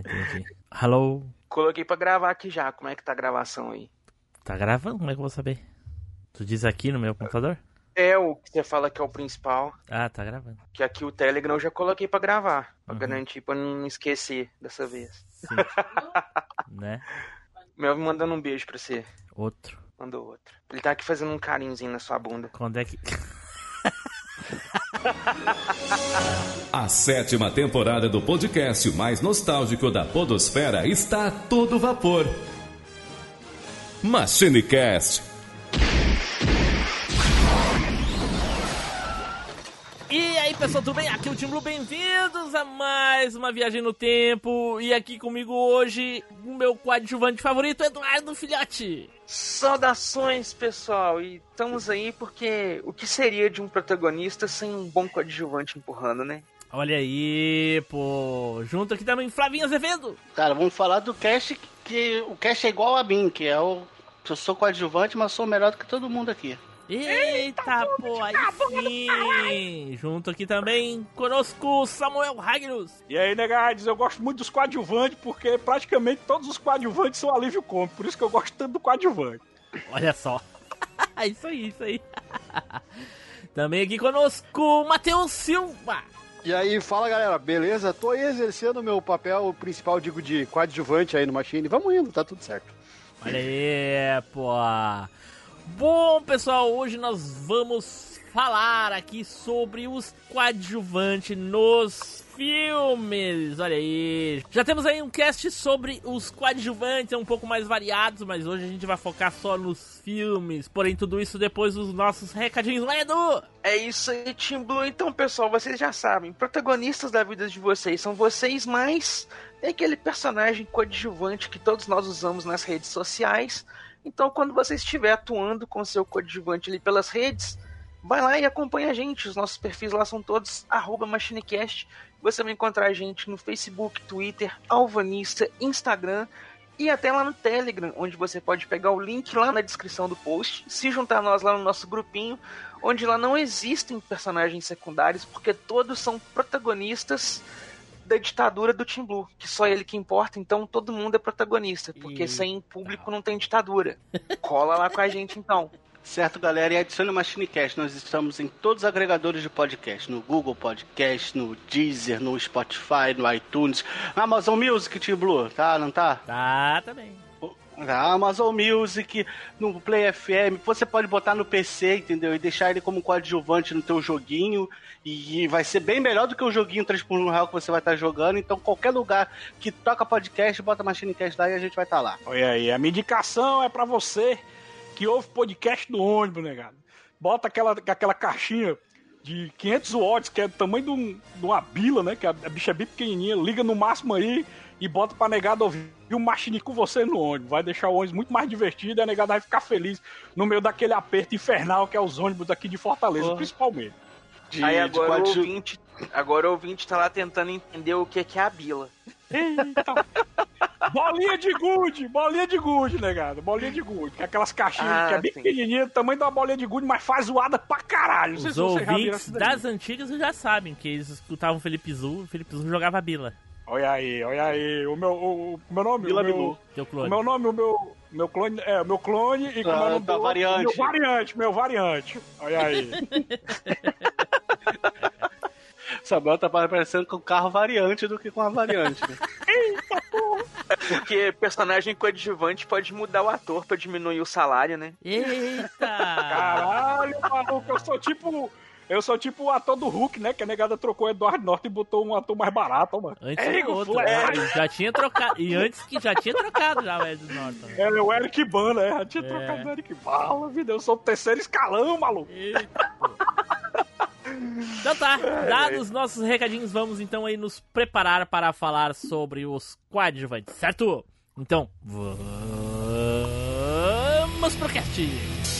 entendi. Hello? Coloquei pra gravar aqui já. Como é que tá a gravação aí? Tá gravando? Como é que eu vou saber? Tu diz aqui no meu computador? É o que você fala que é o principal. Ah, tá gravando. Que aqui o Telegram eu já coloquei pra gravar. Pra Uhum. garantir, pra não esquecer dessa vez. Sim. né? Meu mandando um beijo pra você. Outro. Mandou outro. Ele tá aqui fazendo um carinhozinho na sua bunda. Quando é que. A sétima temporada do podcast mais nostálgico da Podosfera está a todo vapor. MachineCast. Pessoal, tudo bem? Aqui é o Tim Blue, bem-vindos a mais uma viagem no tempo. E aqui comigo hoje, o meu coadjuvante favorito, Eduardo Filhote. Saudações, pessoal! E estamos aí porque o que seria de um protagonista sem um bom coadjuvante empurrando, né? Olha aí, pô. Junto aqui também, Flavinho Azevedo. Cara, vamos falar do cast que, que o cast é igual a mim, que é o. Eu sou coadjuvante, mas sou melhor do que todo mundo aqui. Eita, pô, aí sim. Junto aqui também, conosco, Samuel Ragnus. E aí, negades, eu gosto muito dos coadjuvantes porque praticamente todos os coadjuvantes são alívio cômico, por isso que eu gosto tanto do coadjuvante. Olha só. isso aí, isso aí. também aqui conosco, Matheus Silva. E aí, fala galera, beleza? Tô aí exercendo o meu papel principal, digo, de coadjuvante aí no Machine. Vamos indo, tá tudo certo. Olha aí, pô. Bom, pessoal, hoje nós vamos falar aqui sobre os coadjuvantes nos filmes. Olha aí. Já temos aí um cast sobre os coadjuvantes, é um pouco mais variados, mas hoje a gente vai focar só nos filmes. Porém, tudo isso depois dos nossos recadinhos, né, Edu? É isso aí, Team Blue. Então, pessoal, vocês já sabem, protagonistas da vida de vocês são vocês, mas tem aquele personagem coadjuvante que todos nós usamos nas redes sociais. Então, quando você estiver atuando com seu coadjuvante ali pelas redes, vai lá e acompanha a gente. Os nossos perfis lá são todos MachineCast. Você vai encontrar a gente no Facebook, Twitter, Alvanista, Instagram e até lá no Telegram, onde você pode pegar o link lá na descrição do post, se juntar a nós lá no nosso grupinho, onde lá não existem personagens secundários, porque todos são protagonistas da ditadura do Team Blue, que só ele que importa, então todo mundo é protagonista, porque Eita. sem público não tem ditadura. Cola lá com a gente então. Certo, galera? E adicione o MachineCast. Nós estamos em todos os agregadores de podcast. No Google Podcast, no Deezer, no Spotify, no iTunes. Amazon Music, Team Blue, tá? Não tá? Tá, também. Na Amazon Music, no Play FM, você pode botar no PC, entendeu? E deixar ele como coadjuvante no teu joguinho. E vai ser bem melhor do que o joguinho 3 por 1 real que você vai estar jogando. Então, qualquer lugar que toca podcast, bota MachineCast lá e a gente vai estar lá. Olha aí, a minha indicação é pra você que ouve podcast no ônibus, negado. Bota aquela, aquela caixinha de 500 watts, que é do tamanho de, um- de uma bila, né? Que a, a bicha é bem pequenininha, liga no máximo aí e bota pra negado ouvir o Machine com você no ônibus. Vai deixar o ônibus muito mais divertido e a negada vai ficar feliz no meio daquele aperto infernal que é os ônibus daqui de Fortaleza, Porra. principalmente. De, Aí de agora o, coadju- ouvinte, agora o ouvinte tá lá tentando entender o que que é a bila. Eita! bolinha de gude, bolinha de gude, negado. Bolinha de gude. Que é aquelas caixinhas Ah, que é bem sim. pequenininha, tamanho da bolinha de gude, mas faz zoada pra caralho. Os ouvintes das antigas já sabem que eles escutavam o Felipe Zu, o Felipe Zu jogava Bila, Olha aí, olha aí. O meu, o, o meu nome, Vila o meu, teu o clone. meu nome, o meu, meu clone, é, o meu clone e é o Ah, nome tá, variante. Meu variante, meu variante. Olha aí. Samuel tá parecendo com o carro variante do que com a variante. né? Porque personagem coadjuvante pode mudar o ator pra diminuir o salário, né? Eita! Caralho, maluco, eu sou tipo. Eu sou tipo o ator do Hulk, né? Que a negada trocou o Eduardo Norton e botou um ator mais barato, ó, mano. Antes É, do outro, né? já tinha trocado. E antes que já tinha trocado já o Ed Norton. É o Eric Bana, é. Já tinha É. trocado o Eric Bala, vida. Eu sou o terceiro escalão, maluco. Eita. Então tá, dados os nossos recadinhos, vamos então aí nos preparar para falar sobre os coadjuvantes, certo? Então, vamos pro cast!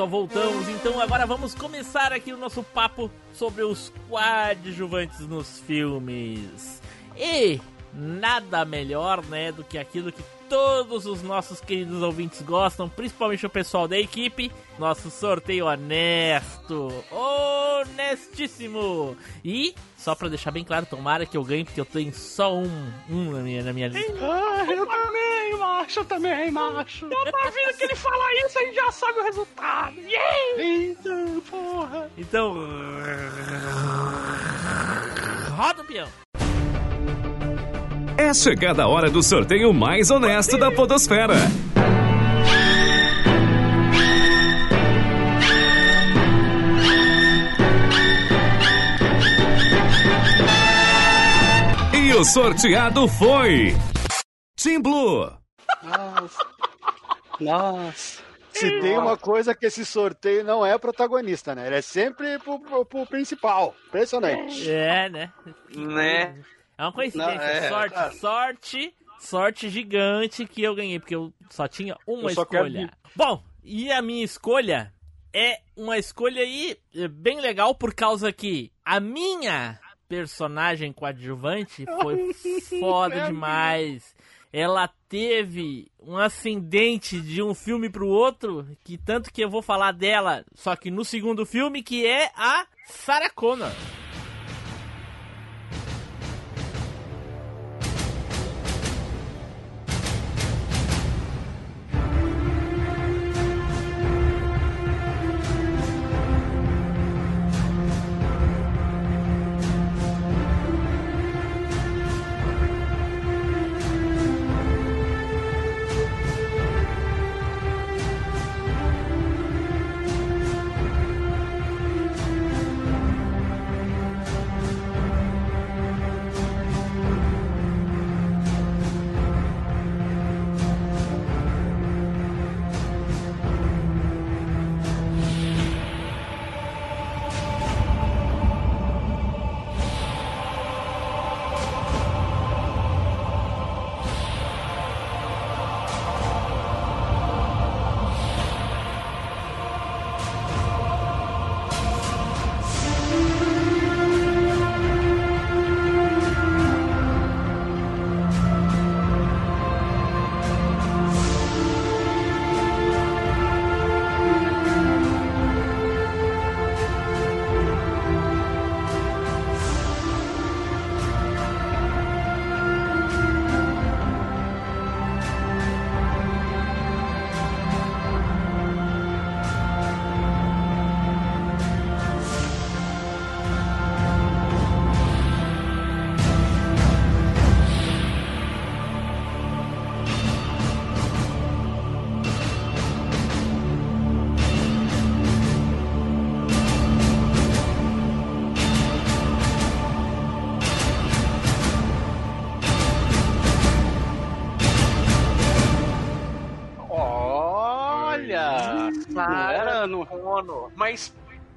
Pessoal, voltamos. Então agora vamos começar aqui o nosso papo sobre os coadjuvantes nos filmes. E nada melhor, né, do que aquilo que todos os nossos queridos ouvintes gostam, principalmente o pessoal da equipe, nosso sorteio honesto, honestíssimo. E só para deixar bem claro, tomara que eu ganhe porque eu tenho só um, um na minha na minha lista. Ah, eu também, macho, eu também, macho. Eu tá vendo que ele fala isso, a gente já sabe o resultado. Yeah! Eita, porra. Então, roda o peão. É chegada a hora do sorteio mais honesto da Podosfera. E o sorteado foi. Team Blue. Nossa. Nossa. Se tem uma coisa que esse sorteio não é protagonista, né? Ele é sempre pro, pro- pro principal. Impressionante. É, né? Né? É uma coincidência. Não, é, sorte, tá. sorte, sorte gigante que eu ganhei, porque eu só tinha uma Eu só quero escolha. Bom, e a minha escolha é uma escolha aí eh, bem legal por causa que a minha personagem coadjuvante foi foda demais. Ela teve um ascendente de um filme pro outro, que tanto que eu vou falar dela, só que no segundo filme, que é a Sarah Connor.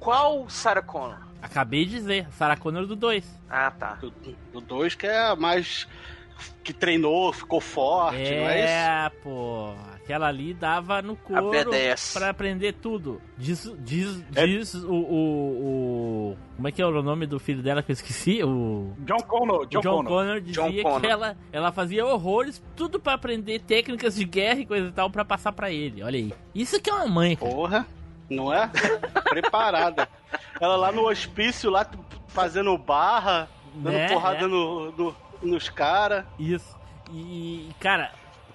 Qual Sarah Connor? Acabei de dizer, Sarah Connor do 2. Ah, tá. do 2 que é a mais que treinou, ficou forte, não é isso? É, pô. Aquela ali dava no couro B10. pra aprender tudo. Diz, diz, É. diz o, o, o- Como é que é o nome do filho dela que eu esqueci? O. John Connor, John, John Connor. Connor dizia John Connor. que ela, ela fazia horrores, tudo pra aprender técnicas de guerra e coisa e tal pra passar pra ele. Olha aí. Isso que é uma mãe, cara. Porra, não é? Preparada. Ela lá no hospício, lá fazendo barra, dando Né, porrada né? no, no- nos caras. Isso. E, cara,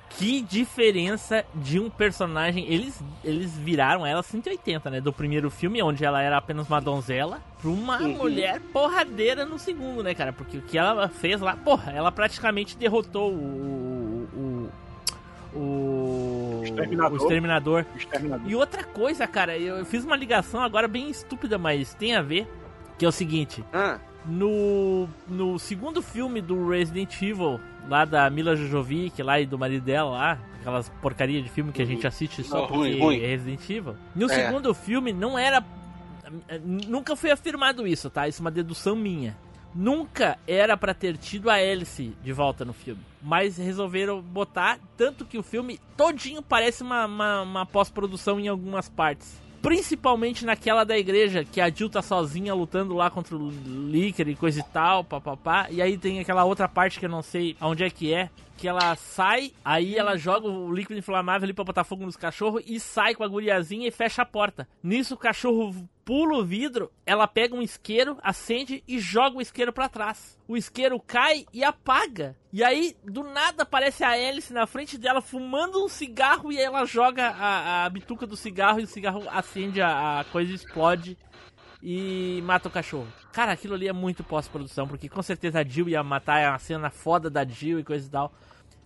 que diferença de um personagem. Eles, eles viraram ela 180, né? Do primeiro filme, onde ela era apenas uma donzela, pra uma Uhum. mulher porradeira no segundo, né, cara? Porque o que ela fez lá, porra, ela praticamente derrotou o. o. o. Exterminador. o exterminador. Exterminador. E outra coisa, cara, eu fiz uma ligação agora bem estúpida, mas tem a ver. Que é o seguinte: Ah, no, no segundo filme do Resident Evil, lá da Mila Jojovic, lá e do marido dela lá, aquelas porcaria de filme que a gente assiste só Não, porque ruim, ruim. é Resident Evil. No É. segundo filme não era. Nunca foi afirmado isso, tá? Isso é uma dedução minha. Nunca era pra ter tido a Alice de volta no filme. Mas resolveram botar, tanto que o filme todinho parece uma, uma, uma pós-produção em algumas partes. Principalmente naquela da igreja, que a Jill tá sozinha lutando lá contra o Licker e coisa e tal, papapá. E aí tem aquela outra parte que eu não sei aonde é que é. Que ela sai, aí ela joga o líquido inflamável ali pra botar fogo nos cachorros e sai com a guriazinha e fecha a porta. Nisso o cachorro pula o vidro, ela pega um isqueiro, acende e joga o isqueiro para trás. O isqueiro cai e apaga. E aí, do nada, aparece a Alice na frente dela fumando um cigarro e ela joga a, a bituca do cigarro e o cigarro acende, a, a coisa explode e mata o cachorro. Cara, aquilo ali é muito pós-produção, porque com certeza a Jill ia matar, é uma cena foda da Jill e coisa e tal.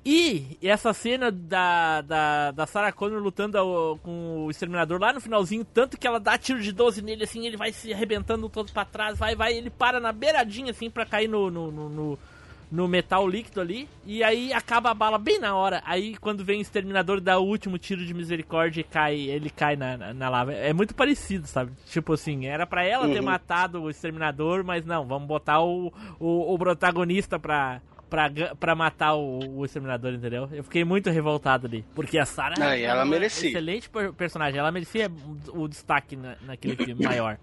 E essa cena da, da, da Sarah Connor lutando ao- com o exterminador lá no finalzinho, tanto que ela dá tiro de 12 nele, assim, ele vai se arrebentando todo pra trás, vai, vai, ele para na beiradinha, assim, pra cair no, no, no, no- no metal líquido ali, e aí acaba a bala bem na hora. Aí quando vem o exterminador dá o último tiro de misericórdia e cai, ele cai na, na, na lava. É muito parecido, sabe? Tipo assim, era pra ela ter matado o exterminador, mas não, vamos botar o, o, o protagonista pra, pra, matar o, o exterminador, entendeu? Eu fiquei muito revoltado ali. Porque a Sarah Ah, e é ela uma merecia. excelente per- personagem, ela merecia o destaque na, naquele filme maior.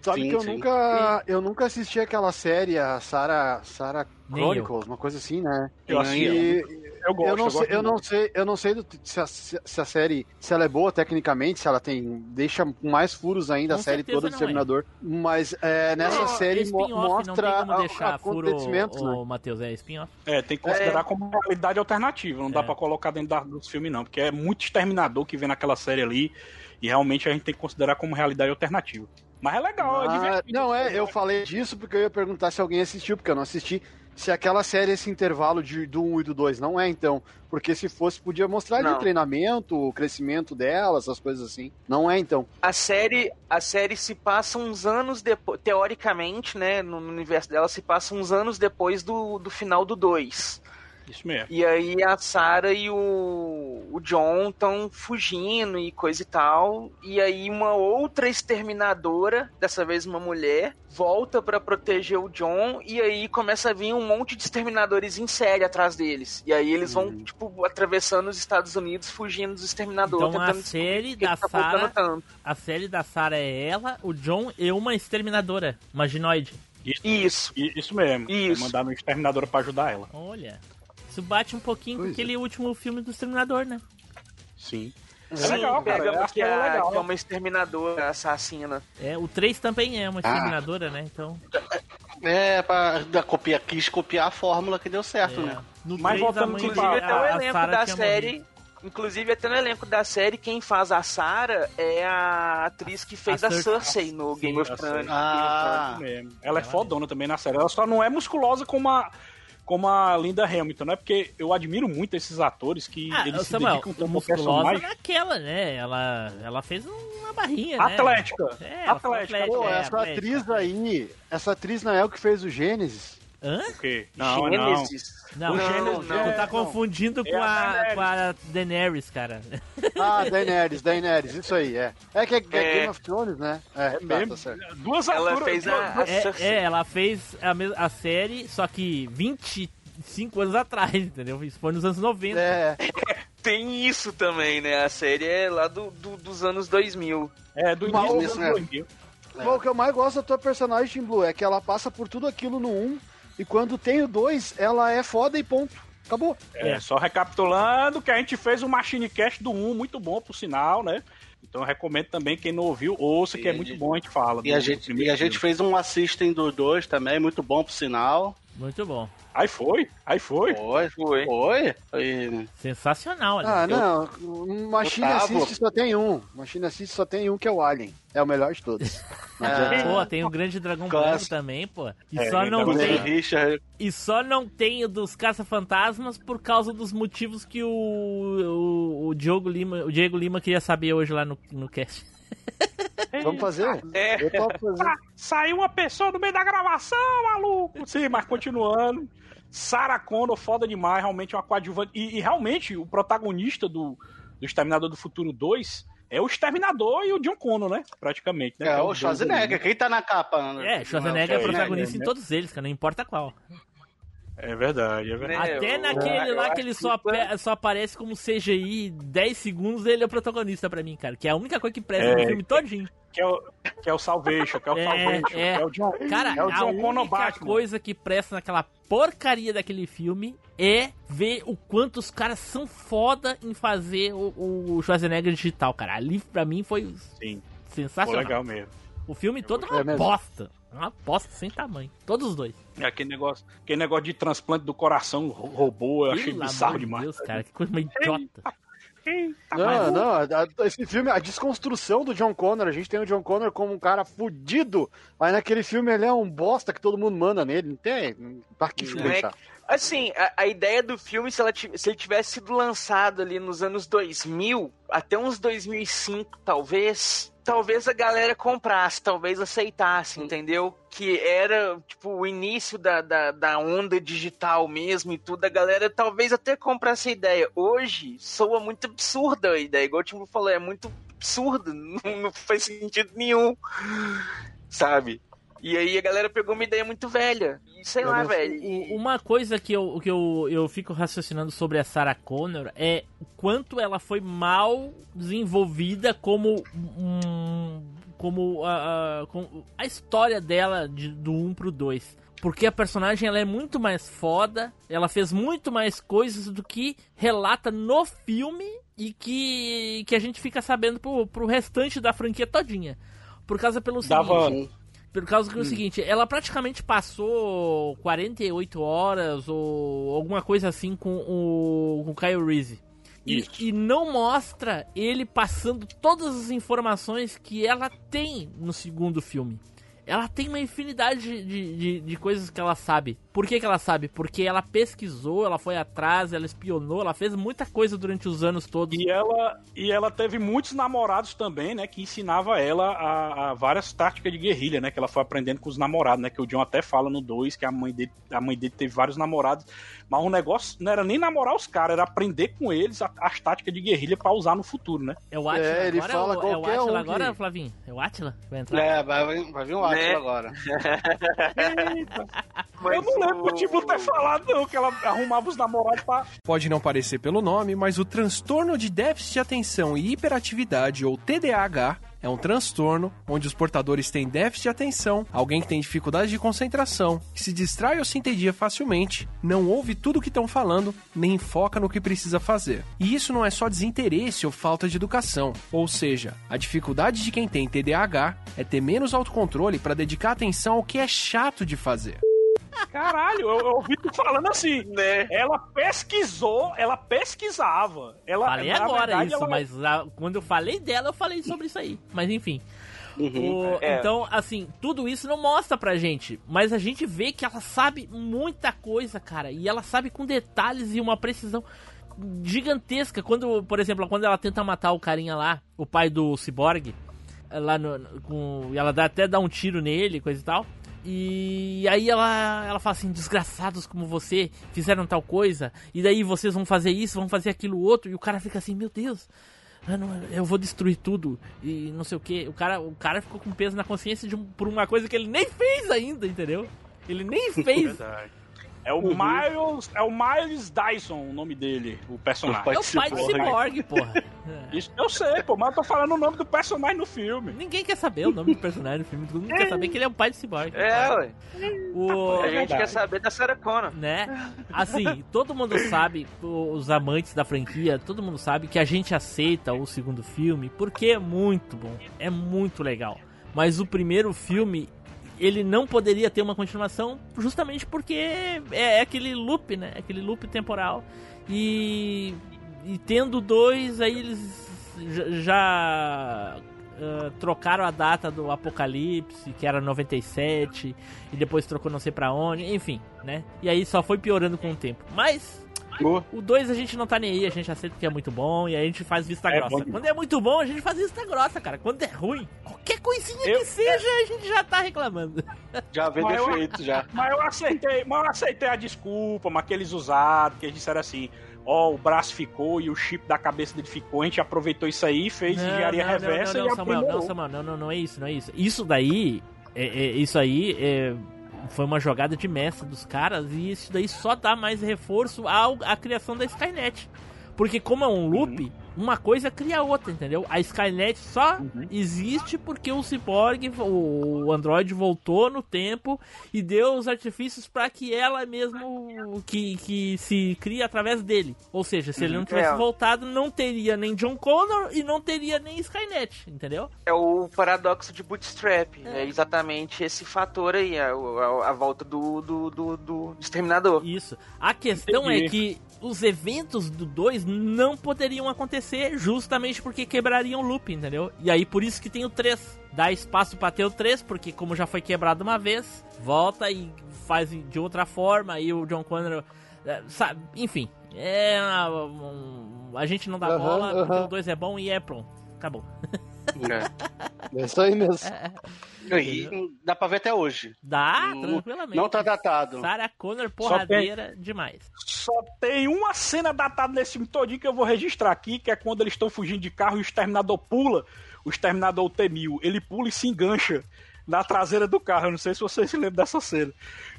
Sabe Sim, que eu sim. nunca, eu nunca assisti aquela série, a Sarah, Sarah Chronicles, uma coisa assim, né? Eu assisti. Eu gosto, eu não sei, gosto eu não sei, eu não sei do- se, a, se a série, se ela é boa tecnicamente, se ela tem, deixa mais furos ainda Com a série toda do não é. Exterminador, mas é, nessa Não, série mo- não mostra tem como a- deixar furo, né? o, Matheus, é spin-off. É, tem que considerar como uma realidade alternativa. Não dá É. pra colocar dentro da- dos filmes, não. Porque é muito exterminador que vem naquela série ali. E realmente a gente tem que considerar como realidade alternativa. Mas é legal, é Ah, divertido. não, é, eu falei disso porque eu ia perguntar se alguém assistiu, porque eu não assisti. Se aquela série, esse intervalo de, do 1 e do 2, não é então. Porque se fosse, podia mostrar ali Não. o treinamento, o crescimento dela, essas coisas assim. Não é então. A série, a série se passa uns anos depois, teoricamente, né, no no universo dela, se passa uns anos depois do, do final do 2. Isso mesmo. E aí a Sarah e o, o John estão fugindo e coisa e tal. E aí uma outra exterminadora, dessa vez uma mulher, volta pra proteger o John e aí começa a vir um monte de exterminadores em série atrás deles. E aí eles vão, tipo, atravessando os Estados Unidos, fugindo dos exterminadores, Então a série da tá Sarah, tanto. a série da Sarah é ela, o John e uma exterminadora, uma ginoide. Isso. I- Isso mesmo. Isso. É mandar no exterminador pra ajudar ela. Olha, isso bate um pouquinho com Pois é. aquele último filme do Exterminador, né? Sim. Sim, legal, cara. pega Eu acho que, que é legal. que é uma exterminadora assassina. É, o 3 também é Ah. uma exterminadora, né? Então, É, pra da copia, quis copiar a fórmula que deu certo, é. né? No Mas 3, voltando Inclusive, até o a- elenco da série. morrido. Inclusive, até no elenco da série, quem faz a Sarah é a atriz que fez A a, Cer- Cersei no Game of Thrones. Ah, mesmo. Ela é fodona também na série. Ela só não é musculosa como a, como a Linda Hamilton, né? Porque eu admiro muito esses atores que Ah, eles se Samuel, dedicam tanto ao musculosa personagem. naquela, né? Ela, ela fez uma barrinha, né? Atlética. É, ela foi Atlética. atlética, Pô, é, essa atlética. atriz aí, essa atriz não é o que fez o Gênesis. Hã? O quê? Não, não. Gênesis. Não, O não, Gênesis tu é- tá não. confundindo É com, a a, Daenerys. com a Daenerys, cara. Ah, Daenerys, Daenerys, isso aí, é. É que é, é É. Game of Thrones, né? É, tá, mesmo. tá certo. Duas Ela alturas- fez a, a É, é, ela fez a, a série, só que 25 anos atrás, entendeu? Isso foi nos anos 90. É, Tem isso também, né? A série é lá do, do- dos anos 2000. É, do início o- dos anos 2000. Mas o que eu mais gosto da tua personagem, Team Blue, é que ela passa por tudo aquilo no 1 e quando tem o 2, ela é foda e ponto. Acabou. É, só recapitulando que a gente fez o Machine Cast do 1, muito bom, por sinal, né? Então eu recomendo também, quem não ouviu, ouça, que é E a muito gente- bom, a gente fala. E do- a gente, e a gente fez um assistem do 2 também, muito bom por sinal. Muito bom. Aí foi, aí foi. Foi, Foi. foi. foi. Sensacional. Ah, não. Machine Assist só tem um. Machine Assist só tem um que é o Alien. É o melhor de todos. Adianta. Pô, tem o Grande Dragão Clássico. Branco também, pô. E É, só não tem. é. Richard, E só não tem o dos caça-fantasmas por causa dos motivos que o, o, o Diogo Lima, o Diego Lima queria saber hoje lá no, no cast. Vamos fazer? É. Eu topo fazer. Ah, saiu uma pessoa no meio da gravação, maluco! Sim, mas continuando. Sarah Connor, foda demais, realmente é uma coadjuvante. E, e realmente, o protagonista do, do Exterminador do Futuro 2 é o Exterminador e o John Connor, né? Praticamente. Né? é Que o dois Schwarzenegger. ali, né? Quem tá na capa? É, Schwarzenegger é Não, protagonista né? em todos eles, cara, não importa qual. É verdade, é verdade. Até naquele lá que ele que só, ape- só aparece como CGI 10 segundos, ele é o protagonista pra mim, cara. Que é a única coisa que presta É. no filme todinho. Que é o, que é o Salvation, que é o É, Salvation. é. É o John, Cara, é o a John Connor única Batman. coisa que presta naquela porcaria daquele filme é ver o quanto os caras são foda em fazer o, o Schwarzenegger digital, cara. Ali pra mim foi Sim, foi sensacional. legal mesmo. O filme todo é uma É mesmo. bosta. É Uma bosta sem tamanho. Todos os dois. É aquele negócio, aquele negócio de transplante do coração ro- robô, eu achei Pelo bizarro amor de demais. Deus, cara. Que coisa meio idiota. Eita, Não, mas- não, a- a- esse filme, a desconstrução do John Connor, a gente tem o John Connor como um cara fudido, mas naquele filme ele é um bosta que todo mundo manda nele, não tem? Pra que é? Assim, a, a ideia do filme, se, ela se ele tivesse sido lançado ali nos anos 2000, até uns 2005, talvez, talvez a galera comprasse, talvez aceitasse, entendeu? Que era, tipo, o início da, da, da onda digital mesmo e tudo, a galera talvez até comprasse a ideia. Hoje, soa muito absurda a ideia, igual o Timbu falou, é muito absurdo, não, não faz sentido nenhum, sabe? E aí a galera pegou uma ideia muito velha. E sei lá, mas velho. Uma coisa que, eu, que eu, eu fico raciocinando sobre a Sarah Connor é o quanto ela foi mal desenvolvida como um, como a, a, com a história dela de, do 1 pro 2. Porque a personagem ela é muito mais foda, ela fez muito mais coisas do que relata no filme e que, que a gente fica sabendo pro, pro restante da franquia todinha. Por causa pelo Dava- seguinte, por causa que é o seguinte, ela praticamente passou 48 horas ou alguma coisa assim com o, com o Kyle Reese. E, e não mostra ele passando todas as informações que ela tem no segundo filme. Ela tem uma infinidade de, de, de- de coisas que ela sabe. Por que, que ela sabe? Porque ela pesquisou, ela foi atrás, ela espionou, ela fez muita coisa durante os anos todos. E ela, e ela teve muitos namorados também, né? Que ensinava ela a, a várias táticas de guerrilha, né? Que ela foi aprendendo com os namorados, né? Que o John até fala no 2 que a mãe, dele, a mãe dele teve vários namorados. Mas o negócio não era nem namorar os caras, era aprender com eles a- as táticas de guerrilha pra usar no futuro, né? É o Atila É, ele agora? fala é o, é o qualquer Atila um agora, que- Flavinho? É o Atila vai entrar? É, vai, vai vir um Atila Né? agora. Mas eu não lembro o- o tipo ter falado, não, que ela arrumava os namorados pra. Pode não parecer pelo nome, mas o transtorno de déficit de atenção e hiperatividade, ou TDAH, é um transtorno onde os portadores têm déficit de atenção, alguém que tem dificuldade de concentração, que se distrai ou se entedia facilmente, não ouve tudo o que estão falando, nem foca no que precisa fazer. E isso não é só desinteresse ou falta de educação, ou seja, a dificuldade de quem tem TDAH é ter menos autocontrole para dedicar atenção ao que é chato de fazer. Caralho, eu, eu ouvi tu falando assim. Né? Ela pesquisou, ela pesquisava. Ela, Falei na agora verdade, isso, ela- mas ah, quando eu falei dela, eu falei sobre isso aí. Mas enfim. O- É. Então, assim, tudo isso não mostra pra gente. Mas a gente vê que ela sabe muita coisa, cara. E ela sabe com detalhes e uma precisão gigantesca. Quando, por exemplo, quando ela tenta matar o carinha lá, o pai do Cyborg, lá no, no- com, e ela dá, até dá um tiro nele, coisa e tal. E aí ela, ela fala assim, desgraçados como você, fizeram tal coisa, e daí vocês vão fazer isso, vão fazer aquilo outro, e o cara fica assim, meu Deus, eu, não- eu vou destruir tudo, e não sei o que. O cara, o cara ficou com peso na consciência de por uma coisa que ele nem fez ainda, entendeu? Ele nem fez. Verdade. É o Miles, é o Miles Dyson o nome dele, o personagem. é o pai do Cyborg, porra. Isso eu sei, pô, mas eu tô falando o nome do personagem no filme. Ninguém quer saber o nome do personagem do filme, todo mundo quer saber que ele é o pai do Cyborg. É, ué. O, A gente verdade. quer saber da Sarah Connor. né? Assim, todo mundo sabe, os amantes da franquia, todo mundo sabe que a gente aceita o segundo filme porque é muito bom, é muito legal. Mas o primeiro filme, ele não poderia ter uma continuação justamente porque é, é aquele loop, né? Aquele loop temporal. E, e tendo dois, aí eles já- ah, trocaram a data do Apocalipse, que era 97, e depois trocou não sei pra onde, enfim, né? E aí só foi piorando com o tempo. Mas Boa. o 2 a gente não tá nem aí, a gente aceita que é muito bom e aí a gente faz vista É grossa. Quando é muito bom, a gente faz vista grossa, cara. Quando é ruim, qualquer coisinha Eu- que seja, a gente já tá reclamando. Já vê Mas eu- defeito, já. Mas eu aceitei, mas eu aceitei a desculpa, mas que eles usaram, que eles disseram assim, ó, o braço ficou e o chip da cabeça dele ficou, a gente aproveitou isso aí, fez engenharia reversa não, não, e Samuel, não. Samuel, não, não, não é isso, não é isso. Isso daí, é, é- isso aí é, foi uma jogada de mestre dos caras e isso daí só dá mais reforço ao, à criação da Skynet. Porque como é um loop, uma coisa cria outra, entendeu? A Skynet só existe porque o Cyborg, o Android voltou no tempo e deu os artifícios para que ela mesmo que, que se cria através dele. Ou seja, se ele não tivesse É. voltado, não teria nem John Connor e não teria nem Skynet, entendeu? É o paradoxo de Bootstrap. É, exatamente esse fator aí, a, a- a volta do, do, do, do Exterminador. Isso. A questão Entendi. é que os eventos do 2 não poderiam acontecer justamente porque quebrariam o loop, entendeu? E aí por isso que tem o 3. Dá espaço pra ter o 3, porque como já foi quebrado uma vez, volta e faz de outra forma, aí o John Connor. é, Sabe, enfim. É. um- a gente não dá Aham, bola, porque aham. o 2 é bom e é pronto. Acabou. É isso aí mesmo. E dá pra ver até hoje. Dá, Não- tranquilamente. Não tá datado. Sarah Connor porradeira demais. Só tem uma cena datada nesse filme todinho que eu vou registrar aqui, que é quando eles estão fugindo de carro e o Exterminador pula, o Exterminador T-1000, ele pula e se engancha na traseira do carro. Eu não sei se vocês se lembram dessa cena.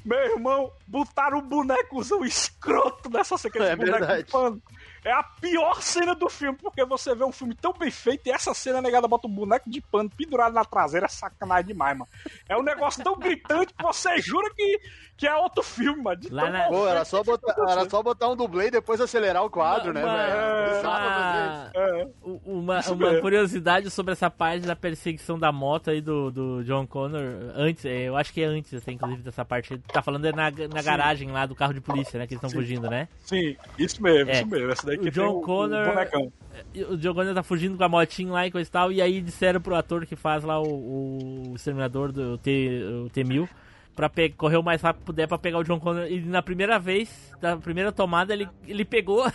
Meu irmão, botaram um bonecozão escroto nessa cena. É verdade. de pano. É a pior cena do filme, porque você vê um filme tão bem feito e essa cena negada bota um boneco de pano pendurado na traseira, é sacanagem demais, mano. É um negócio tão gritante que você jura que, que é outro filme, mano. De Lá na- Pô, era só, botar, era só botar um dublê e depois acelerar o quadro, né, Uma- velho? Precisava fazer isso. uma- É. Uma, curiosidade sobre essa parte da perseguição da moto aí do, do John Connor, antes, é, eu acho que é antes, assim, inclusive, dessa parte. Tá falando é na, na garagem lá do carro de polícia, né? Que eles estão fugindo, né? Sim, isso mesmo, É. isso mesmo. Essa daí O que John tem o- Connor- O bonecão. O John Connor tá fugindo com a motinha lá e coisa e tal, e aí disseram pro ator que faz lá o, o exterminador do T, o T-1000 pe- correr o mais rápido puder pra pegar o John Connor. E na primeira vez, na primeira tomada, ele, ele pegou.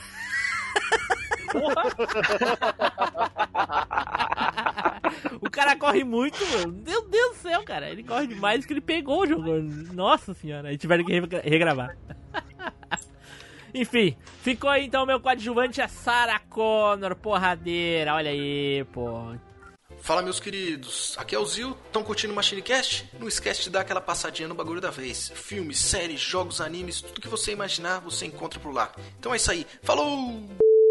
o cara corre muito, mano. Meu Deus do céu, cara. Ele corre demais que ele pegou o John Connor. Nossa senhora, aí tiveram que regra- regravar. Enfim, ficou aí então meu coadjuvante, a Sarah Connor, porradeira. Olha aí, pô. Fala meus queridos, aqui é o Zil, estão curtindo o MachineCast? Não esquece de dar aquela passadinha no bagulho da vez. Filmes, séries, jogos, animes, tudo que você imaginar você encontra por lá. Então é isso aí, falou!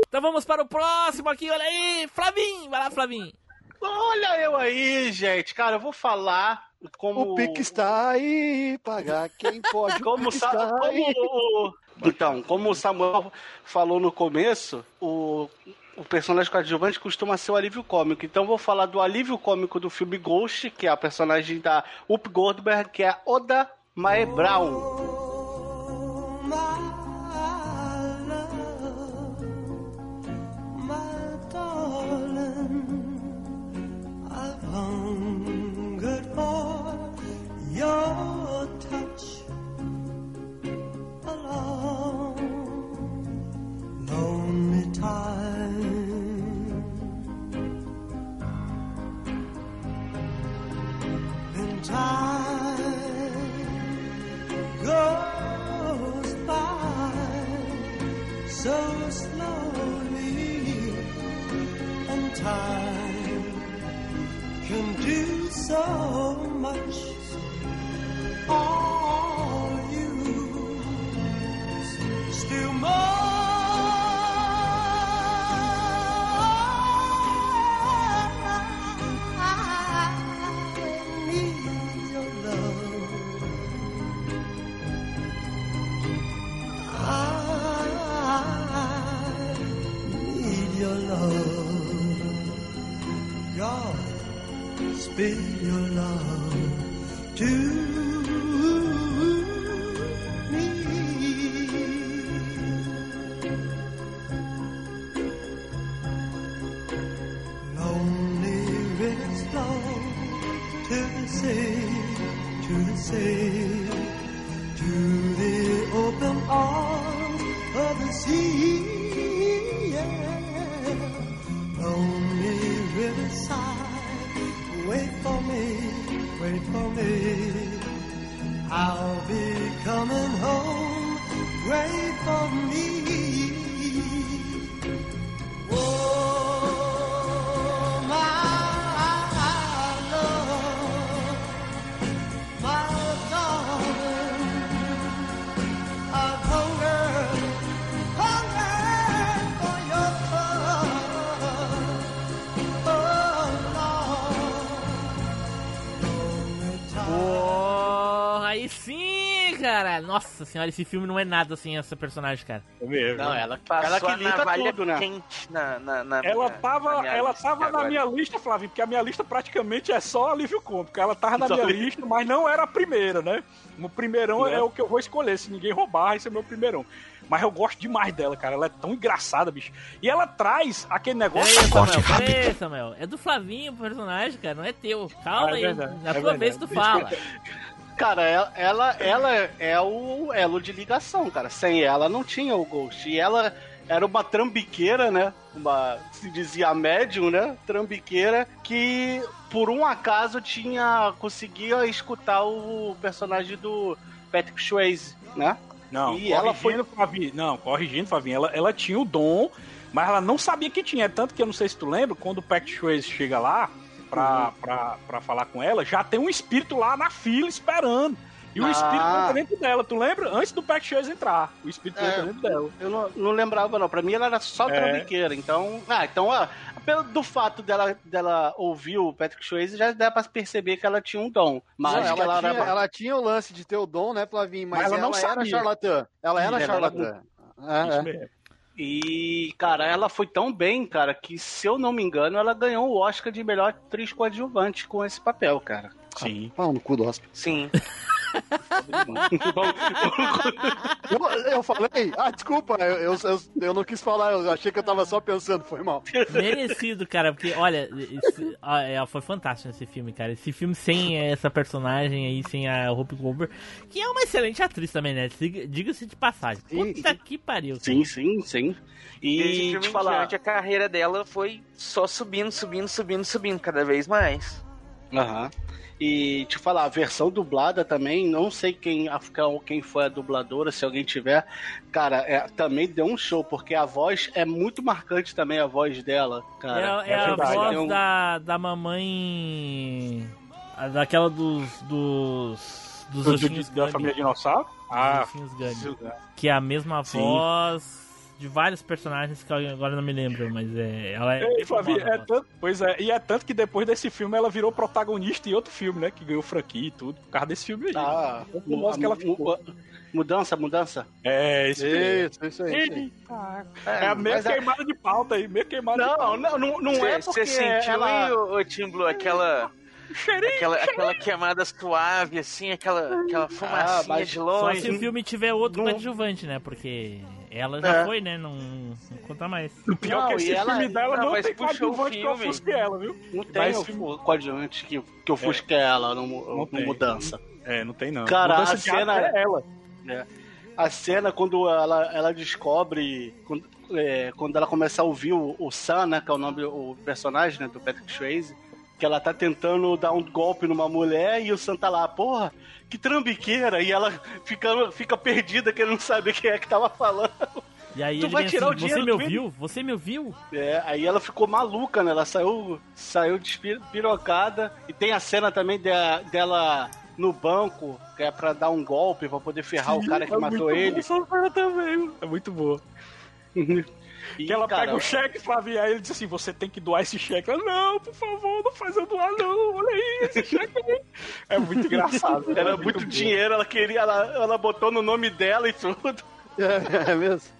Então vamos para o próximo aqui, olha aí, Flavinho, vai lá, Flavinho. Olha eu aí, gente. Cara, eu vou falar como. O pique está aí, pagar quem pode. Como, o sa- está aí. como- Então, como o Samuel falou no começo, o, o personagem coadjuvante costuma ser o alívio cômico. Então, vou falar do alívio cômico do filme Ghost, que é a personagem da Up Goldberg, que é a Oda Mae Brown. Nossa senhora, esse filme não é nada sem essa personagem, cara. É mesmo. Não, ela, Passou ela que a navalha tudo, né? quente na, na, na Ela minha- tava, na minha ela lista tava na minha lista, Flavinho, porque a minha lista praticamente é só alívio cômico. Ela tava na Só minha alívio. lista, mas não era a primeira, né? O primeirão É. é o que eu vou escolher. Se ninguém roubar, esse é meu primeirão. Mas eu gosto demais dela, cara. Ela é tão engraçada, bicho. E ela traz aquele negócio. Peraí, Samuel, rápido. peraí, Samuel. É do Flavinho o personagem, cara, não é teu. Calma Ah, é aí. Na é tua verdade. vez tu fala. Cara, ela, ela, ela é o elo de ligação, cara. Sem ela não tinha o Ghost. E ela era uma trambiqueira, né? Uma, se dizia médium, né? Trambiqueira que por um acaso tinha conseguia escutar o personagem do Patrick Swayze, né? Não, E ela Flavinho. Não, corrigindo, Flavinho. Ela, ela tinha o dom, mas ela não sabia que tinha. Tanto que eu não sei se tu lembra, quando o Patrick Swayze chega lá pra, pra, pra falar com ela, já tem um espírito lá na fila esperando. E o Ah. espírito entra dentro dela, tu lembra? Antes do Patrick Swayze entrar. O espírito É. entra dentro dela. Eu não, não lembrava, não. Pra mim ela era só É. trambiqueira. Então. Ah, então, ó, pelo do fato dela, dela ouvir o Patrick Swayze, já dá pra perceber que ela tinha um dom. Mas Não, ela, ela, tinha, era. ela tinha o lance de ter o dom, né, Flavinho? Mas, Mas ela ela, não era sabia. charlatã. Ela era Ela era charlatã. É, é. E, cara, ela foi tão bem, cara, que se eu não me engano, ela ganhou o Oscar de melhor atriz coadjuvante com esse papel, cara. Sim. Pau no cu do Oscar. Sim. Eu, eu falei, ah, desculpa, eu, eu, eu, eu não quis falar, eu achei que eu tava só pensando, foi mal. Merecido, cara, porque, olha, esse- ó, é, foi fantástico esse filme, cara. Esse filme sem essa personagem aí, sem a Hope Goldberg, que é uma excelente atriz também, né? Diga- Diga-se de passagem. Sim, Puta que pariu. cara. Sim, sim, sim. E esse filme te falar. diante, a carreira dela foi só subindo, subindo, subindo, subindo cada vez mais. Aham. E te falar, a versão dublada também, não sei quem, a- quem foi a dubladora, se alguém tiver, cara, é, também deu um show, porque a voz é muito marcante também, a voz dela, cara. é é a verdade. voz É um- da, da mamãe. a- Daquela dos. dos. dos Do- ursinhos da família dinossauro? Ah. Que é a mesma Sim. voz de vários personagens que agora não me lembro, mas é. Ela é. Famosa, é a tanto, pois é, e é tanto que depois desse filme ela virou protagonista em outro filme, né? Que ganhou franquia e tudo, por causa desse filme aí. Ah, Tão famosa que ela ficou. mudança, mudança. É. Isso, isso aí. Isso aí. Eita, é meio a- queimada de pauta aí, meio queimada de Não, pauta. não, não, não é porque Você sentiu, ela... hein, ô, ô, Tim Blue, aquela, Cheirinho, aquela, aquela queimada suave, assim, aquela, aquela fumacinha mas de Só longe. se o filme tiver outro Não- coadjuvante, né? Porque ela já É. foi, né? Não, não conta mais. O pior Não, é que e esse ela- filme dela não, não, mas tem coadjuvante que ofusque ela, viu? Não tem Mas o filme- o coadjuvante que, que ofusca ela no, no mudança. É, não tem não. Cara, Mudança a cena- é ela. A cena quando ela, ela descobre, quando, é, quando ela começa a ouvir o, o Sam, né, que é o nome o personagem né, do Patrick Swayze, que ela tá tentando dar um golpe numa mulher e o Sam tá lá, porra, que trambiqueira, e ela fica, fica perdida querendo saber quem é que tava falando. E aí Tu ele vai tirar assim, o você dinheiro me do ouviu? Você me ouviu? É, aí ela ficou maluca, né? Ela saiu, saiu despirocada. E tem a cena também de- dela no banco, que é pra dar um golpe, pra poder ferrar o cara que É matou muito ele. boa essa cena também, é muito boa. E, Que ela cara, pega o cheque, Flavia, aí ele diz assim: você tem que doar esse cheque. Ela, não, por favor, não faz eu doar, não. Olha aí, esse cheque aí. É muito engraçado. Era é muito bom. dinheiro, ela queria, ela, ela botou no nome dela e tudo. É, é mesmo?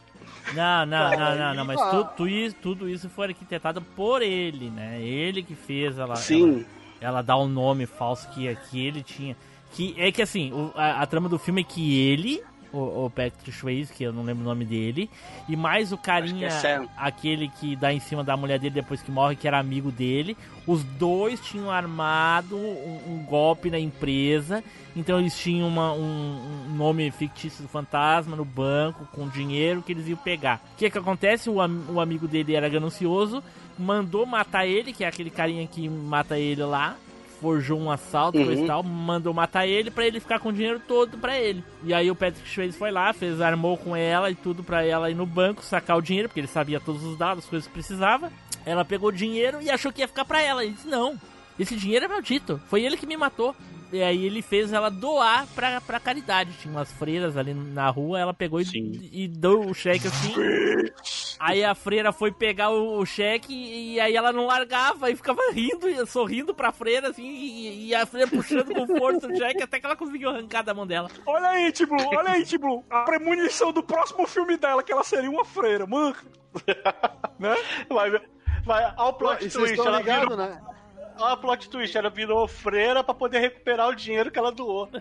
Não, não, não, não, não, mas tu, tu isso- tudo isso foi arquitetado por ele, né? Ele que fez ela. Sim. Ela, ela dá um nome falso que, que ele tinha. Que é que assim, o- a, a trama do filme é que ele, o, o Patrick Swayze, que eu não lembro o nome dele, e mais o carinha, que é aquele que dá em cima da mulher dele depois que morre, que era amigo dele, os dois tinham armado um, um golpe na empresa, então eles tinham uma- um, um nome fictício do fantasma no banco, com dinheiro que eles iam pegar. O que que acontece? O, am- o amigo dele era ganancioso, mandou matar ele, que é aquele carinha que mata ele lá, forjou um assalto, Uhum. coisa e tal, mandou matar ele pra ele ficar com o dinheiro todo pra ele. E aí o Patrick Swayze foi lá, fez, armou com ela e tudo pra ela ir no banco sacar o dinheiro, porque ele sabia todos os dados, as coisas que precisava. Ela pegou o dinheiro e achou que ia ficar pra ela. Ele disse, não, esse dinheiro é maldito, foi ele que me matou. E aí ele fez ela doar pra, pra caridade. Tinha umas freiras ali na rua, ela pegou e, e deu o cheque assim. Aí a freira foi pegar o, o cheque e aí ela não largava e ficava rindo, e sorrindo pra freira, assim, e, e a freira puxando com força o cheque até que ela conseguiu arrancar da mão dela. Olha aí, Tiblu, olha aí, Tiblu. A premonição do próximo filme dela, que ela seria uma freira, mano. né? Vai, vai, olha o Pô, plot vocês twist, estão ela ligados, virou, né? Olha o plot twist, ela virou freira pra poder recuperar o dinheiro que ela doou.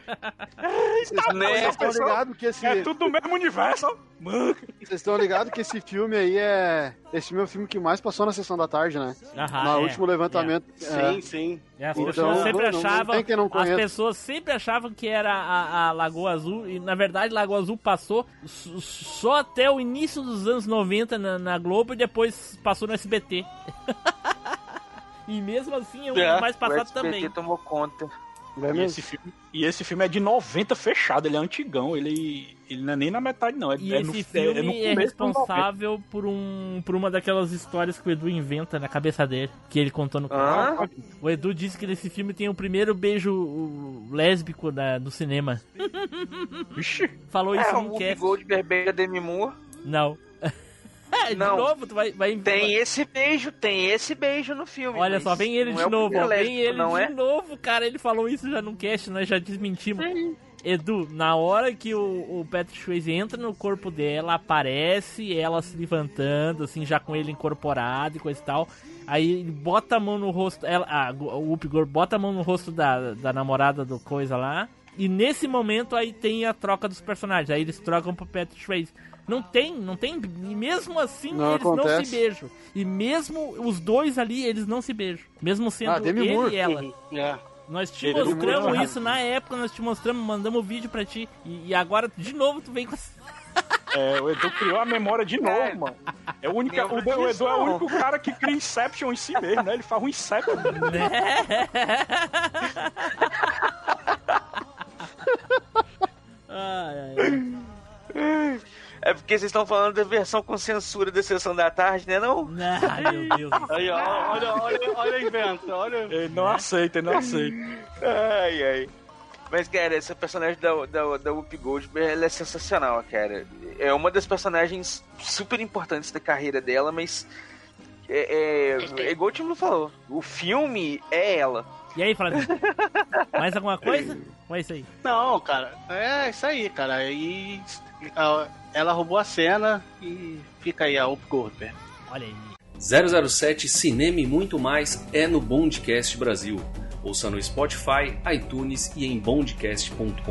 Vocês vocês estão ligados que esse. É tudo do mesmo universo. Mano. Vocês estão ligados que esse filme aí é. Esse filme é o filme que mais passou na sessão da tarde, né? Aham, no é, último levantamento. é. Sim, sim. É, as Então, pessoas sempre não- não achavam. quem não as pessoas sempre achavam que era a, a Lagoa Azul. E na verdade, Lagoa Azul passou só até o início dos anos 90 na, na Globo e depois passou no SBT. e mesmo assim é um dos É, mais O passado SBT também. tomou conta. Vai E esse, filme, e esse filme é de 90 fechado, ele é antigão, ele, ele não é nem na metade, não. É, E é esse no, filme é, no é, começo dos 90. responsável por, um, por uma daquelas histórias que o Edu inventa na cabeça dele, que ele contou no canal. O Edu disse que nesse filme tem o primeiro beijo lésbico da, do cinema. Vixe, Falou isso É, no Whoopi cast. Goldberg beija Demi Moore. Não. É, de Não. novo, tu vai. vai Tem esse beijo, tem esse beijo no filme. Olha só, vem ele de é novo, ó. Vem ele não de é? novo, cara. Ele falou isso já no cast, nós já desmentimos. Edu, na hora que o, o Patrick Swayze entra no corpo dela, aparece ela se levantando, assim, já com ele incorporado e coisa e tal. Aí ele bota a mão no rosto, ela, a, o Goldberg bota a mão no rosto da, da namorada do coisa lá. E nesse momento aí tem a troca dos personagens. Aí eles trocam pro Patrick Swayze. Não tem, não tem. E mesmo assim Não eles não acontece. se beijam. E mesmo os dois ali, eles não se beijam. Mesmo sendo Ah, Demi ele Moore. e ela. É. Nós te é do mostramos Moore. isso na época, nós te mostramos, mandamos o vídeo pra ti. E, e agora, de novo, tu vem com essa. é, o Edu criou a memória de novo, mano. É o, único, o, o Edu é o não. único cara que cria Inception em si mesmo, né? Ele faz um Inception. Ai, ai. É porque vocês estão falando da versão com censura da sessão da tarde, né não? Ai, meu Deus. do céu. Aí, ó, olha, olha, olha a inventa, olha. Ele não aceita, ele não aceita. Ai, ai. Mas, cara, essa personagem da, da, da Whoopi Goldberg, ela é sensacional, cara. É uma das personagens super importantes da carreira dela, mas... É, é, é igual o Timo falou, o filme é ela. E aí, Flávio? Mais alguma coisa? Ou é isso aí? Não, cara, é isso aí, cara. E ela roubou a cena e fica aí a Up Goldberg. Olha aí. 007 Cinema e muito mais é no Bondcast Brasil. Ouça no Spotify, iTunes e em bondcast.com.br.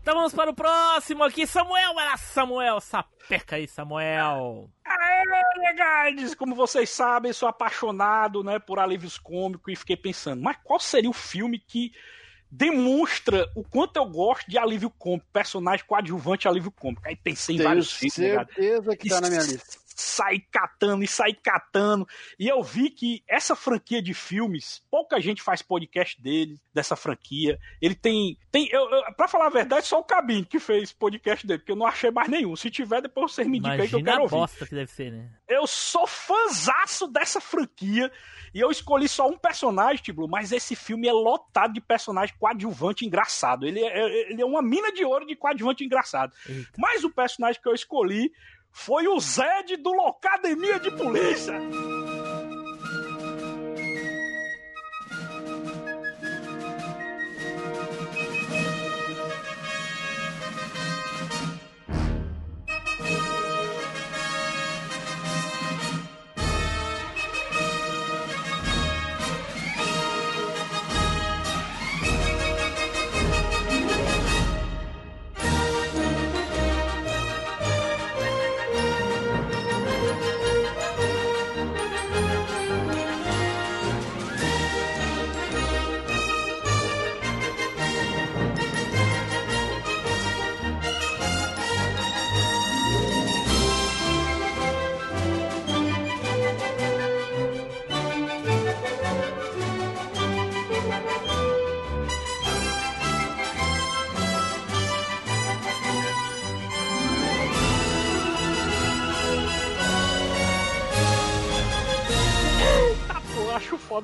Então vamos para o próximo aqui, Samuel. Vai lá, Samuel. Sapeca aí, Samuel. Aê, legais! Como vocês sabem, sou apaixonado né, por alívios cômicos e fiquei pensando, mas qual seria o filme que demonstra o quanto eu gosto de alívio cômico, personagem coadjuvante alívio cômico? Aí pensei em Tenho vários filmes, né, certeza que tá na minha lista. Sai catando e sai catando. E eu vi que essa franquia de filmes, pouca gente faz podcast dele, dessa franquia. Ele tem. tem eu, eu, pra falar a verdade, só o Cabine que fez podcast dele, porque eu não achei mais nenhum. Se tiver, depois vocês me indicam aí que eu quero a ouvir. bosta que deve ser, né? Eu sou fãzaço dessa franquia e eu escolhi só um personagem, Tiblu, mas esse filme é lotado de personagem coadjuvante engraçado. Ele é, ele é uma mina de ouro de coadjuvante engraçado. Eita. Mas o personagem que eu escolhi foi o Zed do Locademia de Polícia.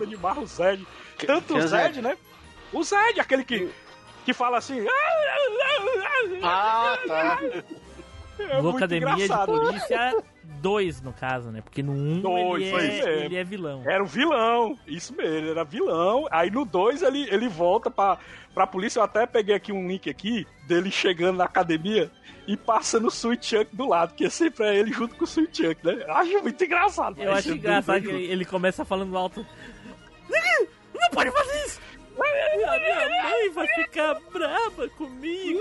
Acho foda demais o Zed. Tanto que o é Zed, né? O Zed, aquele que, que fala assim. Ah, tá. É muito Locademia de engraçado. Polícia 2, no caso, né? Porque no 1 Dois, ele, é, é. ele é vilão. Era o vilão, isso mesmo, ele era vilão. Aí no 2 ele, ele volta pra, pra polícia. Eu até peguei aqui um link aqui dele chegando na academia e passando o Sweet Chuck do lado, que sempre é ele junto com o Sweet Chuck, né? Eu acho muito engraçado. Eu mas acho esse engraçado que é ele, ele começa falando alto. Não, não pode fazer isso! A minha mãe vai ficar brava comigo.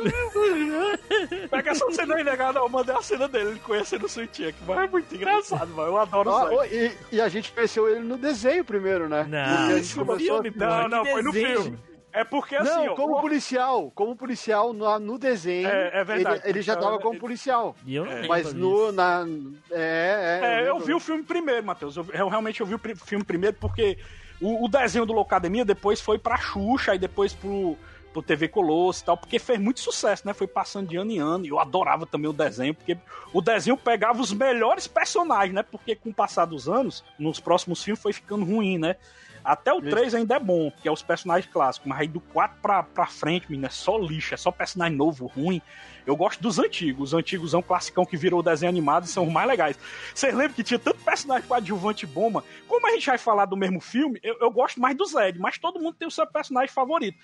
Pega essa cena aí, negado. Eu mandei a cena dele, ele conhecendo o Chuck. Mas é muito engraçado, mano. Eu adoro Ó, o ó, e, e a gente conheceu ele no desenho primeiro, né? Não, isso no filme. Não, que não, foi no filme. É porque assim, Não, ó, como o- policial, como policial no, no desenho, É- é verdade. ele, ele já tava como policial. E eu não lembro Mas no, na, é, é, É, eu lembro. vi o filme primeiro, Matheus. Eu, eu realmente eu vi o filme primeiro porque o, o desenho do Locademia depois foi pra Xuxa e depois pro, pro TV Colosso e tal, porque fez muito sucesso, né? Foi passando de ano em ano e eu adorava também o desenho, porque o desenho pegava os melhores personagens, né? Porque com o passar dos anos, nos próximos filmes foi ficando ruim, né? Até o 3 ainda é bom, que é os personagens clássicos, mas aí do 4 pra, pra frente, menino, é só lixo, é só personagem novo, ruim. Eu gosto dos antigos, os antigos são classicão que virou desenho animado e são os mais legais. Vocês lembram que tinha tanto personagem coadjuvante bom, mano? Como a gente vai falar do mesmo filme, eu, eu gosto mais do Zed, mas todo mundo tem o seu personagem favorito.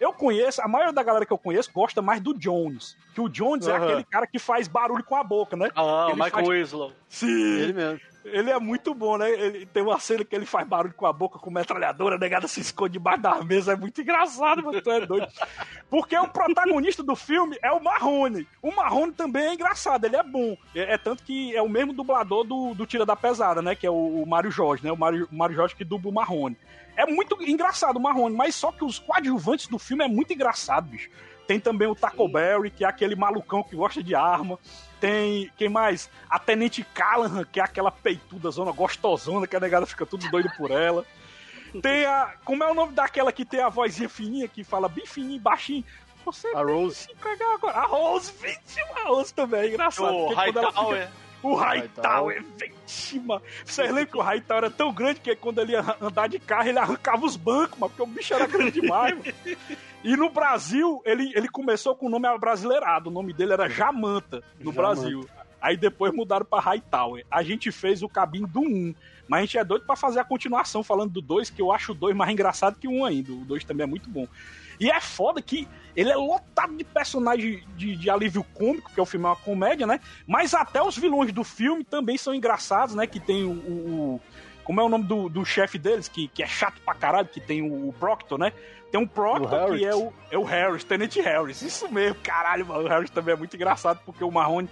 Eu conheço, a maioria da galera que eu conheço gosta mais do Jones. Que o Jones é Aham. aquele cara que faz barulho com a boca, né? Ah, o Michael faz- Winslow. Sim, Ele mesmo. Ele é muito bom, né? Ele tem uma cena que ele faz barulho com a boca com metralhadora, a negada se esconde debaixo da mesa, é muito engraçado, mano, tu é doido. Porque o protagonista do filme é o Marrone. O Marrone também é engraçado, ele é bom. É, é tanto que é o mesmo dublador do, do Tira da Pesada, né? Que é o, o Mário Jorge, né? O Mário, o Mário Jorge que dubla o Marrone. É muito engraçado o Marrone, mas só que os coadjuvantes do filme é muito engraçado, bicho. Tem também o Taco Berry, que é aquele malucão que gosta de arma. Tem, quem mais? A Tenente Callahan, que é aquela peituda zona gostosona, que a negada fica tudo doido por ela. Tem a. Como é o nome daquela que tem a vozinha fininha, que fala bem fininho, baixinho? Você A Rose. se pegar agora. A Rose, vítima! A Rose também é engraçado. O ela fica- Hightower. o Hightower. Hightower, vítima! Vocês lembram que o Hightower era tão grande que quando ele ia andar de carro, ele arrancava os bancos, mano, porque o bicho era grande demais, mano. E no Brasil, ele, ele começou com o nome abrasileirado. O nome dele era Jamanta, no Jamanta. Brasil. Aí depois mudaram pra Hightower. A gente fez o cabinho do 1. Mas a gente é doido pra fazer a continuação falando do 2, que eu acho o 2 mais engraçado que o 1 ainda. O 2 também é muito bom. E é foda que ele é lotado de personagem de, de alívio cômico, porque o filme é uma comédia, né? Mas até os vilões do filme também são engraçados, né? Que tem o. o- o- como é o nome do, do chefe deles, que, que é chato pra caralho, que tem o, o Proctor, né? Tem um Proctor que é o, é o Harris, Tenente Harris. Isso mesmo, caralho, mano. O Harris também é muito engraçado, porque o Marrone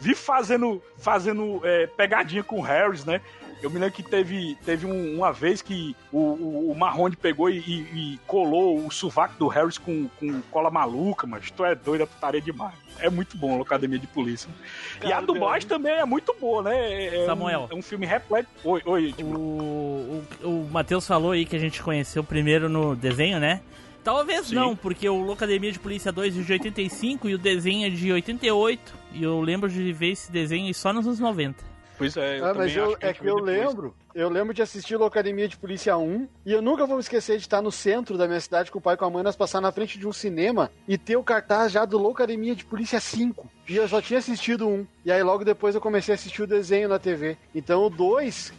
vive fazendo, fazendo é, pegadinha com o Harris, né? Eu me lembro que teve, teve um- uma vez que o, o, o Marrone pegou e, e- e colou o sovaco do Harris com, com cola maluca, mas tu é doido, é putaria demais. É muito bom a Academia de Polícia. e a Cara, dublagem também é muito boa, né? É, é Samuel. Um, é um filme repleto. Oi, oi. tipo, O, o, o Matheus falou aí que a gente conheceu primeiro no desenho, né? Talvez Sim. não, porque o Locademia de Polícia 2 é de 85 e o desenho é de 88. E eu lembro de ver esse desenho só nos anos 90. Pois é, eu Ah, mas eu, é que eu lembro, eu lembro de assistir Locademia de Polícia 1 e eu nunca vou me esquecer de estar no centro da minha cidade com o pai e com a mãe, nós passar na frente de um cinema e ter o cartaz já do Locademia de Polícia 5. E eu só tinha assistido um. E aí logo depois eu comecei a assistir o desenho na TV. Então o 2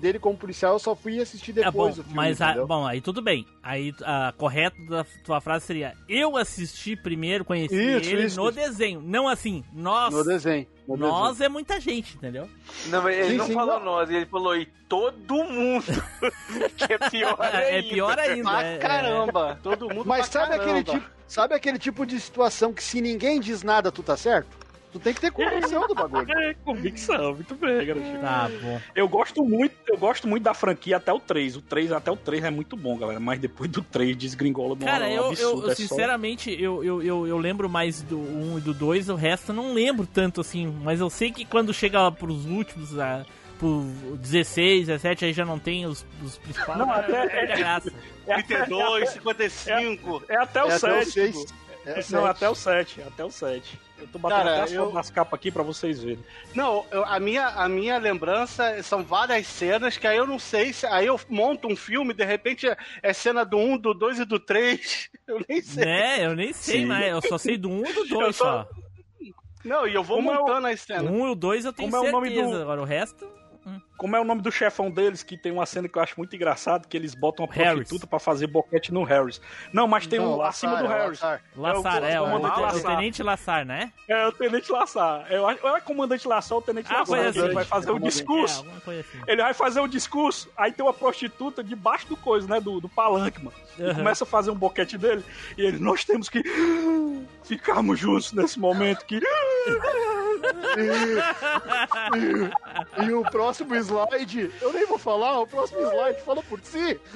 dele como policial eu só fui assistir É bom, depois filme. mas a- bom, aí tudo bem. Aí a correto da tua frase seria: eu assisti primeiro, conheci Isso, ele isso, no isso. desenho, não assim. Nós, No desenho. no nós é muita gente, entendeu? Não, mas ele Sim, não sim, falou não. nós, ele falou e todo mundo. que é pior É ainda. pior ainda. Pra é- é- caramba. Todo mundo Mas pra sabe caramba. aquele, tipo, sabe aquele tipo de situação que se ninguém diz nada, tu tá certo? Tu tem que ter convicção do bagulho. É, convicção, muito bem, garotinho. Tá bom. Eu gosto muito, eu gosto muito da franquia até o 3. O 3 até o 3 é muito bom, galera. Mas depois do 3 desgringola de uma Cara, eu, absurdo. eu, é só- sinceramente, eu, eu, eu, eu lembro mais do 1 e do 2, o resto eu não lembro tanto assim. Mas eu sei que quando chega pros últimos, a, pro 16, 17, aí já não tem os, os principais. Não, até- perde a graça. É, 32, 55. é até o É até o 7. 6. É o Não, até o 7, até o 7. Eu tô batendo Cara, até as eu- nas capas aqui pra vocês verem. Não, eu- a, minha, a minha lembrança são várias cenas que aí eu não sei se. Aí eu monto um filme, de repente é, é cena do 1, do 2 e do 3. Eu nem sei. Né, eu nem sei, Sim. mas eu só sei do 1 e do 2 Eu tô- só. Não, e eu vou Como é o- montando a cena. Um e o dois eu tenho Como é o nome certeza. do- Agora o resto. Como é o nome do chefão deles, que tem uma cena que eu acho muito engraçado, que eles botam uma prostituta pra fazer boquete no Harris. Não, mas tem um acima do Harris. Lassar, o é, o, comandante o Lassar. Tenente Lassar, né? É o Tenente Lassar. É, o- ou é comandante Lassar ou Tenente Ah, Lassar. coisa que Ele assim. vai fazer um É, discurso. assim. Ele vai fazer um discurso, aí tem uma prostituta debaixo do coisa, né? Do, do palanque, mano. E Aham. começa a fazer um boquete dele. E ele, nós temos que ficarmos juntos nesse momento que. E o próximo slide, eu nem vou falar, o próximo slide fala por si.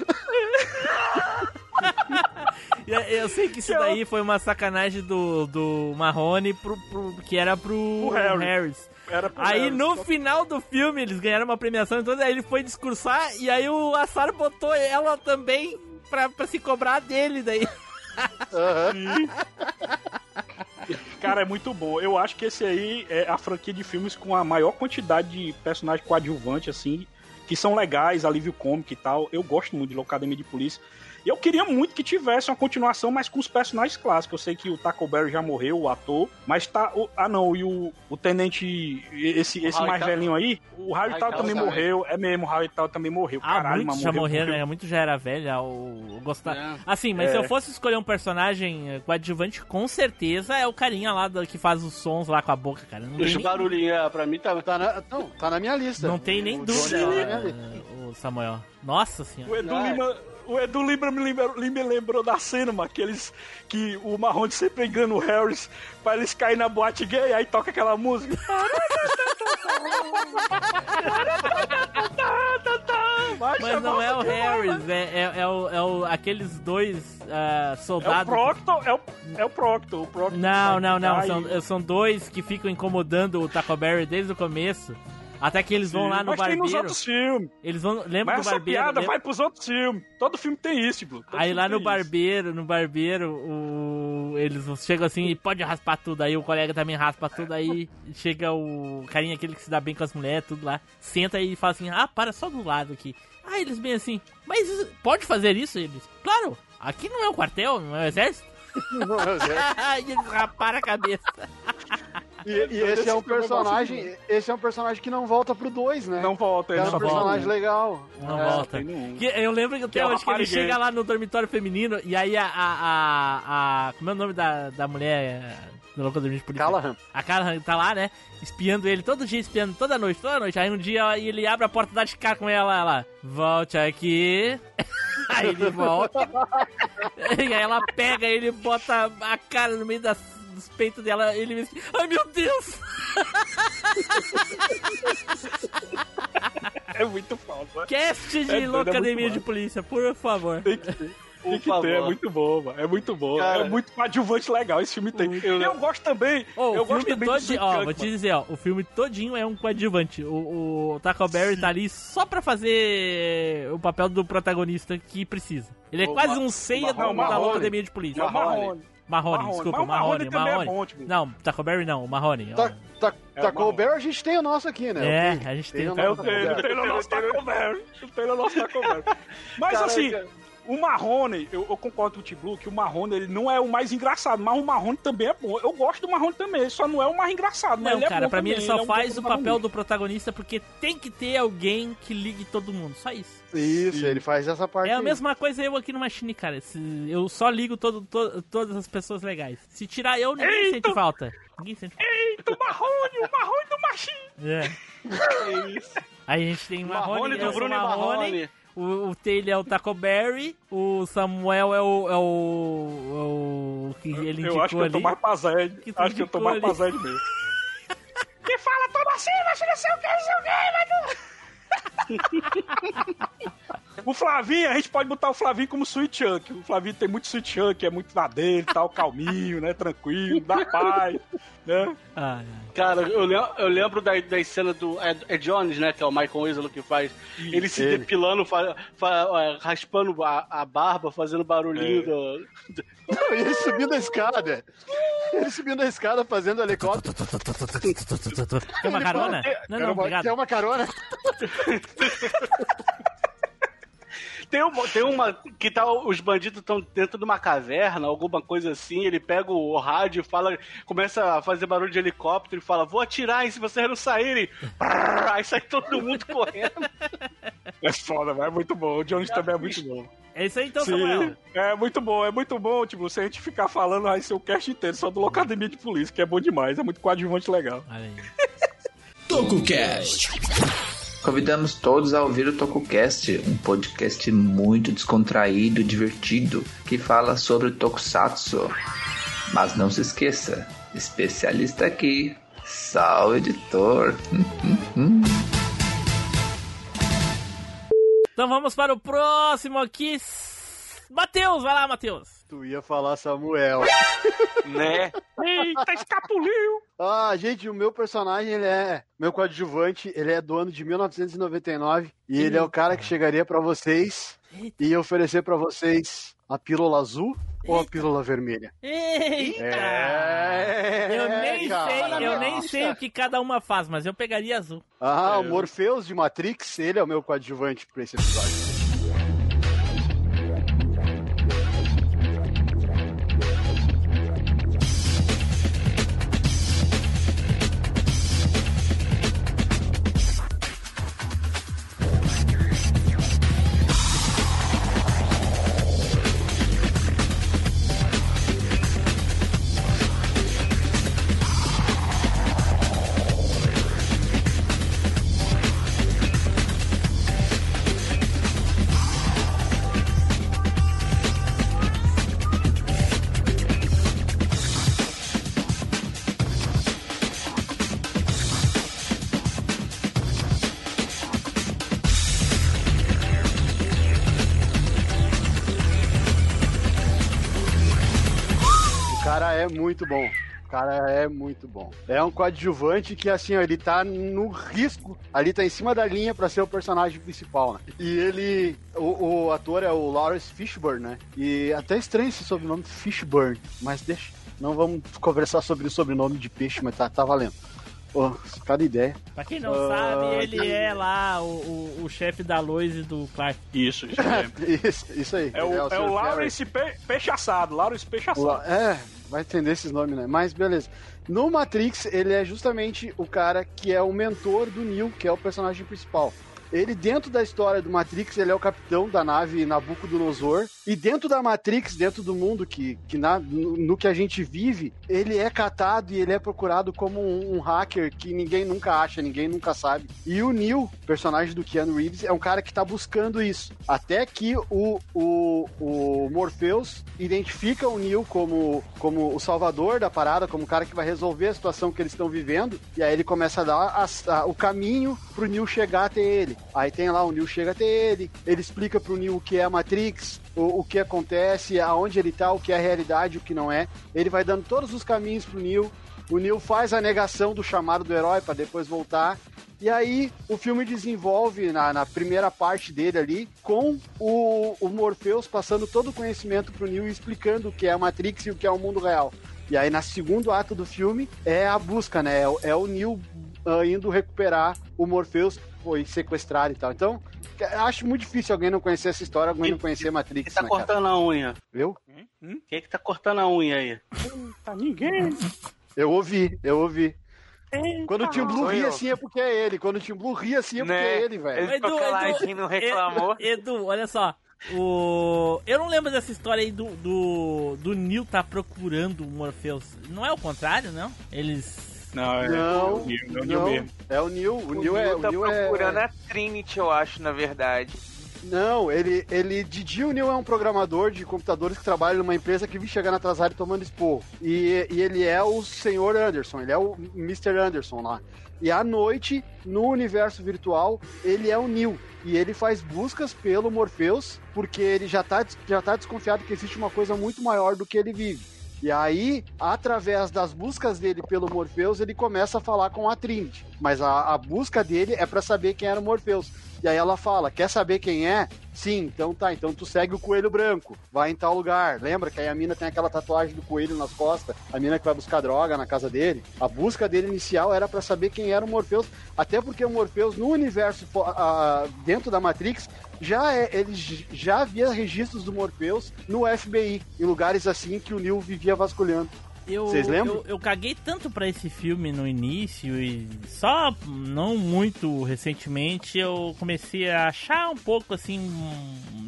Eu, sei que isso daí foi uma sacanagem do, do Marrone pro, pro- que era pro Harry. Harris. Era pro Aí Harris. no final do filme eles ganharam uma premiação, então aí ele foi discursar e aí o Assar botou ela também pra, pra se cobrar dele daí. Cara, é muito bom. Eu acho que esse aí é a franquia de filmes com a maior quantidade de personagens coadjuvantes, assim, que são legais, alívio cômico e tal. Eu gosto muito de Locademia de Polícia. E eu queria muito que tivesse uma continuação, mas com os personagens clássicos. Eu sei que o Taco Bell já morreu, o ator, mas tá. O, ah, não, e o, o tenente, esse, esse Harry mais Tal- velhinho aí, o Harry Harry Tal Tal também também. morreu. É mesmo, o Harry Tal também morreu. Ah, Caralho, muitos já morreu, morreram, morreu. né? Muito já era velha, o, o gostar. É. Assim, mas É. se eu fosse escolher um personagem eh, coadjuvante, com certeza é o carinha lá do, que faz os sons lá com a boca, cara. Não Os tem nem, barulhinhos, é, pra mim tá. Tá na, não, tá na minha lista. não tem nem O dúvida, tá lista. o Samuel. Nossa senhora. O Edu, é. Lima, o Edu Lima me lembrou, me lembrou da cena, mano, que, eles, que o Marrone sempre engana o Harris pra eles caírem na boate gay, aí toca aquela música. Mas não é o Harris, é, é, é o, é o- aqueles dois ah, É o soldados. Proctor, é o, é o Proctor. O Proctor Não, não, não. São, e- são dois que ficam incomodando o Taco Berry desde o começo. Até que eles vão Sim, lá no mas tem nos barbeiro. outros filmes. Eles vão. Lembra Mas do essa barbeiro? piada lembra- vai pros outros filmes. Todo filme tem isso, Blue. Todo Aí lá no barbeiro, no barbeiro, o... eles chegam assim e pode raspar tudo. Aí o colega também raspa tudo. Aí chega o carinha, aquele que se dá bem com as mulheres, tudo lá. Senta e fala assim: Ah, para só do lado aqui. Aí eles bem assim: Mas pode fazer isso? Eles: Claro, aqui não é o quartel, não é o exército. Não, é- e eles raparam a cabeça. E, e esse é um personagem. Esse é um personagem que não volta pro 2, né? Não volta, ele é um só personagem volta. legal. Não É. volta. eu lembro que até hoje que ele chega lá no dormitório feminino e aí a. a, a, a- como é o nome da, da mulher é, do louco dormir de polícia? Callahan. A Callahan tá lá, né? Espiando ele todo dia, espiando toda noite, toda noite. Aí um dia ele abre a porta, dá de cara com ela, ela, volte aqui. aí ele volta. e aí ela pega ele, bota a cara no meio das, dos peitos dela. Ele diz, ai meu Deus! É muito foda. Cast de É é de Polícia, por favor. Tem que ter. Tem que ter, é muito bom, mano. É muito bom. Cara. é muito coadjuvante legal. Esse filme tem. Eu- Eu, gosto também. Ô, eu o gosto filme também ó, vou te dizer, ó, o filme todinho é um coadjuvante. O, o Taco Berry tá ali só pra fazer o papel do protagonista que precisa. Ele é O quase um ceia da Marrone. Locademia de Polícia. É o Marrone. Marrone, Marrone. desculpa, o Marrone Marrone, é Marrone. bom, tipo. Não, Taco Berry não, o Marrone. Tá, tá, É o Taco. Bell, a gente tem o nosso aqui, né? É, a gente tem o o É, eu nosso Taco Bell. tenho no nosso Taco Bell. Eu tenho no nosso Taco Bell. Mas Caraca. assim, o Marrone, eu, eu concordo com o T-Blue que o Marrone ele não é o mais engraçado, mas o Marrone também é bom. Eu gosto do Marrone também, ele só não é o mais engraçado. mas Não, ele é cara, bom pra mim também, ele só é um faz bom o papel do protagonista porque tem que ter alguém que ligue todo mundo, só isso. Isso, ele faz essa parte. É a mesma coisa eu aqui no Machine, cara. Eu só ligo todo, to- todas as pessoas legais. Se tirar eu, ninguém Eita! sente falta. Ninguém sente falta. Eita, o Marrone, o Marrone do Machinho. É. É isso. Aí a gente tem o Marrone, Marrone do Bruno e Marrone, Marrone. O, o Taylor é o Taco Berry, o Samuel é o. É o, é o que ele indicou Eu acho que eu tô ali. mais pra Zed. Que tu Acho que eu tô mais pra ali. Zed mesmo. Que fala todo assim, mas não sei o que, não sei o que, mas... O Flavinho, a gente pode botar o Flavinho como Sweet Chunk. O Flavinho tem muito Sweet Chunk, é muito na dele, tal, calminho, né? Tranquilo, dá paz, né? Ah, Cara, eu lembro, eu lembro da, da cena do. É, é Jones, né? Que é o Michael Winslow que faz. Ele se Ele. depilando, fa- fa- é, raspando a, a barba, fazendo barulhinho É. do. Não, e ele subindo a escada. Ele subindo a escada fazendo helicóptero. Quer uma carona? Não, não, obrigado. Quer uma carona? Tem uma, tem uma que tá, os bandidos estão dentro de uma caverna, alguma coisa assim. Ele pega o rádio, fala, começa a fazer barulho de helicóptero e fala: Vou atirar e se vocês não saírem. Brrr, aí sai todo mundo correndo. É foda, mas é muito bom. O Jones também é muito bom. É isso aí então, Sim, Samuel. é muito bom, é muito bom. Tipo, se a gente ficar falando, vai ser o cast inteiro só do Locademia de Polícia, que é bom demais. É muito coadjuvante legal. Olha aí. TocoCast. Convidamos todos a ouvir o TokuCast, um podcast muito descontraído, divertido, que fala sobre Tokusatsu. Mas não se esqueça, especialista aqui, Sal Editor. Então vamos para o próximo aqui. Matheus, vai lá, Matheus. Tu ia falar Samuel. Né? Eita, escapuliu! Ah, gente, o meu personagem, ele é. Meu coadjuvante, ele é do ano de 1999. E ele é o cara que chegaria pra vocês e ia oferecer pra vocês a pílula azul ou a pílula vermelha. Eita! É, eu nem cara. sei, eu nem sei o que cada uma faz, mas eu pegaria azul. Ah, o Morpheus de Matrix, ele é o meu coadjuvante pra esse episódio. Cara é muito bom. É um coadjuvante que, assim, ó, ele tá no risco. Ali tá em cima da linha pra ser o personagem principal, né? E ele. O, o ator é o Lawrence Fishburne, né? E até estranho esse sobrenome Fishburne. Mas deixa. Não vamos conversar sobre o sobrenome de peixe, mas tá, tá valendo. Pô, cada ideia. Pra quem não Ah, sabe, ele que- é lá o, o, o chefe da Lois e do Clark. Isso, isso isso, isso aí. É o, Ele é o Sr. Lawrence Pe- Peixe Assado, Lawrence Peixe Assado. La- É, vai entender esses nomes, né? Mas beleza. No Matrix, ele é justamente o cara que é o mentor do Neo, que é o personagem principal. Ele, dentro da história do Matrix, ele é o capitão da nave Nabucodonosor. E dentro da Matrix, dentro do mundo que, que na- no, no que a gente vive, ele é catado e ele é procurado como um, um hacker que ninguém nunca acha, ninguém nunca sabe. E o Neo, personagem do Keanu Reeves, é um cara que tá buscando isso. Até que o, o, o Morpheus identifica o Neo como, como o salvador da parada, como o cara que vai resolver a situação que eles estão vivendo. E aí ele começa a dar as- a- o caminho pro Neo chegar até ele. Aí tem lá, o Neo chega até ele, ele explica pro Neo o que é a Matrix, o, o que acontece, aonde ele tá, o que é a realidade, o que não é. Ele vai dando todos os caminhos pro Neo. O Neo faz a negação do chamado do herói para depois voltar. E aí o filme desenvolve na, na primeira parte dele ali com o, o Morpheus passando todo o conhecimento pro Neo e explicando o que é a Matrix e o que é o mundo real. E aí, na segundo ato do filme, é a busca, né? É, o- é o Neo ah, indo recuperar o Morpheus foi sequestrado e tal. Então, acho muito difícil alguém não conhecer essa história, alguém não conhecer Matrix, Quem tá né, cara? cortando a unha? Viu? Quem é que tá cortando a unha aí? Tá ninguém. Eu ouvi, eu ouvi. Quando o Tim Blue ria assim é porque é ele. Quando o Tim Blue ria assim é porque Né? é ele, velho. Ele ficou caladinho, não reclamou. Edu, Edu, olha só. O... Eu não lembro dessa história aí do, do, do Neil tá procurando o Morpheus. Não é o contrário, não? Eles. Não, é, Não, o Neil, é o Neil não, mesmo. é o Neil. O, O Neil é. Tá o Neil é- procurando a Trinity, eu acho, na verdade. Não, ele, ele. Didi o Neil é um programador de computadores que trabalha numa empresa que vive chegando atrasado e tomando esporro. E, e ele é o senhor Anderson, ele é o Mr. Anderson lá. E à noite, no universo virtual, ele é o Neil. E ele faz buscas pelo Morpheus, porque ele já tá, já tá desconfiado que existe uma coisa muito maior do que ele vive. E aí, através das buscas dele pelo Morpheus, ele começa a falar com a Trinity. Mas a, a busca dele é pra saber quem era o Morpheus. E aí ela fala: quer saber quem é? Sim, então tá, então tu segue o coelho branco, vai em tal lugar. Lembra que aí a mina tem aquela tatuagem do coelho nas costas, a mina que vai buscar droga na casa dele. A busca dele inicial era pra saber quem era o Morpheus, até porque o Morpheus no universo dentro da Matrix já é, ele já havia registros do Morpheus no FBI, em lugares assim que o Neo vivia vasculhando. Eu, Vocês lembram? Eu, eu caguei tanto pra esse filme no início e só não muito recentemente eu comecei a achar um pouco assim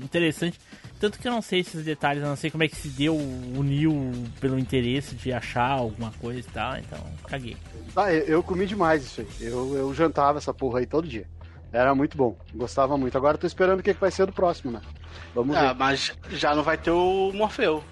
interessante. Tanto que eu não sei esses detalhes, eu não sei como é que se deu o Neil pelo interesse de achar alguma coisa e tal, então caguei. Ah, eu, eu comi demais isso aí. Eu, eu jantava essa porra aí todo dia. Era muito bom, gostava muito. Agora tô esperando o que, que vai ser do próximo, né? Vamos Ah, ver. mas já não vai ter o Morfeu.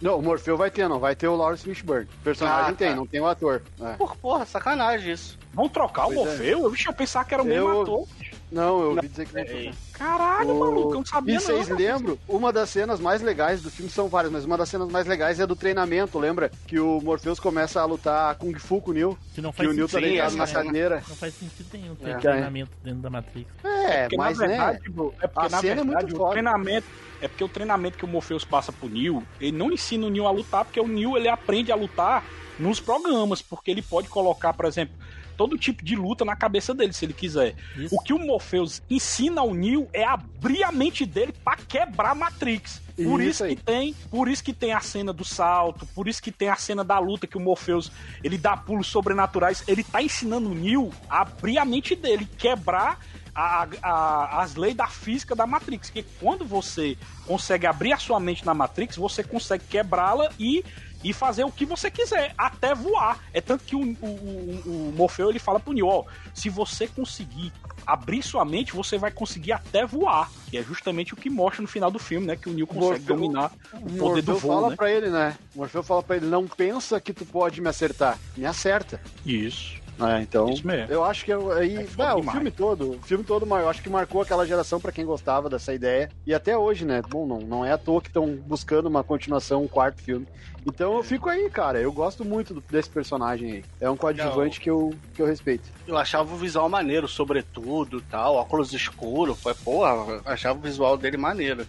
Não, o Morfeu vai ter, não. Vai ter o Lawrence Fishburne. O personagem Ah, tem, tá. não tem o ator. É. Por, porra, sacanagem isso. Vão trocar Pois o é. Morfeu? Eu, vixe, eu pensava que era o mesmo Eu- ator. Não, eu ouvi dizer que não Ei. Caralho, O- maluco, eu não sabia E não. vocês lembram? Uma das cenas mais legais do filme são várias, mas uma das cenas mais legais é do treinamento, lembra? Que o Morpheus começa a lutar Kung Fu com o Neo. Que não Que faz o Neo tá sentido, deitado sim, na cena. cadeira. Não faz sentido nenhum ter É. treinamento dentro da Matrix. É, Porque, mas na né? verdade, bro, é porque a na cena é verdade muito o foda. treinamento é porque o treinamento que o Morpheus passa pro Neo, ele não ensina o Neo a lutar, porque o Neo ele aprende a lutar nos programas, porque ele pode colocar, por exemplo, todo tipo de luta na cabeça dele, se ele quiser. Isso. O que o Morpheus ensina ao Neo é abrir a mente dele pra quebrar a Matrix. Por Isso isso, que tem, por isso que tem a cena do salto, por isso que tem a cena da luta que o Morpheus, ele dá pulos sobrenaturais, ele tá ensinando o Neo a abrir a mente dele, quebrar a- a- as leis da física da Matrix. Que quando você consegue abrir a sua mente na Matrix, você consegue quebrá-la e, e fazer o que você quiser, até voar. É tanto que o, o, o, Morfeu ele fala pro Neo, ó, se você conseguir abrir sua mente, você vai conseguir até voar. E é justamente o que mostra no final do filme, né? Que o Neo consegue Morfeu- dominar o poder do Morfeu voo, fala né? pra ele, né? O Morfeu fala pra ele, não pensa que tu pode me acertar. Me acerta. Isso. É, então, Isso mesmo. eu acho que eu, aí, É foda não, o demais. filme todo, o filme todo, eu acho que marcou aquela geração pra quem gostava dessa ideia e até hoje, né? Bom, não, não é à toa que estão buscando uma continuação, um quarto filme. Então eu fico aí, cara. Eu gosto muito do- desse personagem aí. É um coadjuvante que eu, que eu respeito. Eu achava o visual maneiro, sobretudo tal, óculos escuros. Foi, porra, eu achava o visual dele maneiro.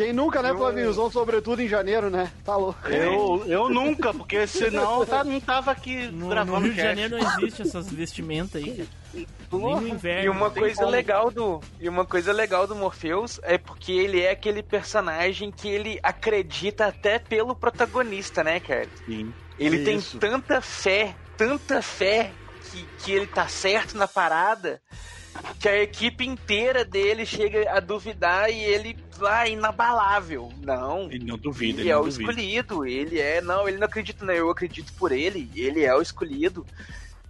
Quem nunca, né, Eu- Flavinho? Usou sobretudo em janeiro, né? Tá louco. Eu, eu nunca, porque senão tá, não tava aqui No, no gravando Rio de. Janeiro não existe essas vestimentas aí, no inverno. E uma coisa como. legal do e uma coisa legal do Morpheus é porque ele é aquele personagem que ele acredita até pelo protagonista, né, cara? Sim. Ele Isso. tem tanta fé, tanta fé que, que ele tá certo na parada que a equipe inteira dele chega a duvidar e ele lá inabalável. Não. Ele não duvida, Ele ele é o duvida. escolhido, ele é. Não, ele não acredita, não. Eu acredito por ele, ele é o escolhido.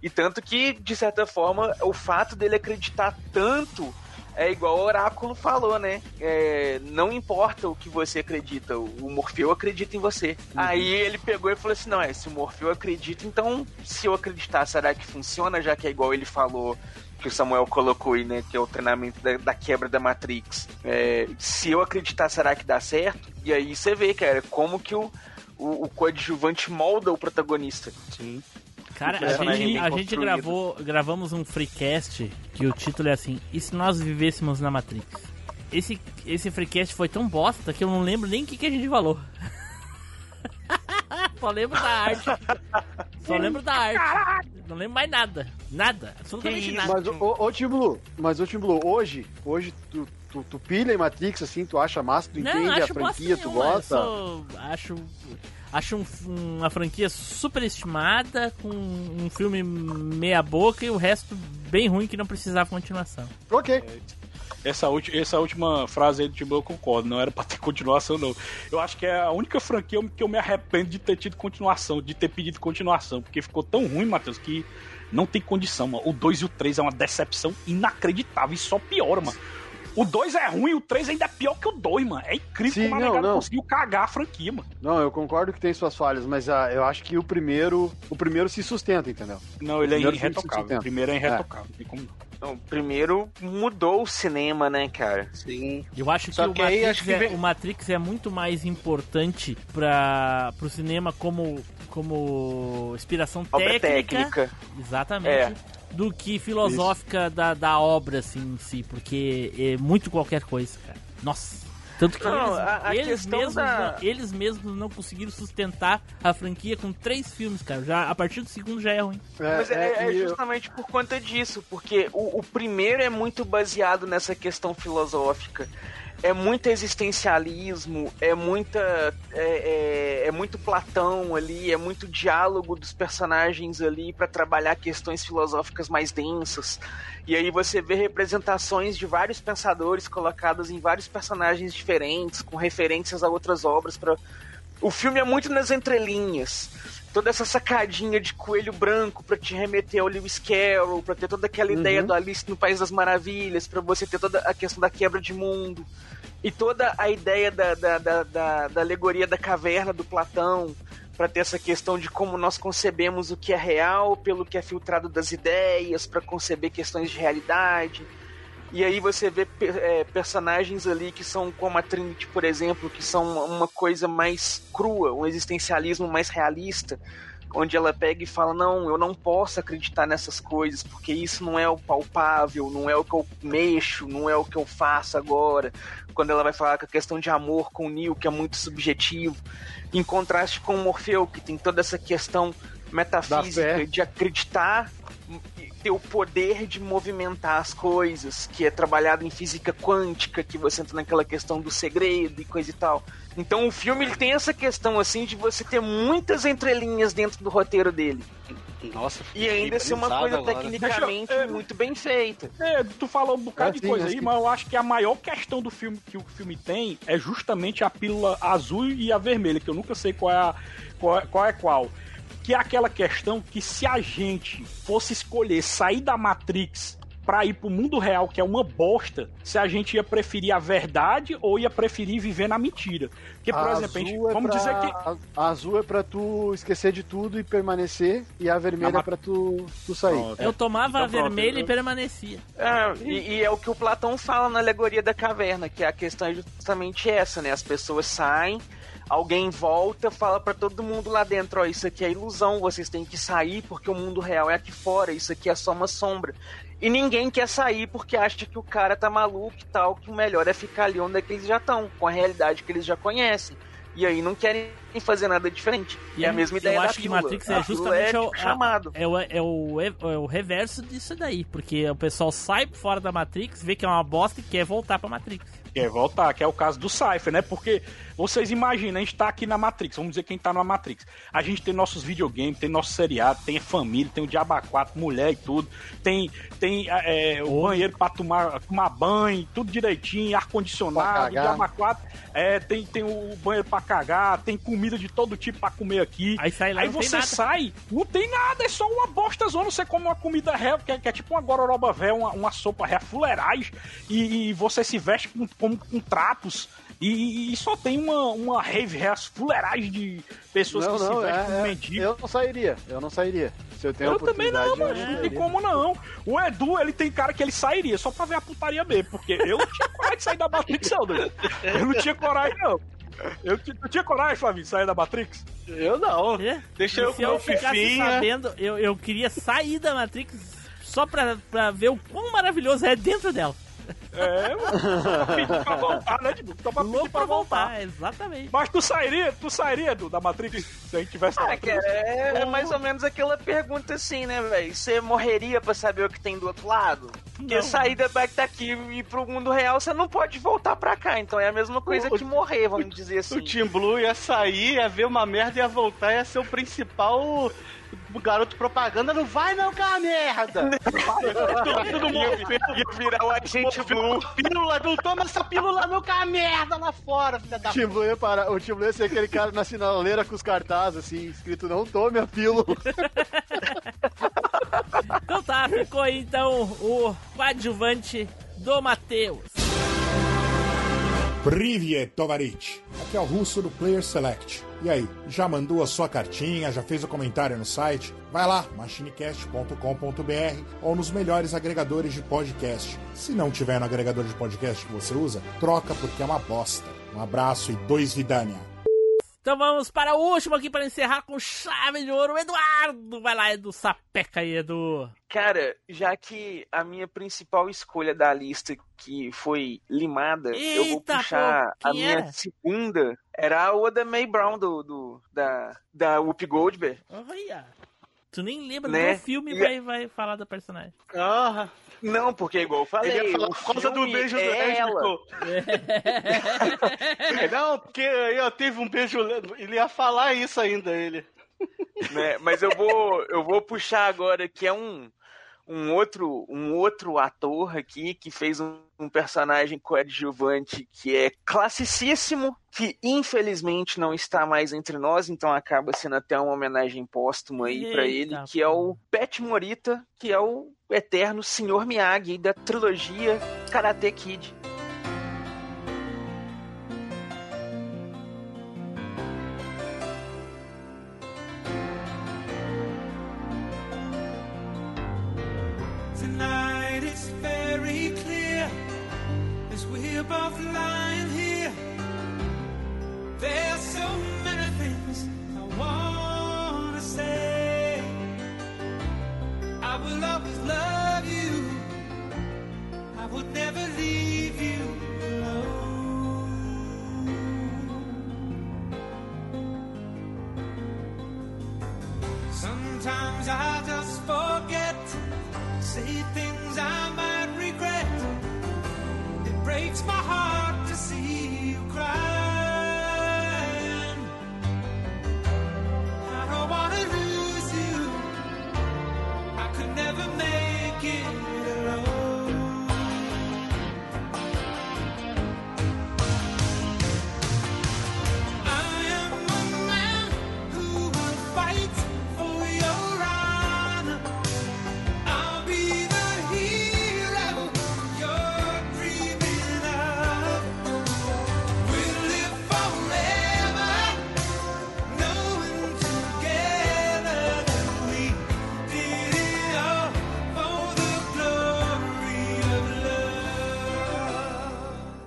E tanto que, de certa forma, o fato dele acreditar tanto é igual o Oráculo falou, né? É, não importa o que você acredita, o Morfeu acredita em você. Aí ele pegou e falou assim: não, é, se o Morfeu acredita, então se eu acreditar, será que funciona? Já que é igual ele falou. Que o Samuel colocou aí, né? Que é o treinamento da, da quebra da Matrix. É, se eu acreditar, será que dá certo? E aí você vê, cara, como que o, o, o coadjuvante molda o protagonista. Sim. Cara, a gente, a gente gravou, gravamos um freecast que o título é assim: E se nós vivêssemos na Matrix? Esse, esse freecast foi tão bosta que eu não lembro nem o que, que a gente falou. Só lembro da arte. Só lembro da arte. Não lembro mais nada. Nada. Absolutamente nada. Mas, ô, ô Tim Blue, mas ô Tim Blue, hoje, hoje tu, tu, tu pilha em Matrix, assim, tu acha massa, tu Não, entende a franquia, tu nenhuma, eu gosta? sou- acho acho um- uma franquia super estimada, com um filme meia boca e o resto bem ruim que não precisava continuação. Ok. Essa, essa última frase aí do Timbu eu concordo, não era pra ter continuação, não. Eu acho que é a única franquia que eu me arrependo de ter tido continuação, de ter pedido continuação, porque ficou tão ruim, Matheus, que não tem condição, mano. O 2 e o 3 é uma decepção inacreditável e só piora, mano. O 2 é ruim, o 3 ainda é pior que o 2, mano. É incrível Sim, como a não, não. conseguiu cagar a franquia, mano. Não, eu concordo que tem suas falhas, mas ah, eu acho que o primeiro, o primeiro se sustenta, entendeu? Não, ele é irretocável. O primeiro é irretocável. não tem como não. Então, primeiro mudou o cinema, né, cara? Sim. Eu acho que, Só o, que aí, Matrix acho que é, o Matrix é muito mais importante para o cinema como, como inspiração técnica. técnica. Exatamente. É. do que filosófica da, da obra, assim, em si, porque é muito qualquer coisa, cara. Nossa. Tanto que Não, eles, a- a eles mesmos, da- não, eles mesmos não conseguiram sustentar a franquia com três filmes, cara. Já, a partir do segundo já é ruim. Mas é, é justamente por conta disso, porque o, o primeiro é muito baseado nessa questão filosófica. É muito existencialismo, é muita. É, é- é muito Platão ali, é muito diálogo dos personagens ali para trabalhar questões filosóficas mais densas. E aí você vê representações de vários pensadores colocadas em vários personagens diferentes, com referências a outras obras para o filme é muito nas entrelinhas. Toda essa sacadinha de coelho branco pra te remeter ao Lewis Carroll, pra ter toda aquela ideia do Alice no País das Maravilhas, pra você ter toda a questão da quebra de mundo. E toda a ideia da, da, da, da, da alegoria da caverna do Platão, pra ter essa questão de como nós concebemos o que é real pelo que é filtrado das ideias, pra conceber questões de realidade. E aí você vê é, personagens ali que são como a Trinity, por exemplo, que são uma- coisa mais crua, um existencialismo mais realista, onde ela pega e fala: Não, eu não posso acreditar nessas coisas, porque isso não é o palpável, não é o que eu mexo, não é o que eu faço agora. Quando ela vai falar com a questão de amor com o Neo, que é muito subjetivo, em contraste com o Morfeu, que tem toda essa questão metafísica de acreditar ter o poder de movimentar as coisas, que é trabalhado em física quântica, que você entra naquela questão do segredo e coisa e tal. Então o filme ele tem essa questão assim de você ter muitas entrelinhas dentro do roteiro dele. Nossa, E ainda ser uma coisa agora. tecnicamente eu- é, muito bem feita. É, tu falou um bocado Ah, de sim, coisa é aí, sim. mas eu acho que a maior questão do filme que o filme tem é justamente a pílula azul e a vermelha, que eu nunca sei qual é a, qual, é- qual é qual. Que é aquela questão que se a gente fosse escolher sair da Matrix pra ir pro mundo real, que é uma bosta, se a gente ia preferir a verdade ou ia preferir viver na mentira. Porque, por A exemplo, a gente, é vamos pra- dizer que A, a azul é pra tu esquecer de tudo e permanecer, e a vermelha Ah, é pra tu, tu sair. Eu tomava Então a pronto, vermelha eu- e permanecia. É, e, e é o que o Platão fala na alegoria da caverna, que a questão é justamente essa, né? As pessoas saem, alguém volta, fala pra todo mundo lá dentro, ó, isso aqui é ilusão, vocês têm que sair porque o mundo real é aqui fora, isso aqui é só uma sombra. E ninguém quer sair porque acha que o cara tá maluco e tal, que o melhor é ficar ali onde é que eles já estão, com a realidade que eles já conhecem. E aí não querem fazer nada diferente. E é a mesma ideia eu acho que pílula. Matrix é justamente é, o, tipo, chamado. é, o, é, o, é o reverso disso daí, porque o pessoal sai fora da Matrix, vê que é uma bosta e quer voltar pra Matrix. Quer voltar, que é o caso do Cypher, né? Porque vocês imaginam, a gente tá aqui na Matrix, vamos dizer quem tá na Matrix. A gente tem nossos videogames, tem nosso seriado, tem a família, tem o Diaba 4, mulher e tudo. Tem, tem é, o banheiro pra tomar, tomar banho, tudo direitinho, ar-condicionado. Diaba 4. É, tem, tem o banheiro pra cagar, tem comida de todo tipo pra comer aqui. Aí sai lá, Aí você sai, não tem nada, é só uma bosta zona. Você come uma comida ré, que é, que é tipo uma gororoba véia, uma, uma sopa ré fuleirais, e, e você se veste com, com, com trapos. E, e só tem uma, uma rave ré fuleiragem de pessoas Não, que se não, vestem é, com é, mendigo. eu não sairia, eu não sairia. Se eu tenho Eu também não, mas eu não tem como não. O Edu, ele tem cara que ele sairia só pra ver a putaria mesmo, porque eu não tinha coragem de sair da Matrix, não, doido. Eu não tinha coragem, não. Eu, tu tinha coragem, Flavinho, de sair da Matrix? Eu não. É? Deixa E eu se com eu ficasse fifinha. sabendo, eu, eu queria sair da Matrix só pra, pra ver o quão maravilhoso é dentro dela. É, mano. Pra voltar, né, Dibu? Só pra pedir Louco pra pra voltar. voltar, exatamente. Mas tu sairia, tu sairia do, da Matrix se a gente tivesse Ah, cara, é, é mais ou menos aquela pergunta assim, né, velho? Você morreria pra saber o que tem do outro lado? Porque Não. sair da back daqui e ir pro mundo real, você não pode voltar pra cá. Então é a mesma coisa O- que morrer, vamos dizer assim. O Team Blue ia sair, ia ver uma merda, ia voltar, ia ser o principal garoto propaganda. Não vai não, que é merda! Tudo mundo Ia virar o agente Blue. Pílula, não toma essa pílula não, que é merda lá fora, filha da O Tim Blue ia parar- o Tim Blue ia ser aquele cara na sinaleira com os cartazes, assim, escrito não tome a pílula. Então tá, ficou aí então o coadjuvante do Matheus. Privyet, Tovarich. Aqui é o russo do Player Select. E aí, já mandou a sua cartinha, já fez o comentário no site? Vai lá, machinecast.com.br ou nos melhores agregadores de podcast. Se não tiver no agregador de podcast que você usa, troca porque é uma bosta. Um abraço e dois vidania. Então vamos para o último aqui para encerrar com chave de ouro. Eduardo, vai lá, Edu, sapeca aí, Edu. Cara, já que a minha principal escolha da lista que foi limada, eu vou Eita, puxar pô, a minha era? segunda. Era a Oda May Brown do, do- da, da Whoopi Goldberg. Olha. Tu nem lembra Né? do filme E- vai, vai falar da personagem. Ah, Não, porque igual eu falei, ele ia falar o por causa do beijo do é ela. Hamilton. Não, porque aí ó, teve um beijo. Ele ia falar isso ainda, ele. né? Mas eu vou, eu vou puxar agora que é um, um outro, um outro ator aqui que fez um, um personagem coadjuvante que é classicíssimo, que infelizmente não está mais entre nós, então acaba sendo até uma homenagem póstuma aí pra ele, que é o Pet Morita, que é o eterno Sr. Miyagi da trilogia Karate Kid. Here. There's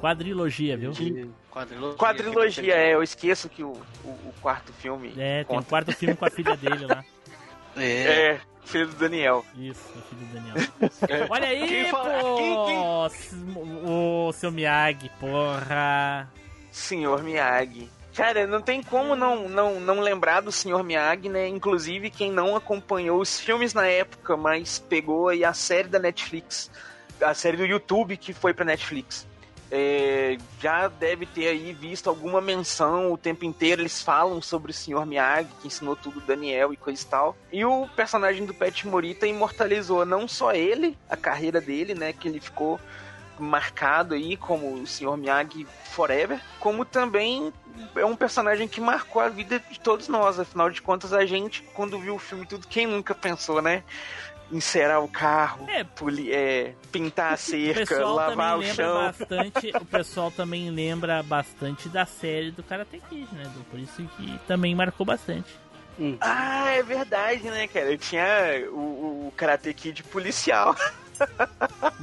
Quadrilogia, viu? Quadrilogia. Quadrilogia, é, eu esqueço que o, o, o quarto filme É, tem um conta. quarto filme com a filha dele lá. É. É, filho do Daniel. Isso, a filha do Daniel. Olha aí, Quem fala- pô! quem- O seu Miyagi, porra! Senhor Miyagi. Cara, não tem como não, não, não lembrar do Senhor Miyagi, né? Inclusive, quem não acompanhou os filmes na época, mas pegou aí a série da Netflix, a série do YouTube que foi pra Netflix. É, já deve ter aí visto alguma menção o tempo inteiro. Eles falam sobre o Senhor Miyagi, que ensinou tudo Daniel e coisa e tal. E o personagem do Pet Morita imortalizou não só ele, a carreira dele, né? Que ele ficou marcado aí como o Sr. Miyagi Forever, como também é um personagem que marcou a vida de todos nós. Afinal de contas, a gente, quando viu o filme tudo, quem nunca pensou, né? Encerar o carro, É. poli- é, pintar a O cerca, pessoal lavar também o lembra chão. bastante. O pessoal também lembra bastante da série do Karate Kid, né? Por isso que também marcou bastante. Ah, é verdade, né, cara? Eu tinha o, o Karate Kid policial.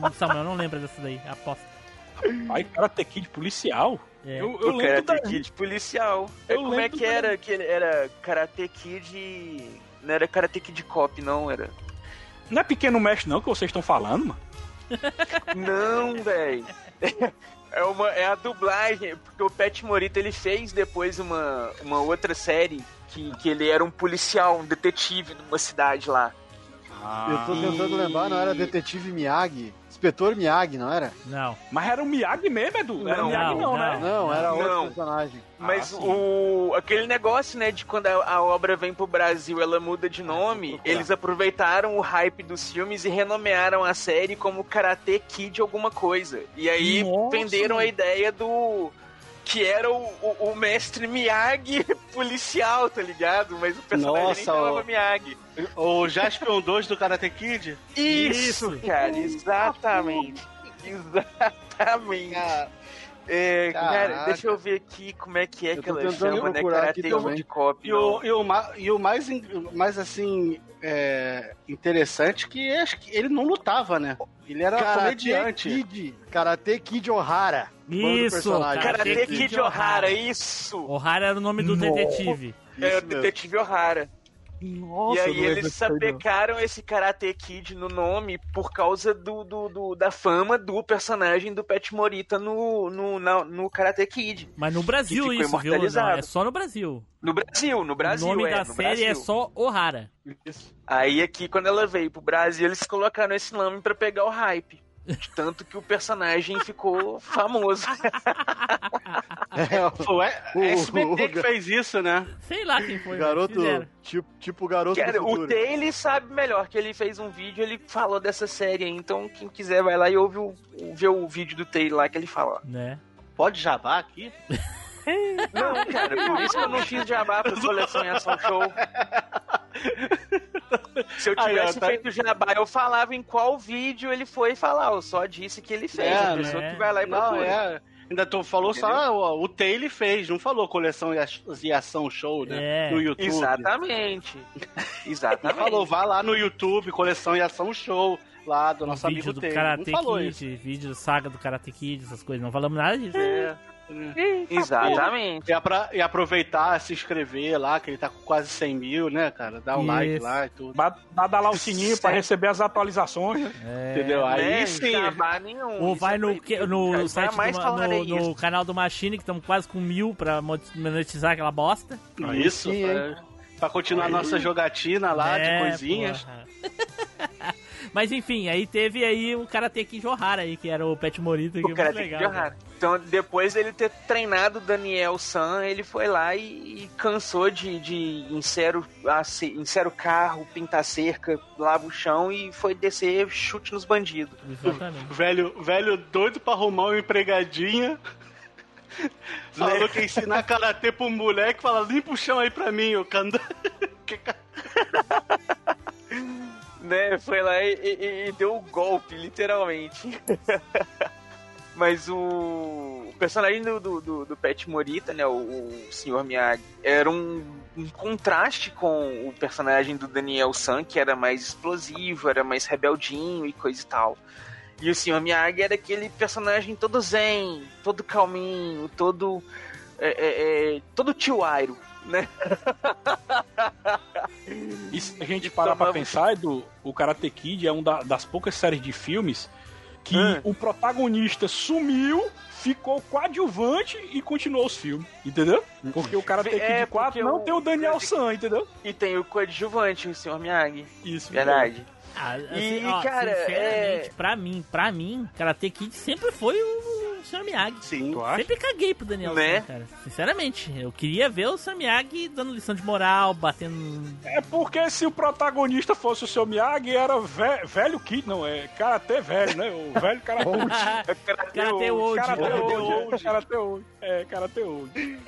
O Samuel não lembra dessa daí, aposto. Aí, Karate Kid policial? É. Eu, eu o lembro Karate da... Kid policial. Eu como é que da- era? Que era Karate Kid. Não era Karate Kid Cop, não, era. Não é pequeno mestre não que vocês estão falando, mano? Não, velho. É, uma, é a dublagem, porque o Pet Morita ele fez depois uma, uma outra série que, que ele era um policial, um detetive numa cidade lá. Eu tô tentando lembrar, não era Detetive Miyagi? Inspetor Miyagi, não era? Não. Mas era o Miyagi mesmo, Edu? Era o Não, Miyagi não, não, né? Não, era outro Não. personagem. Mas Ah, o aquele negócio, né, de quando a, a obra vem pro Brasil, ela muda de nome, eles aproveitaram o hype dos filmes e renomearam a série como Karate Kid alguma coisa. E aí Nossa. venderam a ideia do que era o, o, o mestre Miyagi policial, tá ligado? Mas o personagem nem Nossa, chamava ó. Miyagi. O Jaspion 2 do Karate Kid? Isso, cara, exatamente. Exatamente. É, cara, deixa eu ver aqui como é que é Eu que ela chama, né? Karate de Cop. E o, e o, e o mais, mais assim, é, interessante que acho que ele não lutava, né? Ele era Karate comediante. Kid. Karate Kid O'Hara. Isso. Karate Kid Ohara, isso! Ohara era o nome do Nossa. detetive. É o Isso detetive Ohara. Nossa, e aí eles sapecaram esse Karate Kid no nome por causa do, do, do- da fama do personagem do Pet Morita no, no, na- no Karate Kid. Mas no Brasil isso, viu? Não, é só no Brasil. No Brasil, no Brasil, o nome é, da no série é Brasil. só Ohara. Aí aqui, quando ela veio pro Brasil, eles colocaram esse nome pra pegar o hype. De tanto que o personagem ficou famoso. É, Pô, é, O- SBT o- que fez isso, né? Sei lá quem foi. o garoto, tipo, tipo o garoto Cara, do o futuro. Taylor sabe melhor, que ele fez um vídeo, ele falou dessa série aí. Então, quem quiser, vai lá e ouve o, o- vê o vídeo do Taylor lá que ele fala. Né? Pode jabá aqui? Não, cara, por isso que eu não fiz jabá pra coleção em ação show. Se eu Aí, ó, tivesse tá- feito jabá, eu falava em qual vídeo ele foi falar. Eu só disse que ele fez. É, a pessoa né? que vai lá e Não, procura. é. Ainda tô, falou só Entendeu? ó, o Taylor fez, não falou coleção e ação show, né? É. No YouTube. Exatamente. Ele Exatamente. falou, vai lá no YouTube, coleção e ação show, lá do O nosso vídeo amigo do Taylor. Karate não Kid, isso. vídeo saga do Karate Kid, essas coisas. Não falamos nada disso. É. Exatamente. E, apra- e aproveitar, se inscrever lá, que ele tá com quase 100 mil, né, cara? Dá um like Isso. lá e tudo. Dar lá o sininho pra receber as atualizações, né? É. Entendeu? Aí Né? sim. Nenhum. Ou Isso vai é no, que- no cara. site do, no, no isso. canal do Machine, que estamos quase com mil pra mo- monetizar aquela bosta. Isso, Sim, pra, pra continuar a nossa jogatina lá É, de coisinhas. Mas enfim, aí teve aí o Karate Kid Ohara aí, que era o Pet Morita, que O é muito que legal. Então, depois dele ter treinado o Daniel San, ele foi lá e, e cansou de, de encer, o, carro, pintar cerca, lava o chão e foi descer chute nos bandidos. Exatamente. Velho, velho doido pra arrumar uma empregadinha. Falou que ensinar karatê pro moleque, fala, limpa o chão aí pra mim, ô ca- né? Foi lá e, e- e deu o golpe, literalmente. Mas o, o personagem do, do, do, do Pet Morita, né? O, o Sr. Miyagi, era um, um contraste com o personagem do Daniel San, que era mais explosivo, era mais rebeldinho e coisa e tal. E o Sr. Miyagi era aquele personagem todo zen, todo calminho, todo. É, é, é, todo tio Airo, né? E se a gente parar pra pensar, Edu, o Karate Kid é uma das poucas séries de filmes que Ah. o protagonista sumiu, ficou coadjuvante e continuou os filmes, entendeu? Porque o Karate Kid É, 4 porque não o- tem o Daniel San, entendeu? E tem o coadjuvante, o Sr. Miyagi. Isso. Verdade. Ah, E, assim, ó, cara, sinceramente, é- pra mim, pra mim, Karate Kid sempre foi o Sr. Miyagi. Sim. Tu acha? Sempre caguei pro Daniel Né? San, cara. Sinceramente, eu queria ver o Sr. Miyagi dando lição de moral, batendo... É porque se o protagonista fosse o seu Miyagi, era ve- velho Kid, não, é Karate velho, né? O velho Karate Karate Old. Karate Karate Old. Karate Old. É, Karate Old.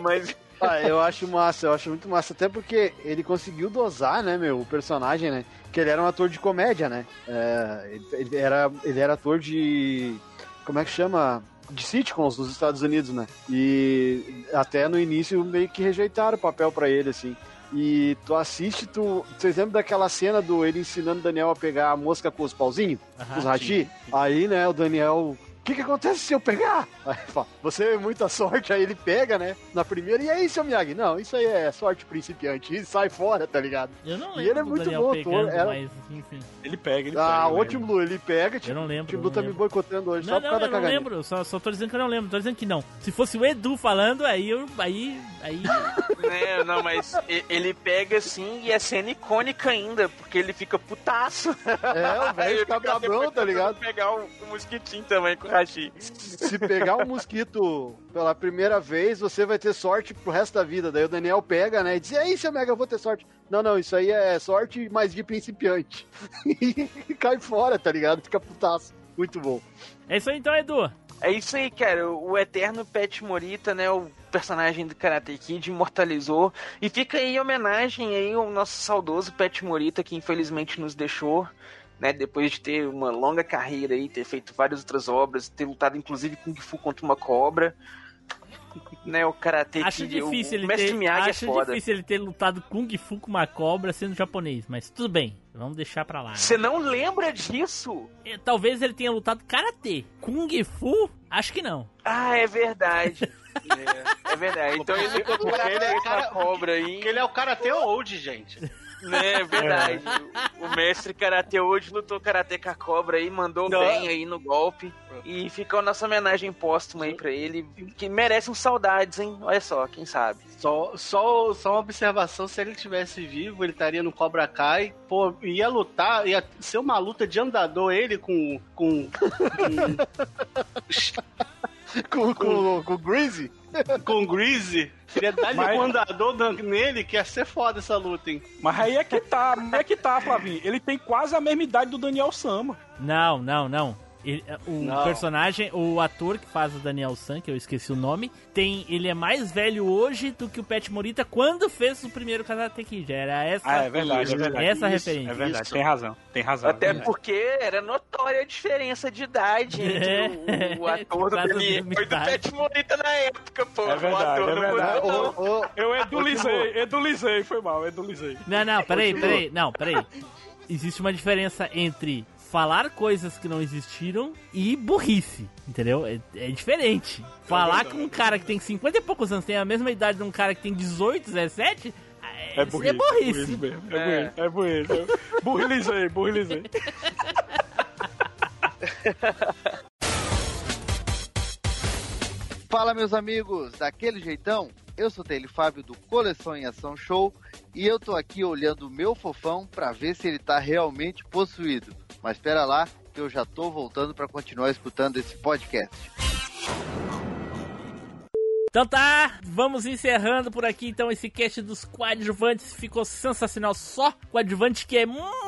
Mas Ah, eu acho massa, eu acho muito massa. Até porque ele conseguiu dosar, né, meu, o personagem, né? Que ele era um ator de comédia, né? É, ele- era, ele era ator de. Como é que chama? De sitcoms nos Estados Unidos, né? E até no início meio que rejeitaram o papel pra ele, assim. E tu assiste, tu. Vocês lembram daquela cena do ele ensinando o Daniel a pegar a mosca com os pauzinhos? com os rachi? Aí, né, o Daniel. O que, que acontece se eu pegar? Aí fala, você é muita sorte, aí ele pega, né? Na primeira, e aí, seu Miyagi? Não, isso aí é sorte principiante, e sai fora, tá ligado? Eu não lembro E ele é muito Daniel bom, pegando, ator, era- mas enfim. Ele pega, ele Ah, pega. o Tim Blue, ele pega, Eu tipo, não lembro. o Tim não Blue tá me lembro. boicotando hoje, Não, só por não, causa eu da não cagada. lembro, só, só tô dizendo que eu não lembro, tô dizendo que não. Se fosse o Edu falando, aí eu. Aí. aí né, não, mas ele pega assim e é cena icônica ainda, porque ele fica putaço. É, o velho Ele fica brabão, depois tá ligado? pegar o, o mosquitinho também com o Hashi. Se pegar um mosquito pela primeira vez, você vai ter sorte pro resto da vida. Daí o Daniel pega, né, e diz, aí, seu Mega, eu vou ter sorte. Não, não, isso aí é sorte, mas de principiante. e cai fora, tá ligado? Fica putaço. Muito bom. É isso aí então, Edu. É isso aí, cara. O eterno Pet Morita, né? O personagem do Karate Kid imortalizou. E fica aí em homenagem aí ao nosso saudoso Pet Morita, que infelizmente nos deixou. Né, depois de ter uma longa carreira aí, ter feito várias outras obras, ter lutado inclusive Kung Fu contra uma cobra. Né, o Karate Acho Kid, difícil o ele Mestre ter, Miyagi acho é foda. difícil ele ter lutado Kung Fu com uma cobra sendo japonês, mas tudo bem, vamos deixar pra lá. né? Você não lembra disso? É, Talvez ele tenha lutado karatê. Kung Fu? Acho que não. Ah, é verdade. é, é verdade. Então ele lutou ele é Karate com a cara- cobra aí. Porque ele é o Karate Old, gente. Né, é verdade. O, o mestre Karate hoje lutou Karate com a cobra aí, mandou Não. bem aí no golpe. E ficou nossa homenagem póstuma aí pra ele, que merece um saudades, hein? Olha só, quem sabe. Só, só, só uma observação, se ele tivesse vivo, ele estaria no Cobra Kai, pô, ia lutar, ia ser uma luta de andador, ele com. com. com, com, com o Greasy? Com, o Greasy. Queria dar Mas- um andador nele, que ia ser foda essa luta, hein? Mas aí é que tá, aí é que tá, Flavinho. Ele tem quase a mesma idade do Daniel Sama. Não, não, não. Ele- o Não. personagem, o ator que faz o Daniel San, que eu esqueci o nome, tem, ele é mais velho hoje do que o Pet Morita quando fez o primeiro Karate Kid. Era essa, Ah, é verdade, é verdade. essa Isso, referência. É verdade, tem razão, tem razão. Até é porque era notória a diferença de idade entre o, o ator do mesma e do. Pet Morita na época, pô. É o verdade, ator é verdade. mudou, não. Ô, ô, Eu edulizei, edulizei, foi mal, edulizei. Não, não, peraí, peraí, não, peraí. Existe uma diferença entre falar coisas que não existiram e burrice, entendeu? É, é diferente. Falar que um cara que tem 50 e poucos anos tem a mesma idade de um cara que tem 18, 17, É isso burrice, é burrice. mesmo. É, burrice, é burrice. Burrilizei, burrilizei. Fala meus amigos, daquele jeitão? Eu sou Taylor Fábio do Coleção em Ação Show e eu tô aqui olhando o meu fofão pra ver se ele tá realmente possuído. Mas espera lá que eu já tô voltando pra continuar escutando esse podcast. Então tá, vamos encerrando por aqui então esse cast dos coadjuvantes. Ficou sensacional só. Coadjuvante que é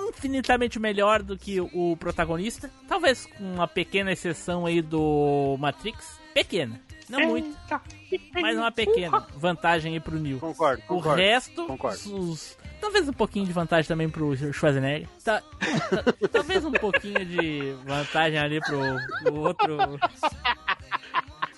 infinitamente melhor do que o protagonista. Talvez com uma pequena exceção aí do Matrix. Pequena, não muito. Mas uma pequena vantagem aí pro Neil. Concordo, O concordo. resto, concordo. os- talvez um pouquinho de vantagem também pro Schwarzenegger. Tá- tá- talvez um pouquinho de vantagem ali pro, pro outro.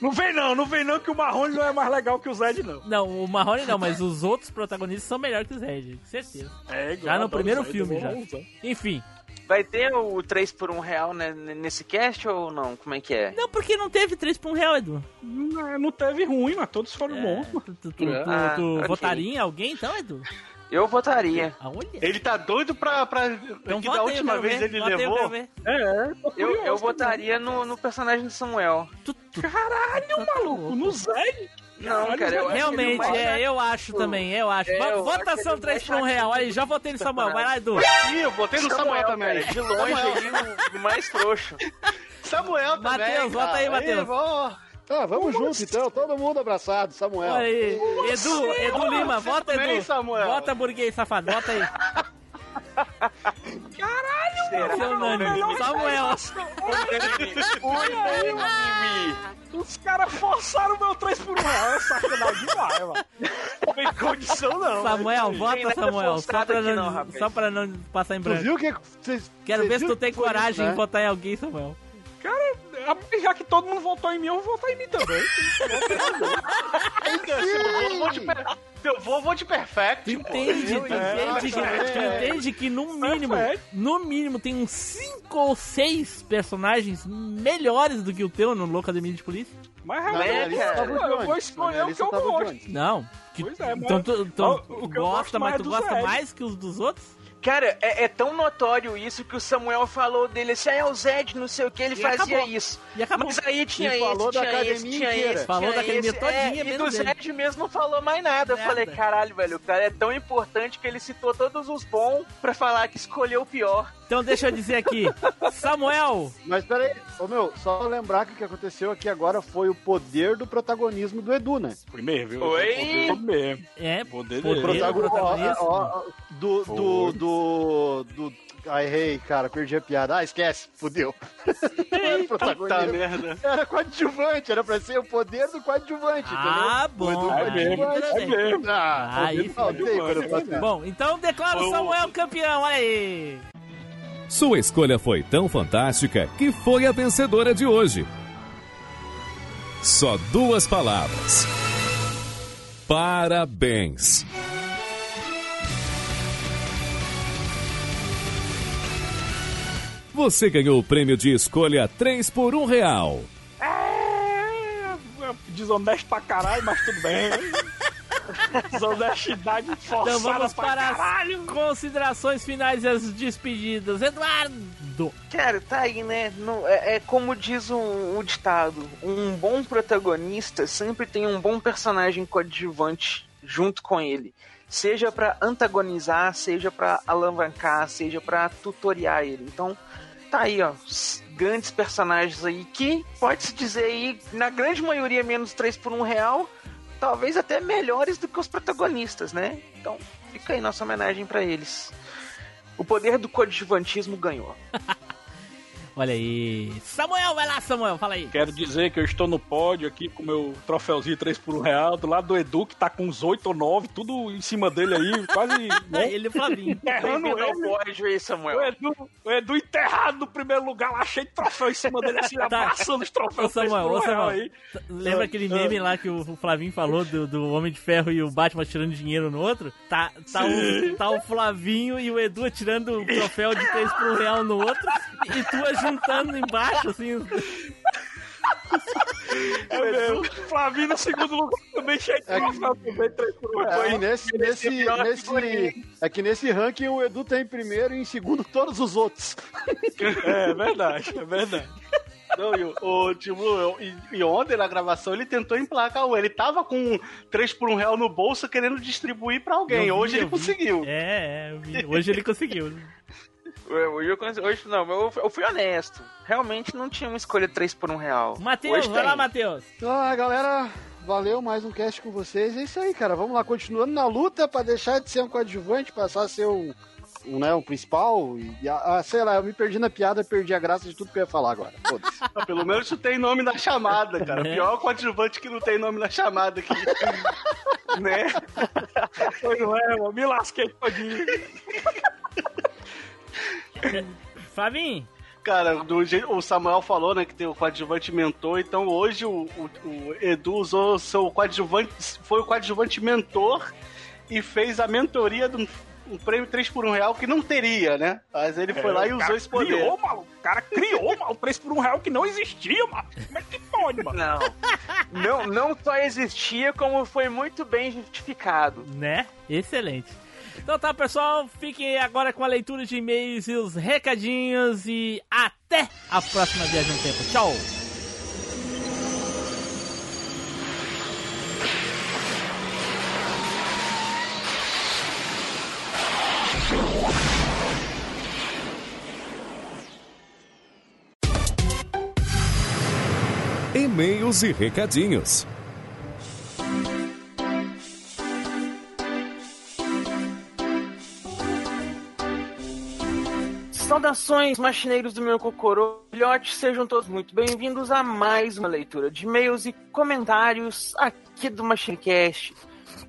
Não vem não, não vem não que o Marrone não é mais legal que o Zed, não. Não, o Marrone não, mas os outros protagonistas são melhores que o Zed, com certeza. É, Já no primeiro o Zed, filme, eu já. usar. Enfim. Vai ter o 3 por 1 real né, nesse cast ou não? Como é que é? Não, porque não teve 3 por 1 real, Edu. Não, não teve ruim, mas todos foram bons. Tu, tu, tu, Ah, tu ok. votaria em alguém então, Edu? Eu votaria. Ah, olha. Ele tá doido pra. pra Então que vota da última eu vez ver, ele eu levou. ver. É, tô Eu, eu votaria no, no personagem de Samuel. Tu, tu, Caralho, maluco, no Zed? Não, Caralho, cara, eu acho Realmente, ele mais- é, eu acho também, eu acho. É, eu Votação acho ele 3 por 1 mais real. Aí, já votei no Samuel. Vai lá, Edu. Ih, eu botei no Samuel, também. cara, de longe o mais frouxo. Samuel também. Matheus, vota aí, Matheus. vó. Ah, vamos junto então, todo mundo abraçado, Samuel. Olha aí. Edu, Edu Lima, vota, também, Edu. Samuel. Vota, burguês safado, vota aí. Será? Seu Nani. Samuel. Unânime. Os caras forçaram o meu 3 por 1 real. É sacanagem demais, mano. Não tem condição, não. Samuel, vota, Samuel. Só pra, não, não, só pra não passar em Tu branco. viu que. Cês, Quero cês ver se tu tem coragem né? em votar em alguém, Samuel. Cara, já que todo mundo votou em mim, eu vou votar em mim também. Eu vou de, per... eu vou, vou de perfect. Tu entende, É, entende, que, tu entende que no mínimo, Perfeito. no mínimo tem uns 5 ou 6 personagens melhores do que o teu no Loucademia de Polícia? Mas realmente, eu vou escolher minha o que eu gosto. Não. Que- Pois é, mas- então tu, tu gosta, mas tu é gosta mais que os dos outros? Cara, é, é tão notório isso que o Samuel falou dele assim, ah, é o Zed, não sei o que, ele E fazia acabou. isso. E acabou. Mas aí tinha E esse, falou da tinha esse, academia tinha inteira. esse, Falou tinha da academia esse, todinha, é, E do dele. Zed mesmo não falou mais nada. Eu Nada. falei, caralho, velho, o cara é tão importante que ele citou todos os bons pra falar que escolheu o pior. Então deixa eu dizer aqui. Samuel, Mas peraí, ô meu, só lembrar que o que aconteceu aqui agora foi o poder do protagonismo do Edu, né? Primeiro, viu? Oi? Eu tô mesmo. é, Poder poder dele. do Protago- ó, protagonismo. ó, ó, do, do, do, do. Ai, errei, cara, perdi a piada. Ah, esquece, fudeu. Era o Puta merda. Era coadjuvante, era pra ser o poder do coadjuvante, Ah, entendeu? O bom. É mesmo. Ah, Aí conotação. Bom, então declaro Samuel campeão, olha aí. Sua escolha foi tão fantástica que foi a vencedora de hoje. só duas palavras. Parabéns. Você ganhou o prêmio de escolha 3 por 1 real. É, desonesto pra caralho, mas tudo bem. Desonestidade forçada Então vamos pra para caralho. as considerações finais e as despedidas. Eduardo! Cara, tá aí, né? Não- é, é como diz o, o ditado: um bom protagonista sempre tem um bom personagem coadjuvante junto com ele. Seja pra antagonizar, seja pra alavancar, seja pra tutoriar ele. Então, tá aí, ó. Grandes personagens aí que, pode-se dizer aí, na grande maioria, menos 3 por 1 real. Talvez até melhores do que os protagonistas, né? Então, fica aí nossa homenagem pra eles. O poder do coadjuvantismo ganhou. Olha aí. Samuel, vai lá, Samuel, fala aí. Quero dizer que eu estou no pódio aqui com meu troféuzinho 3 por 1 real, do lado do Edu, que tá com uns 8 ou 9, tudo em cima dele aí, quase. né? Ele e o Flavinho. Ao ele. pódio aí, Samuel. O Edu, o Edu enterrado no primeiro lugar, lá cheio de troféu em cima dele, assim, abraçando os Ô troféus. 3 Samuel, por 1 ô real Samuel, aí. lembra aquele meme lá que o Flavinho falou do, do Homem de Ferro e o Batman tirando dinheiro no outro? Tá, tá, o, tá o Flavinho e o Edu tirando o troféu de 3 por 1 real no outro e tu juntando embaixo, assim. É mesmo. Flavinho no segundo lugar também troféu também, 3 por 1 real. É, e nesse, nesse, nesse, é que nesse ranking o Edu tá em primeiro e em segundo todos os outros. É verdade, é verdade. Não, e, o- o, tipo, e, e ontem na gravação ele tentou emplacar o. Ele tava com 3 por 1 real no bolso querendo distribuir pra alguém. Vi, Hoje ele vi. conseguiu. É, é, hoje ele conseguiu. Hoje, eu, hoje não, eu, eu fui honesto. Realmente não tinha uma escolha 3 por 1 real. Matheus, Hoje vai tem. lá, Matheus. Ah, galera, valeu mais um cast com vocês. É isso aí, cara. Vamos lá, continuando na luta pra deixar de ser um coadjuvante, passar a ser um, um, né, um principal. E, ah, sei lá, eu me perdi na piada, perdi a graça de tudo que eu ia falar agora. Ah, Pelo menos tu tem nome na chamada, cara. É. Pior coadjuvante que não tem nome na chamada aqui. né? Pois não é, mano, me lasquei todinho. Flavinho, Cara, do jeito, o Samuel falou, né, que tem o coadjuvante mentor, então hoje o, o- o Edu usou seu coadjuvante, foi o coadjuvante mentor e fez a mentoria de um, um prêmio 3 por 1 real que não teria, né? Mas ele foi É, lá e usou esse poder. Criou, maluco. O cara criou, maluco, 3 por 1 real que não existia, mano. Como é que pode, mano? Não. não. Não só existia, como foi muito bem justificado. né? Excelente. Então tá, pessoal, fiquem agora com a leitura de e-mails e os recadinhos e até a próxima viagem no tempo. Tchau! E-mails e recadinhos. Saudações, machineiros do meu cocorô. Filhotes, sejam todos muito bem-vindos a mais uma leitura de e-mails e comentários aqui do MachineCast.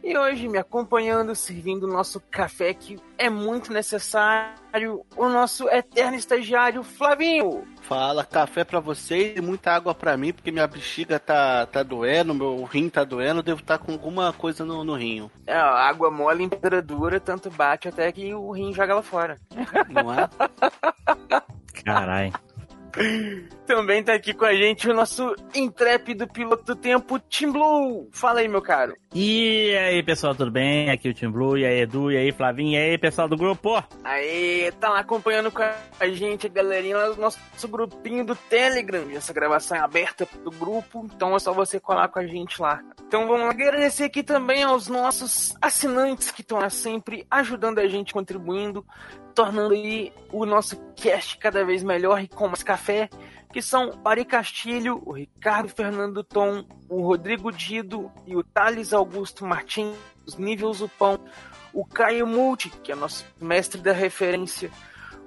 E hoje, me acompanhando, servindo o nosso café que é muito necessário, o nosso eterno estagiário Flavinho. Fala, café pra vocês e muita água pra mim, porque minha bexiga tá, tá doendo, meu rim tá doendo, eu devo estar com alguma coisa no, no rinho. É, água mole em pedra dura, tanto bate até que o rim joga lá fora. Não é? Caralho. Também tá aqui com a gente o nosso intrépido piloto do tempo, Tim Blue. Fala aí, meu caro. E aí, pessoal, tudo bem? Aqui é o Tim Blue, e aí, Edu, e aí, Flavinho, e aí, pessoal do grupo? Aí, tá lá acompanhando com a gente, a galerinha lá do nosso grupinho do Telegram. Essa gravação é aberta do grupo, então é só você colar com a gente lá. Então vamos agradecer aqui também aos nossos assinantes que estão lá sempre ajudando a gente, contribuindo, tornando aí o nosso cast cada vez melhor e com mais café. Que são Ari Castilho, o Ricardo Fernando Tom, o Rodrigo Dido e o Thales Augusto Martins, os Níveis Upão, o Caio Multi, que é nosso mestre da referência,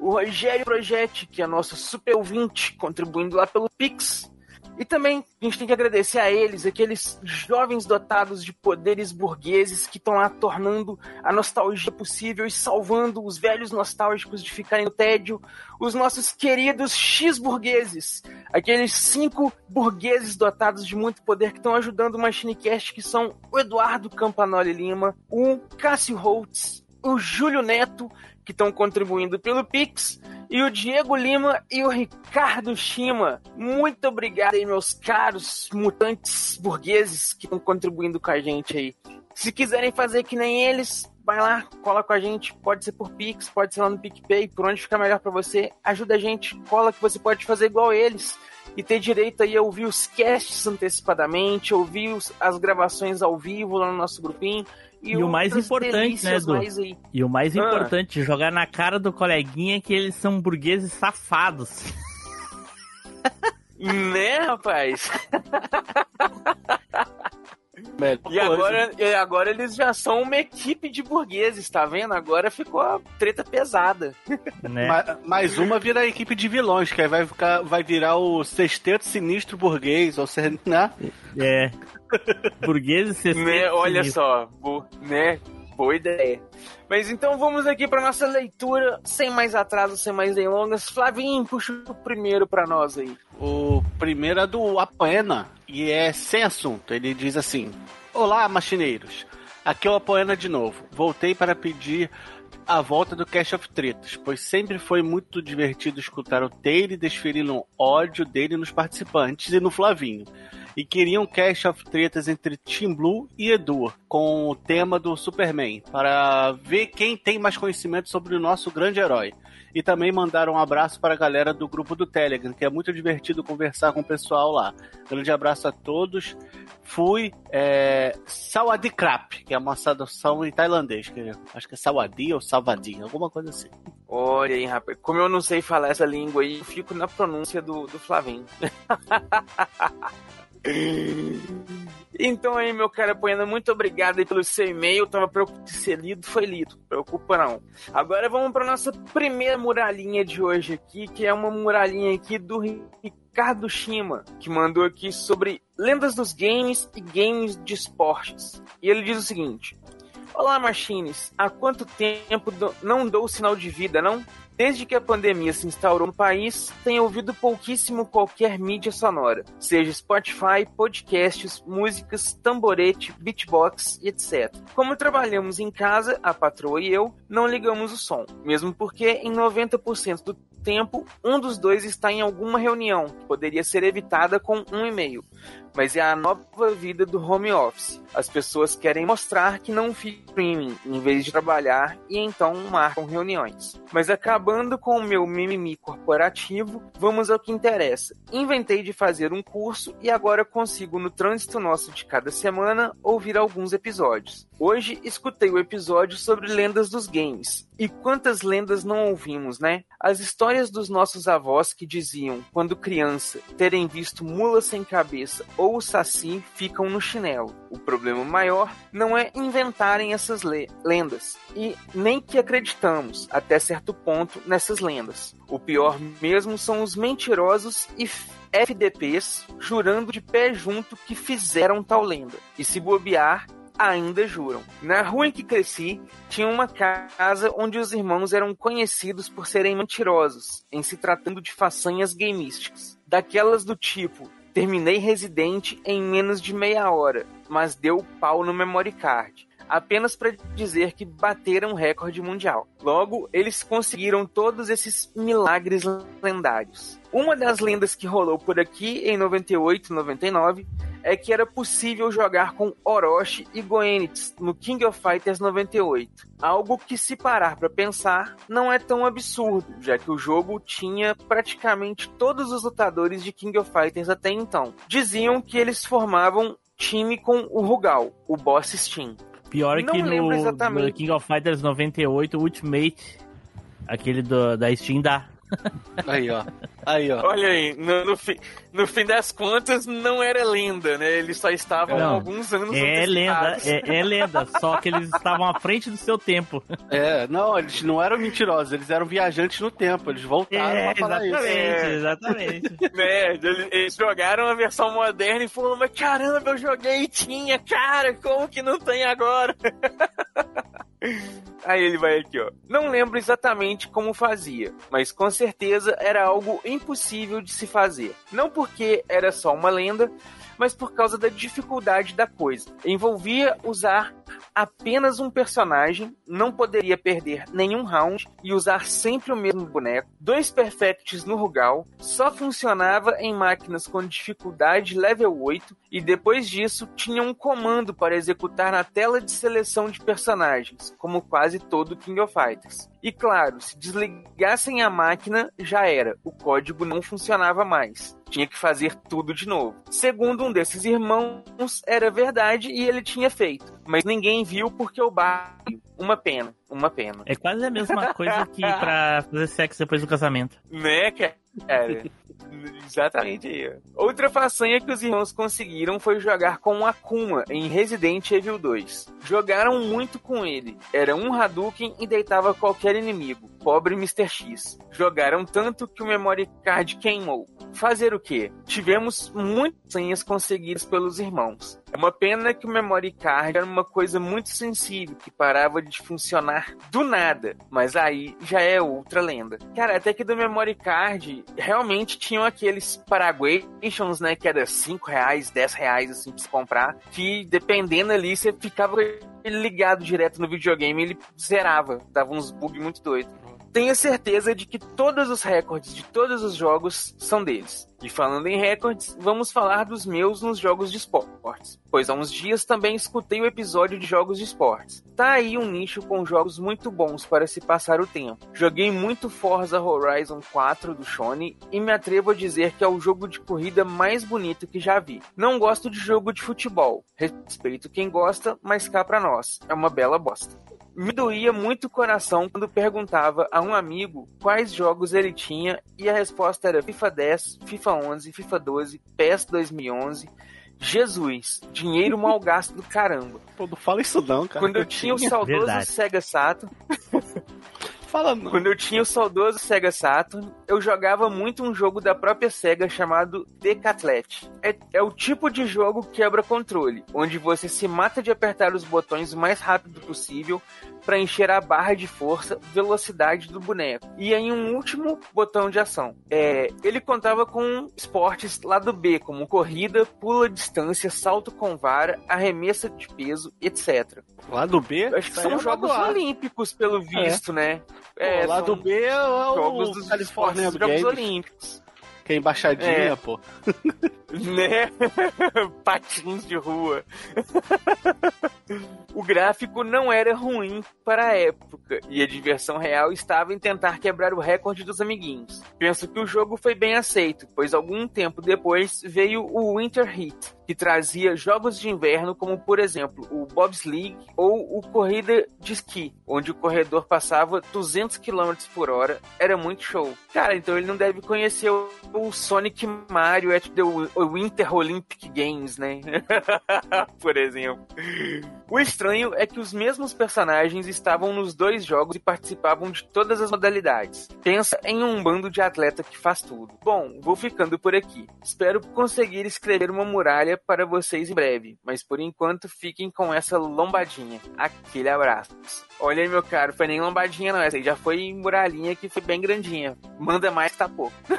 o Rogério Projetti, que é nosso super ouvinte, contribuindo lá pelo Pix, E também a gente tem que agradecer a eles, aqueles jovens dotados de poderes burgueses que estão lá tornando a nostalgia possível e salvando os velhos nostálgicos de ficarem no tédio, os nossos queridos X-burgueses, aqueles cinco burgueses dotados de muito poder que estão ajudando o Machinecast, que são o Eduardo Campanoli Lima, o Cássio Holtz, o Júlio Neto, que estão contribuindo pelo Pix, e o Diego Lima e o Ricardo Shima. Muito obrigado aí, meus caros mutantes burgueses que estão contribuindo com a gente aí. Se quiserem fazer que nem eles, vai lá, cola com a gente. Pode ser por Pix, pode ser lá no PicPay, por onde ficar melhor para você. Ajuda a gente, cola que você pode fazer igual eles e ter direito aí a ouvir os casts antecipadamente, ouvir os- as gravações ao vivo lá no nosso grupinho. E, o mais importante, né, Edu? mais aí. E o mais Ah. importante, jogar na cara do coleguinha que eles são burgueses safados. Né, rapaz? Melhor E agora, e agora eles já são uma equipe de burgueses, tá vendo? Agora ficou a treta pesada. Né? Ma- mais uma vira a equipe de vilões, que aí vai, ficar, vai virar o sexteto sinistro burguês, ou seja, né? É. Burgueses né? Olha só, bo- né? Boa ideia. Mas então vamos aqui para nossa leitura, sem mais atraso, sem mais delongas. Flavinho, puxa o primeiro para nós aí. O primeiro é do Apoena e é sem assunto. Ele diz assim: Olá, machineiros. Aqui é o Apoena de novo. Voltei para pedir a volta do Cash of Tretas, pois sempre foi muito divertido escutar o Teire desferindo ódio dele nos participantes e no Flavinho. E queriam Cash of Tretas entre Team Blue e Edu, com o tema do Superman, para ver quem tem mais conhecimento sobre o nosso grande herói. E também mandaram um abraço para a galera do grupo do Telegram, que é muito divertido conversar com o pessoal lá. Grande abraço a todos. Fui é, Sawadi Krap, que é uma tradução em tailandês. Que acho que é Sawadi ou Savadi, alguma coisa assim. Olha aí, rapaz. Como eu não sei falar essa língua aí, eu fico na pronúncia do, do Flavinho. Então aí, meu cara Poena, muito obrigado pelo seu e-mail. Tava preocupado de ser lido, foi lido. Preocupa não. Agora vamos para nossa primeira muralhinha de hoje aqui, que é uma muralhinha aqui do Ricardo Shima, que mandou aqui sobre lendas dos games e games de esportes. E ele diz o seguinte: Olá, Machines. Há quanto tempo do- não dou sinal de vida, não? Desde que a pandemia se instaurou no país, tenho ouvido pouquíssimo qualquer mídia sonora, seja Spotify, podcasts, músicas, tamborete, beatbox e etc. Como trabalhamos em casa, a patroa e eu, não ligamos o som, mesmo porque em 90% do tempo um dos dois está em alguma reunião, que poderia ser evitada com um e-mail. Mas é a nova vida do home office. As pessoas querem mostrar que não ficam em vez de trabalhar e então marcam reuniões. Mas acabando com o meu mimimi corporativo, vamos ao que interessa. Inventei de fazer um curso e agora consigo no trânsito nosso de cada semana ouvir alguns episódios. Hoje escutei o episódio sobre lendas dos games. E quantas lendas não ouvimos, né? As histórias dos nossos avós que diziam, quando criança, terem visto mula sem cabeça ou o saci ficam no chinelo. O problema maior não é inventarem essas le- lendas, e nem que acreditamos, até certo ponto, nessas lendas. O pior mesmo são os mentirosos e FDPs jurando de pé junto que fizeram tal lenda. E se bobear, ainda juram. Na rua em que cresci, tinha uma casa onde os irmãos eram conhecidos por serem mentirosos, em se tratando de façanhas gamísticas. Daquelas do tipo, terminei Residente em menos de meia hora, mas deu pau no memory card. Apenas para dizer que bateram recorde mundial. Logo, eles conseguiram todos esses milagres lendários. Uma das lendas que rolou por aqui em 98 99 é que era possível jogar com Orochi e Goenitz no King of Fighters 98. Algo que, se parar para pensar, não é tão absurdo, já que o jogo tinha praticamente todos os lutadores de King of Fighters até então. Diziam que eles formavam time com o Rugal, o boss Steam. Pior Não que no, no King of Fighters 98 Ultimate, aquele do, da Steam dá. Aí, ó. Aí, ó. Olha aí, no, no, fi- no fim das contas, não era lenda, né? Eles só estavam Não, alguns anos É lenda, é, é lenda. Só que eles estavam à frente do seu tempo. É, não, eles não eram mentirosos, eles eram viajantes no tempo, eles voltaram É, pra falar isso. exatamente, É. exatamente. né? Eles, eles jogaram a versão moderna e falaram, mas caramba, eu joguei e tinha, cara, como que não tem agora? Aí ele vai aqui, ó. Não lembro exatamente como fazia, mas com certeza era algo impossível de se fazer. Não porque era só uma lenda, mas por causa da dificuldade da coisa. Envolvia usar apenas um personagem, não poderia perder nenhum round e usar sempre o mesmo boneco. Dois perfects no Rugal, só funcionava em máquinas com dificuldade level 8 e depois disso tinha um comando para executar na tela de seleção de personagens, como quase todo King of Fighters. E claro, se desligassem a máquina, já era, o código não funcionava mais. Tinha que fazer tudo de novo. Segundo um desses irmãos, era verdade e ele tinha feito. Mas ninguém viu porque o bar. Uma pena, uma pena. É quase a mesma coisa que pra fazer sexo depois do casamento. Né, cara? Exatamente aí. ó. Outra façanha que os irmãos conseguiram foi jogar com o Akuma em Resident Evil 2. Jogaram muito com ele. Era um Hadouken e deitava qualquer inimigo. Pobre Mr. X. Jogaram tanto que o memory card queimou. Fazer o quê? Tivemos muitas senhas conseguidas pelos irmãos. É uma pena que o memory card era uma coisa muito sensível que parava de funcionar do nada, mas aí já é outra lenda. Cara, até que do memory card realmente tinham aqueles Paraguations, né, que era 5 reais, 10 reais assim pra se comprar, que dependendo ali você ficava ligado direto no videogame, ele zerava, dava uns bugs muito doidos. Tenho certeza de que todos os recordes de todos os jogos são deles. E falando em recordes, vamos falar dos meus nos jogos de esportes. Pois há uns dias também escutei o episódio de jogos de esportes. Tá aí um nicho com jogos muito bons para se passar o tempo. Joguei muito Forza Horizon 4 do Sony e me atrevo a dizer que é o jogo de corrida mais bonito que já vi. Não gosto de jogo de futebol. Respeito quem gosta, mas cá pra nós. É uma bela bosta. Me doía muito o coração quando perguntava a um amigo quais jogos ele tinha e a resposta era FIFA 10, FIFA 11, FIFA 12, PES 2011. Jesus, dinheiro mal gasto do caramba. Pô, não fala isso não, cara. Quando eu tinha o saudoso Verdade. Sega Saturn, Fala não. quando eu tinha o saudoso Sega Saturn, eu jogava muito um jogo da própria Sega chamado Decathlete. É, é o tipo de jogo quebra controle, onde você se mata de apertar os botões o mais rápido possível para encher a barra de força, velocidade do boneco. E em um último botão de ação. É, ele contava com esportes lado B, como corrida, pula distância, salto com vara, arremessa de peso, etc. Lá do B? Eu acho que isso são é jogos olímpicos, pelo visto, né? Pô, lá são do B é o jogos dos California esportes, jogos Games. olímpicos. Que é embaixadinha, É. pô. né? Patins de rua. o gráfico não era ruim para a época e a diversão real estava em tentar quebrar o recorde dos amiguinhos. Penso que o jogo foi bem aceito, pois algum tempo depois veio o Winter Heat, que trazia jogos de inverno como, por exemplo, o Bob's League ou o Corrida de Esqui, onde o corredor passava 200 km por hora. Era muito show. Cara, então ele não deve conhecer o, o Sonic Mario at the Winter Olympic Games, né? por exemplo. O estranho é que os mesmos personagens estavam nos dois jogos e participavam de todas as modalidades. Pensa em um bando de atleta que faz tudo. Bom, vou ficando por aqui. Espero conseguir escrever uma muralha para vocês em breve, mas por enquanto fiquem com essa lombadinha. Aquele abraço. Olha aí, meu caro, foi nem lombadinha não, essa aí já foi muralhinha que foi bem grandinha. Manda mais que tá pouco.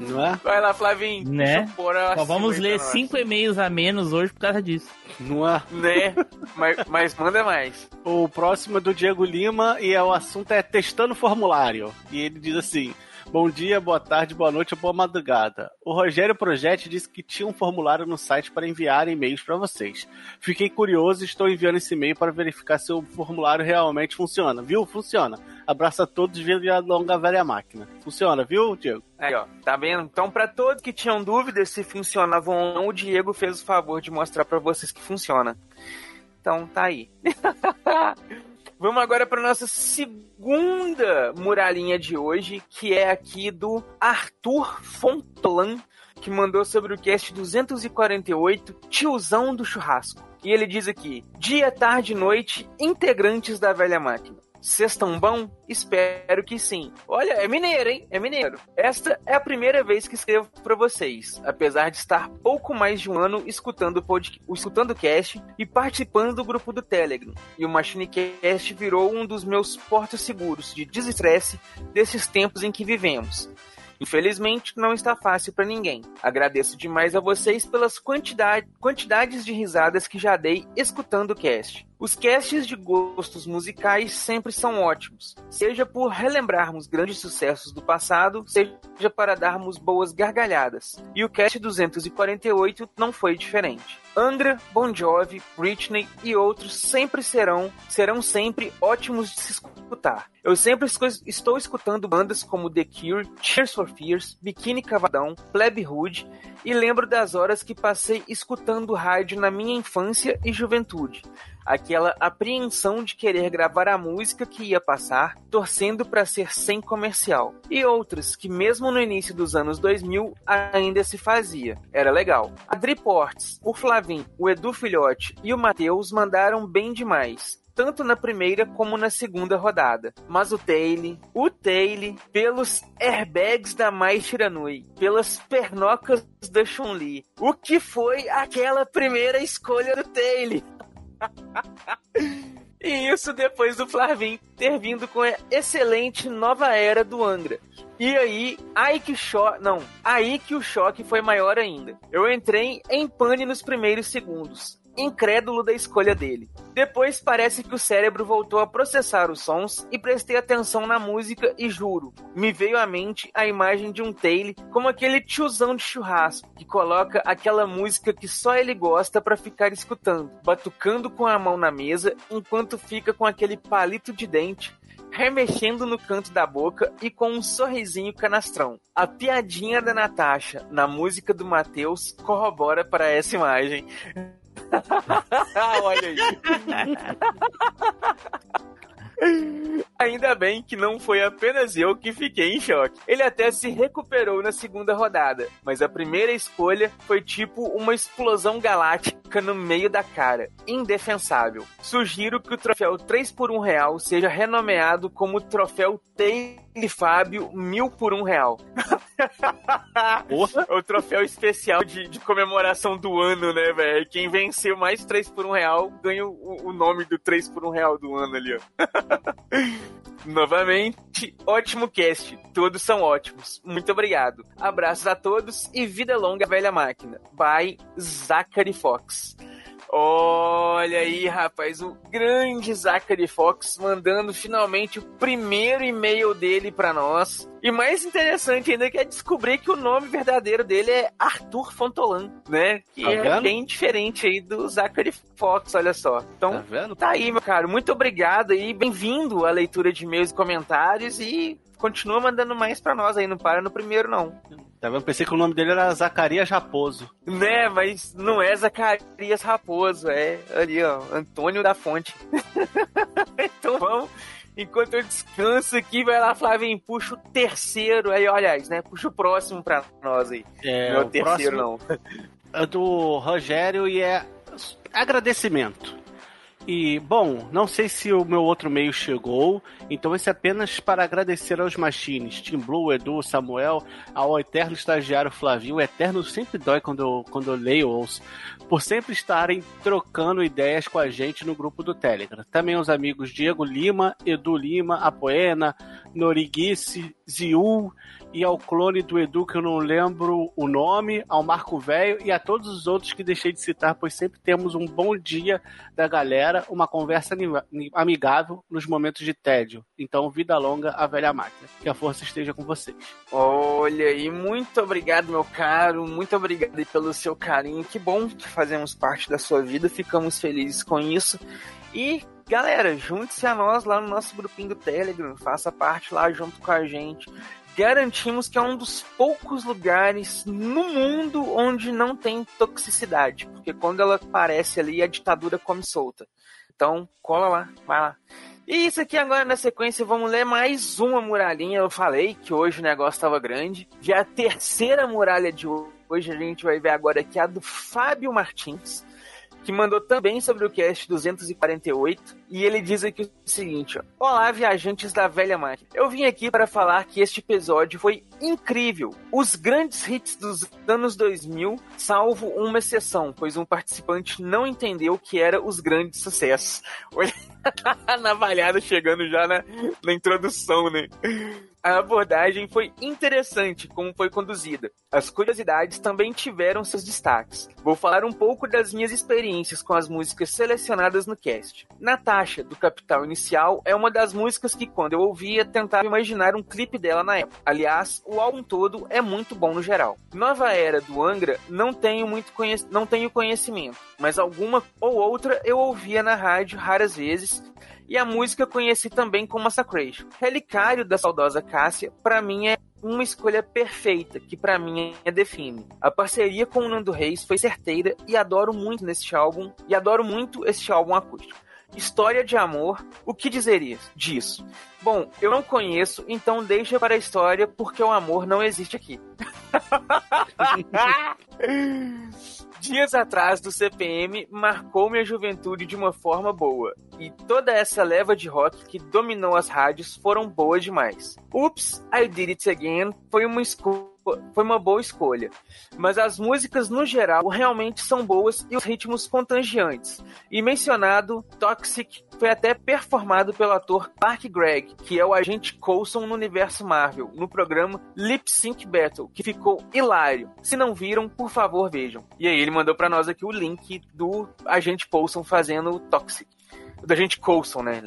Não é? Vai lá, Flavinho. Né? Só vamos ler nós. cinco e-mails a menos hoje por causa disso. Não é? Né? mas, mas manda mais. O próximo é do Diego Lima e é, o assunto é testando formulário. E ele diz assim: Bom dia, boa tarde, boa noite ou boa madrugada. O Rogério Projetti disse que tinha um formulário no site para enviar e-mails para vocês. Fiquei curioso e estou enviando esse e-mail para verificar se o formulário realmente funciona. Viu? Funciona. Abraço a todos, via longa velha máquina. Funciona, viu, Diego? Aí, ó, tá vendo? Então, pra todos que tinham dúvidas se funcionava ou não, o Diego fez o favor de mostrar pra vocês que funciona. Então, tá aí. Vamos agora para nossa segunda muralhinha de hoje, que é aqui do Arthur Fontolan, que mandou sobre o cast 248, Tiozão do Churrasco. E ele diz aqui: Dia, tarde e noite, integrantes da velha máquina. Vocês estão bom? Espero que sim. Olha, é mineiro, hein? É mineiro. Esta é a primeira vez que escrevo para vocês, apesar de estar pouco mais de um ano escutando o pod... escutando cast e participando do grupo do Telegram. E o MachineCast virou um dos meus portos seguros de desestresse desses tempos em que vivemos. Infelizmente, não está fácil para ninguém. Agradeço demais a vocês pelas quantidade, quantidades de risadas que já dei escutando o cast. Os casts de gostos musicais sempre são ótimos, seja por relembrarmos grandes sucessos do passado, seja para darmos boas gargalhadas. E o cast 248 não foi diferente. Angra, Bon Jovi, Britney e outros sempre serão, serão sempre ótimos de se escutar. Eu sempre estou escutando bandas como The Cure, Tears for Fears, Bikini Cavadão, Plebe Hood e lembro das horas que passei escutando rádio na minha infância e juventude aquela apreensão de querer gravar a música que ia passar, torcendo para ser sem comercial. E outras que mesmo no início dos anos 2000 ainda se fazia. Era legal. A Driports, o Flavim, o Edu Filhote e o Matheus mandaram bem demais tanto na primeira como na segunda rodada. Mas o Taylor, o Taylor, pelos airbags da Mai Shiranui, pelas pernocas da Chun-Li, o que foi aquela primeira escolha do Taylor? E isso depois do Flavim ter vindo com a excelente nova era do Angra. E aí, aí que o choque. Não, aí que o choque foi maior ainda. Eu entrei em pane nos primeiros segundos incrédulo da escolha dele. Depois parece que o cérebro voltou a processar os sons e prestei atenção na música e juro, me veio à mente a imagem de um Taylor como aquele tiozão de churrasco que coloca aquela música que só ele gosta para ficar escutando, batucando com a mão na mesa enquanto fica com aquele palito de dente remexendo no canto da boca e com um sorrisinho canastrão. A piadinha da Natasha na música do Matheus corrobora para essa imagem. Olha aí. Ainda bem que não foi apenas eu que fiquei em choque. Ele até se recuperou na segunda rodada, mas a primeira escolha foi tipo uma explosão galáctica no meio da cara. Indefensável. Sugiro que o troféu 3 por 1 real seja renomeado como troféu Taylor Fábio mil por um real. Porra. o troféu especial de, de, comemoração do ano, né, velho? Quem venceu mais 3 por um real ganha o, o nome do 3 por um real do ano ali, ó. Novamente, ótimo cast. Todos são ótimos. Muito obrigado. Abraços a todos e vida longa, velha máquina. Bye, Zachary Fox. Olha aí, rapaz, o grande Zachary Fox mandando finalmente o primeiro e-mail dele para nós. E mais interessante ainda é que é descobrir que o nome verdadeiro dele é Arthur Fontolan, né? Que tá é bem diferente aí do Zachary Fox, olha só. Então, tá, vendo? tá aí, meu caro. Muito obrigado e bem-vindo à leitura de e-mails e comentários e continua mandando mais para nós aí, não para no primeiro não. Tá vendo? Pensei que o nome dele era Zacarias Raposo. Né, mas não é Zacarias Raposo, é ali, ó, Antônio da Fonte. então vamos. Enquanto eu descanso aqui, vai lá, Flávio, puxa o terceiro aí, olha, né? Puxa o próximo pra nós aí. É, não é o, o terceiro, não. É do Rogério e é agradecimento. E, bom, não sei se o meu outro meio chegou, então esse é apenas para agradecer aos machines, Tim Blue, Edu, Samuel, ao eterno estagiário Flavinho, o eterno sempre dói quando eu, quando eu leio ouço, por sempre estarem trocando ideias com a gente no grupo do Telegram. Também os amigos Diego Lima, Edu Lima, Apoena, Noriguice, Ziul e ao clone do Edu, que eu não lembro o nome, ao Marco Velho e a todos os outros que deixei de citar, pois sempre temos um bom dia da galera, uma conversa amigável nos momentos de tédio. Então, vida longa à velha máquina. Que a força esteja com vocês. Olha aí, muito obrigado, meu caro. Muito obrigado pelo seu carinho. Que bom que fazemos parte da sua vida. Ficamos felizes com isso. E galera, junte-se a nós lá no nosso grupinho do Telegram, faça parte lá junto com a gente garantimos que é um dos poucos lugares no mundo onde não tem toxicidade, porque quando ela aparece ali, a ditadura come solta. Então, cola lá, vai lá. E isso aqui agora na sequência, vamos ler mais uma muralhinha. Eu falei que hoje o negócio tava grande. Já a terceira muralha de hoje, a gente vai ver agora aqui a do Fábio Martins que mandou também sobre o cast 248, e ele diz aqui o seguinte: ó, Olá, viajantes da velha máquina. Eu vim aqui para falar que este episódio foi incrível. Os grandes hits dos anos 2000, salvo uma exceção, pois um participante não entendeu o que era os grandes sucessos. Olha navalhada chegando já na, na introdução, né? A abordagem foi interessante como foi conduzida. As curiosidades também tiveram seus destaques. Vou falar um pouco das minhas experiências com as músicas selecionadas no cast. Natasha, do Capital Inicial, é uma das músicas que, quando eu ouvia, tentava imaginar um clipe dela na época. Aliás, o álbum todo é muito bom no geral. Nova Era, do Angra, não tenho muito conhec não tenho conhecimento, mas alguma ou outra eu ouvia na rádio raras vezes e a música conheci também como Massacration. Relicário da saudosa Cássia, para mim é uma escolha perfeita, que para mim é define. A parceria com o Nando Reis foi certeira e adoro muito neste álbum, e adoro muito este álbum acústico. História de amor, o que dizeria disso? Bom, eu não conheço, então deixa para a história porque o amor não existe aqui. Dias atrás do CPM marcou minha juventude de uma forma boa, e toda essa leva de rock que dominou as rádios foram boas demais. Oops, I Did It Again foi uma escolha foi uma boa escolha. Mas as músicas, no geral, realmente são boas e os ritmos contagiantes. E mencionado, Toxic foi até performado pelo ator Clark Gregg, que é o agente Coulson no universo Marvel, no programa Lip Sync Battle, que ficou hilário. Se não viram, por favor, vejam. E aí ele mandou para nós aqui o link do agente Coulson fazendo o Toxic. Do agente Coulson, né.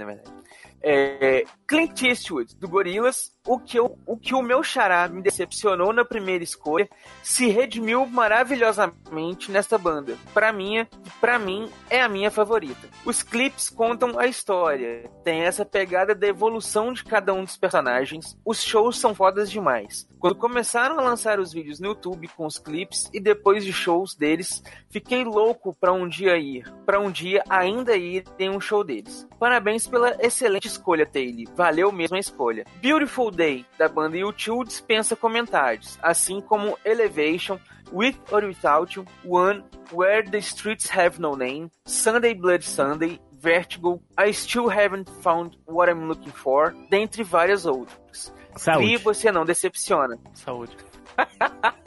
É, Clint Eastwood, do Gorillaz, o que, eu, o que o meu xará me decepcionou na primeira escolha, se redimiu maravilhosamente nesta banda. Para mim, para mim é a minha favorita. Os clipes contam a história, tem essa pegada da evolução de cada um dos personagens. Os shows são fodas demais. Quando começaram a lançar os vídeos no YouTube com os clipes e depois de shows deles, fiquei louco para um dia ir, para um dia ainda ir em um show deles. Parabéns pela excelente escolha, Taylor. Valeu mesmo a escolha. Beautiful Day, da banda U2, dispensa comentários, assim como Elevation, With or Without You, One, Where the Streets Have No Name, Sunday Blood Sunday, Vertigo, I Still Haven't Found What I'm Looking For, dentre várias outras. Saúde. E você não decepciona. Saúde.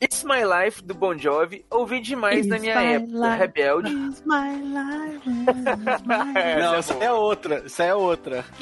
It's My Life, do Bon Jovi, ouvi demais na minha época, rebelde. Não, essa é outra. Essa é outra.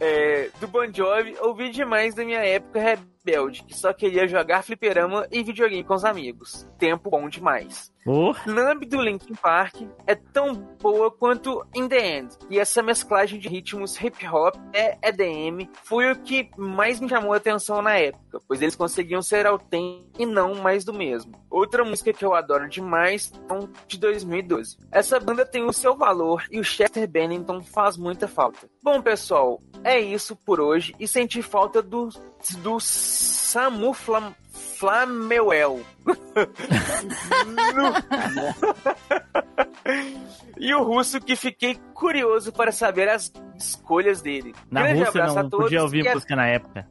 É, do Bon Jovi, ouvi demais na minha época rebelde, que só queria jogar fliperama e videogame com os amigos. Tempo bom demais. Oh. Lamb do Linkin Park é tão boa quanto In The End. E essa mesclagem de ritmos hip hop é EDM foi o que mais me chamou a atenção na época, pois eles conseguiam ser autênticos e não mais do mesmo. Outra música que eu adoro demais é de 2012. Essa banda tem o seu valor e o Chester Bennington faz muita falta. Bom, pessoal, é isso por hoje. E senti falta do, do Samu Flam, Flameuel. e o russo que fiquei curioso para saber as escolhas dele. Na Grande Rússia não, a todos podia ouvir a- música na época.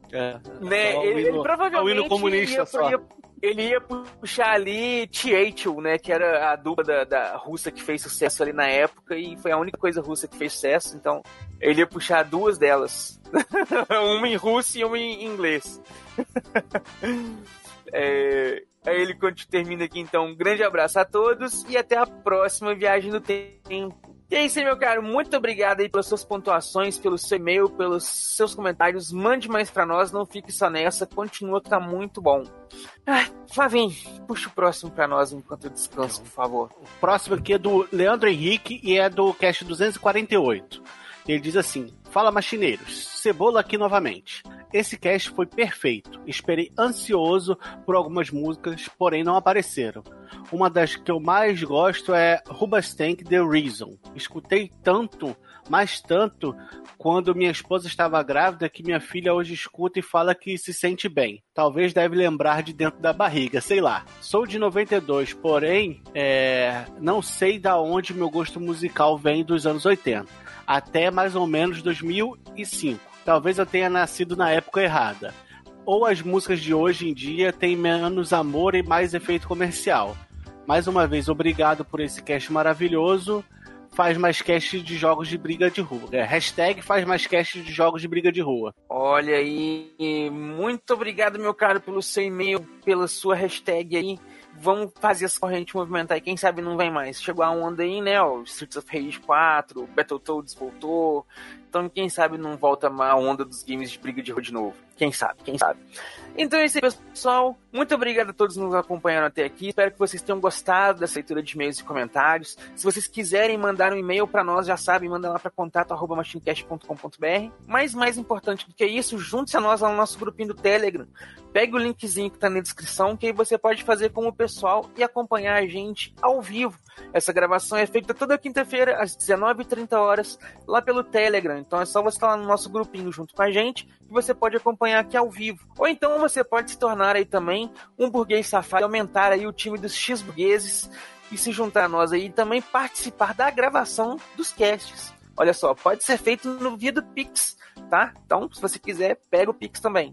né, Só o ele, ele provavelmente comunista ia, só. ia- ele ia puxar ali T.H., né, que era a dupla da, da russa que fez sucesso ali na época e foi a única coisa russa que fez sucesso, então ele ia puxar duas delas. uma em russo e uma em inglês. É, aí ele conti- termina aqui então. Um grande abraço a todos e até a próxima viagem no tempo. E é isso aí, meu caro. Muito obrigado aí pelas suas pontuações, pelo seu e-mail, pelos seus comentários. Mande mais pra nós, não fique só nessa. Continua que tá muito bom. Ah, Flavinho, puxa o próximo pra nós enquanto eu descanso, por favor. O próximo aqui é do Leandro Henrique e é do cast 248. Ele diz assim: Fala machineiros, Cebola aqui novamente. Esse cast foi perfeito. Esperei ansioso por algumas músicas, porém não apareceram. Uma das que eu mais gosto é Rubastank The Reason. Escutei tanto mas tanto quando minha esposa estava grávida que minha filha hoje escuta e fala que se sente bem. Talvez deve lembrar de dentro da barriga, sei lá. Sou de 92, porém, é, não sei da onde meu gosto musical vem dos anos 80, até mais ou menos 2005. Talvez eu tenha nascido na época errada. Ou as músicas de hoje em dia têm menos amor e mais efeito comercial. Mais uma vez, obrigado por esse cast maravilhoso. Faz mais cast de jogos de briga de rua. É, hashtag faz mais cast de jogos de briga de rua. Olha aí, muito obrigado, meu caro, pelo seu e-mail, pela sua hashtag aí. Vamos fazer essa corrente movimentar e quem sabe não vem mais. Chegou a onda aí, né? O Streets of Rage 4, o Battletoads voltou. Então, quem sabe não volta a onda dos games de briga de rua de novo. Quem sabe, quem sabe. Então é isso aí, pessoal. Muito obrigado a todos que nos acompanharam até aqui. Espero que vocês tenham gostado dessa leitura de e-mails e comentários. Se vocês quiserem mandar um e-mail para nós, já sabem, manda lá para contato@machinecast.com.br. Mas mais importante do que isso, junte-se a nós lá no nosso grupinho do Telegram. Pegue o linkzinho que tá na descrição, que aí você pode fazer com o pessoal e acompanhar a gente ao vivo. Essa gravação é feita toda quinta-feira, às 19h30 horas, lá pelo Telegram. Então é só você estar lá no nosso grupinho junto com a gente, que você pode acompanhar aqui ao vivo. Ou então você pode se tornar aí também um burguês safado e aumentar aí o time dos X-burgueses e se juntar a nós aí e também participar da gravação dos casts. Olha só, pode ser feito no via do Pix, tá? Então, se você quiser, pega o Pix também.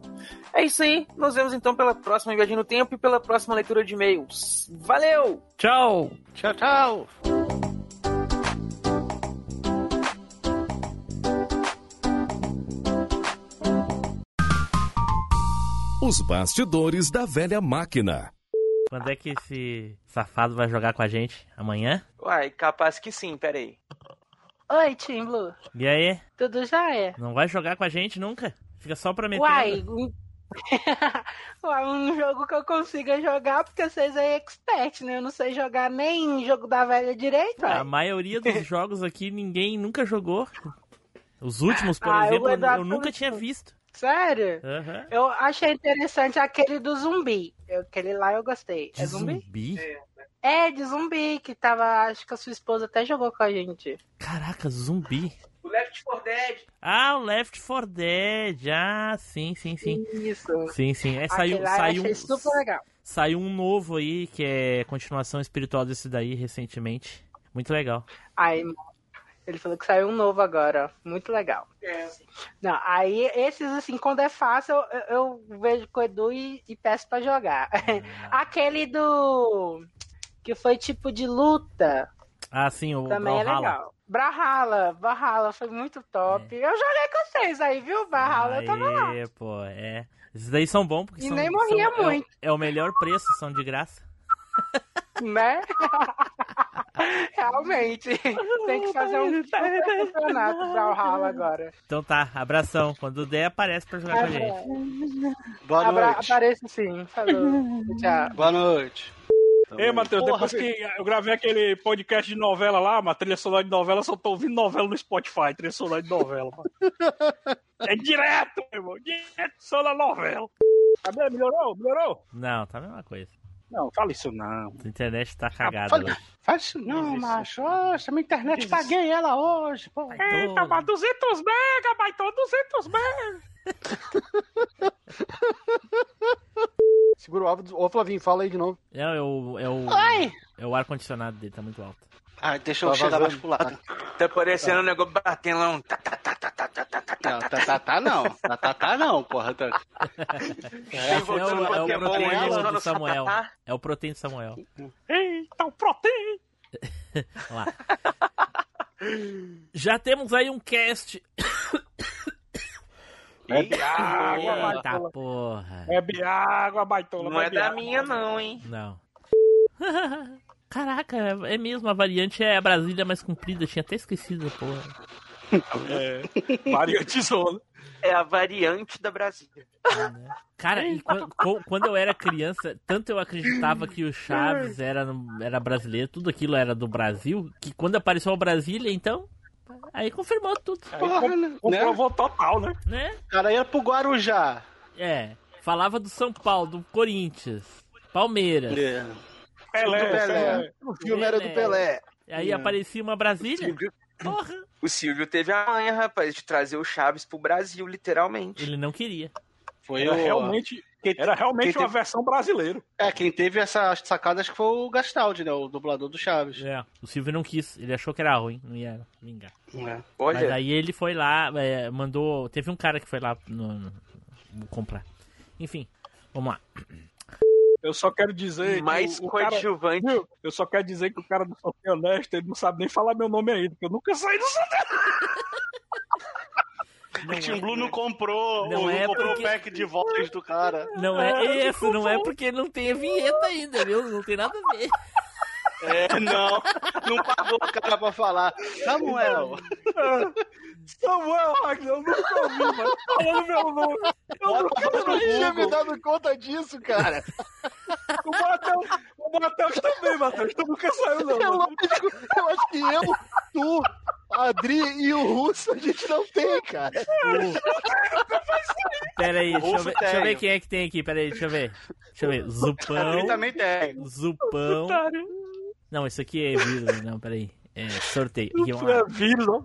É isso aí, nos vemos então pela próxima viagem no tempo e pela próxima leitura de e-mails. Valeu! Tchau! Tchau, tchau! Os bastidores da velha máquina. Quando é que esse safado vai jogar com a gente? Amanhã? Uai, capaz que sim, peraí. Oi, Tim Blue. E aí? Tudo já é? Não vai jogar com a gente nunca? Fica só prometendo. Uai, um... Uai, um jogo que eu consiga jogar, porque vocês é expert, né? Eu não sei jogar nem jogo da velha direito. A maioria dos jogos aqui ninguém nunca jogou. Os últimos, por Ah, eu exemplo, eu, dar nunca tinha visto. Sério? Aham. Eu achei interessante aquele do zumbi. Aquele lá eu gostei. é zumbi? Zumbi? É, de zumbi, que tava. Acho que a sua esposa até jogou com a gente. Caraca, zumbi. O Left 4 Dead. Ah, o Left 4 Dead. Ah, sim, sim, sim. Isso. Sim, sim. É, saiu, Aquele saiu, achei super legal. saiu um novo aí, que é continuação espiritual desse daí, recentemente. Muito legal. Aí, ele falou que saiu um novo agora. Muito legal. Não, aí esses, assim, quando é fácil, eu, eu vejo com o Edu e, e peço pra jogar. Aquele do. Que foi tipo de luta. Ah, sim, o também é Brawlhalla. legal. Brawlhalla, Brawlhalla foi muito top. Eu joguei com vocês aí, viu? Brawlhalla, eu tava lá. Pô, é. Esses daí são bons porque E são, nem morria são- é o- muito. É, o melhor preço, são de graça. Né? Realmente. Tem que fazer um super campeonato Brawlhalla agora. Então tá, abração. Quando der, aparece pra jogar com a gente. Boa Abra- noite. Apareço sim. Falou. Tchau. Boa noite. Ei, Matheus, Porra, depois que eu gravei aquele podcast de novela lá, uma trilha sonora de novela, eu só tô ouvindo novela no Spotify, trilha sonora de novela. É direto, meu irmão, direto só na novela. Cadê? Melhorou? Melhorou? Não, tá a mesma coisa. Não, fala isso não. A internet tá cagada fala- hoje. Faz isso não, macho. Nossa, minha internet, paguei ela hoje, pô. Eita, mas 200 mega, baitou 200 mega. Segura o alvo. do- Ô, Flavinho, fala aí de novo. É, é o, é o, Ai! é o ar-condicionado dele, tá muito alto. Ah, deixa eu Tá chegar mais pro lado. Tá parecendo um negócio batendo lá um. Tá, tá, tá, tá, tá, tá, tá, tá, Não, tá, tá, tá, não. Tá, tá, tá, não, porra. Tá. É, é, o, é o proteína ela, do, Samuel. É o proteína do Samuel. Eita, o protein. Vamos lá. Já temos aí um cast. Bebe água, Eita baitola. porra. Bebe água, baitola. Não é da água. minha, não, hein? Não. Caraca, é mesmo, a variante é a Brasília mais comprida, tinha até esquecido, porra. É, variante zona. É a variante da Brasília. Cara, e quan- co- quando eu era criança, tanto eu acreditava que o Chaves era, era brasileiro, tudo aquilo era do Brasil, que quando apareceu o Brasília, então, aí confirmou tudo. Porra, né? Comprovou total, né? Né? O cara ia pro Guarujá. É, falava do São Paulo, do Corinthians, Palmeiras. É. Pelé, Do Pelé. Pelé. O filme era do Pelé. Aí aparecia uma Brasília. Porra. O Silvio teve a manha, rapaz, de trazer o Chaves pro Brasil, literalmente. Ele não queria. Foi Era o- realmente, era realmente quem uma teve- versão brasileira. É, quem teve essa sacada acho que foi o Gastaldi, né? O dublador do Chaves. É, o Silvio não quis. Ele achou que era ruim, não ia vingar. É. Olha, Mas aí ele foi lá, é, mandou. Teve um cara que foi lá no, no- no- comprar. Enfim, vamos lá. Eu só quero dizer. que mais o, o cara, coadjuvante. Viu? eu só quero dizer que o cara do Sorteio Honesto, ele não sabe nem falar meu nome ainda, porque eu nunca saí do sorteio. O Tim Blue não comprou, Não não é comprou porque- o pack de voz do cara. Não é isso, não é porque não tem a vinheta ainda, viu? Não tem nada a ver. É, não. Não pagou o cara pra falar. Samuel. Samuel Wagner, eu nunca ouvi, mas falando meu nome. Eu nunca Eu não tinha me ouvi. dado conta disso, cara. O Matheus, o Matheus também, Matheus. Tu nunca saiu, não. É lógico, eu acho que eu, tu, a Adri e o Russo a gente não tem, cara. Pera aí, deixa eu, ver, deixa eu ver quem é que tem aqui, pera aí, deixa eu ver. Deixa eu ver. Ele Zupão. também tem. Zupão. Não, isso aqui é vírus, não, pera aí. É sorteio. Tu lá. é.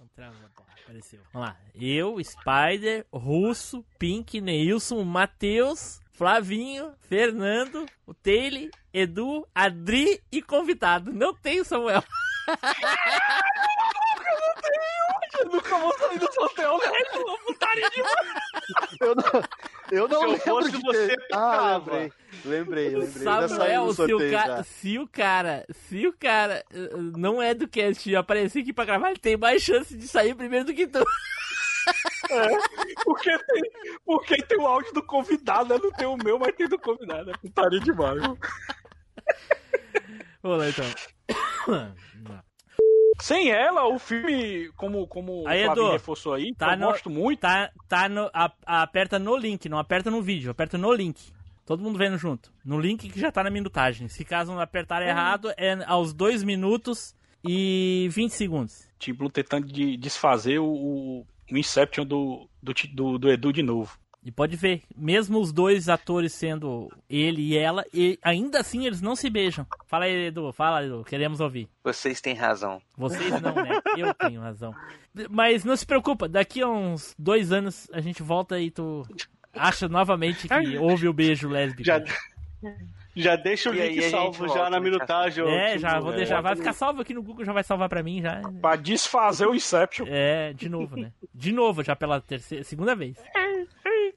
Não porra, Apareceu. Vamos lá. Eu, Spider, Russo, Pink, Neilson, Matheus, Flavinho, Fernando, o Taylor, Edu, Adri e convidado. Não tem o Samuel. Eu nunca vou sair do sorteio Honesto, uma putaria demais. Eu não, eu não Se eu lembro fosse de você, ter. Ah, lembrei. Lembrei, lembrei. Samuel, se o, ca... se o cara, se o cara eh, não é do cast e aparecer aqui pra gravar, ele tem mais chance de sair primeiro do que tu. Porque tem, porque tem o áudio do convidado, né? Não tem o meu, mas tem do convidado. É putaria demais. Vamos lá então. Sem ela, o filme, como, como Aí, o Edu, reforçou aí, tá eu no- gosto muito. Tá, tá no, a- aperta no link, não aperta no vídeo, aperta no link. Todo mundo vendo junto. No link que já tá na minutagem. Se caso não apertar errado, é aos 2 minutos e 20 segundos. Blue tentando de desfazer o, o, Inception do, do, do, do Edu de novo. E pode ver, mesmo os dois atores sendo ele e ela, e ainda assim eles não se beijam. Fala aí, Edu, fala, Edu, queremos ouvir. Vocês têm razão. Vocês não, né? Eu tenho razão. Mas não se preocupa, daqui a uns dois anos a gente volta e tu acha novamente que houve o beijo lésbico. Já, já deixa o E link salvo já na minutagem. ô, É, já vou É. deixar. Vai ficar salvo aqui no Google, já vai salvar pra mim já. Pra desfazer o Inception. É, de novo, né? De novo, já pela terceira, segunda vez.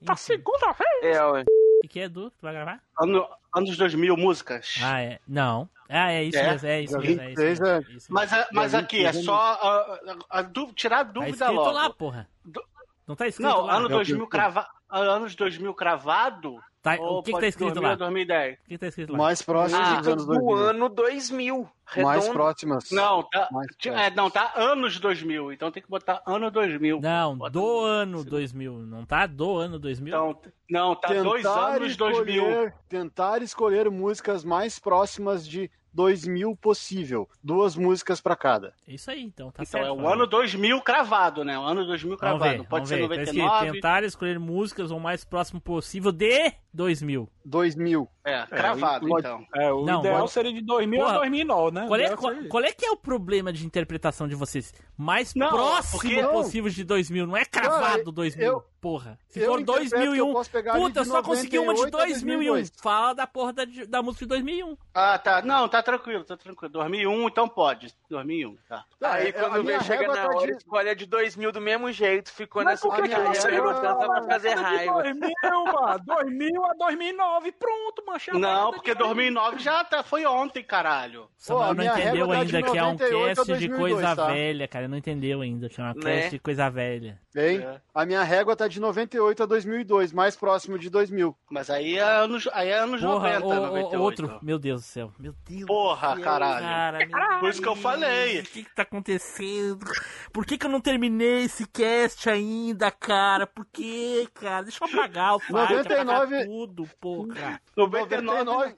Tá segunda vez. É, ué. O que, é, Edu? Tu vai gravar? Ano- anos 2000, músicas. Ah, é. Não. Ah, é isso É? mesmo, é isso mesmo. É isso 23 mesmo, é- é isso mesmo. Mas, a- mas aqui, é só a, a- a dú- tirar a Tá dúvida escrito logo. lá, porra. Do- Não tá escrito Não, lá? ano Eu- 2000 crava... anos 2000 cravado? Tá- ou o que, que tá escrito 2000 lá? ou 2010? O que, que tá escrito lá? Mais próximo Ah, dos anos do 2000. ano 2000. Mais Redondo. próximas. Não, tá, Mais é, não, tá anos 2000, então tem que botar ano 2000. Não, Bota do no- ano 2000. Não tá do ano 2000? Então, não, tá dois anos 2000. escolher, tentar escolher músicas mais próximas de 2000 possível. Duas músicas pra cada. Isso aí, então. Tá Então certo. é o ano 2000 cravado, né? O ano 2000 Vamos cravado. ver, Pode ser ver. Tá escrito, 99. tentar escolher músicas o mais próximo possível de 2000. 2000. É, cravado, então. É, o Não, ideal pode- seria de 2000 Porra, a 2009, né? Qual é, qual, qual é que é o problema de interpretação de vocês? Mais Não, próximo possível de 2000, não é cravado 2000, eu- porra. Se eu for interpreto que 2001, eu posso pegar ali puta, só consegui uma de 98 a 2001. 2002. Fala da porra da, da música de 2001. Ah, tá. Não, tá tranquilo, tá tranquilo. 2001, então pode. 2001, tá. Aí É, quando minha vem chega na tá hora, de- escolhe a de 2000 do mesmo jeito. Ficou Mas nessa por que, que saiu perguntando pra fazer raiva. 2000, mano? 2000 a 2009, pronto, mancha. Não, porque 2009 já tá, foi ontem, caralho. Samuel não entendeu tá ainda que é um 98 a cast de 2002, coisa tá? velha, cara. Não entendeu ainda que é um Né? cast de coisa velha. Hein? É. A minha régua tá de 98 a 2002, mais próximo de 2000. Mas aí é anos, aí é anos Porra, 90, o- o- 98. outro. Meu Deus do céu. Meu Deus. Porra, do céu, caralho. Cara, meu Por isso que eu Deus, falei. O que que tá acontecendo? Por que que eu não terminei esse cast ainda, cara? Por que, cara? Deixa eu apagar o file, 99 apagar tudo, porra. 99.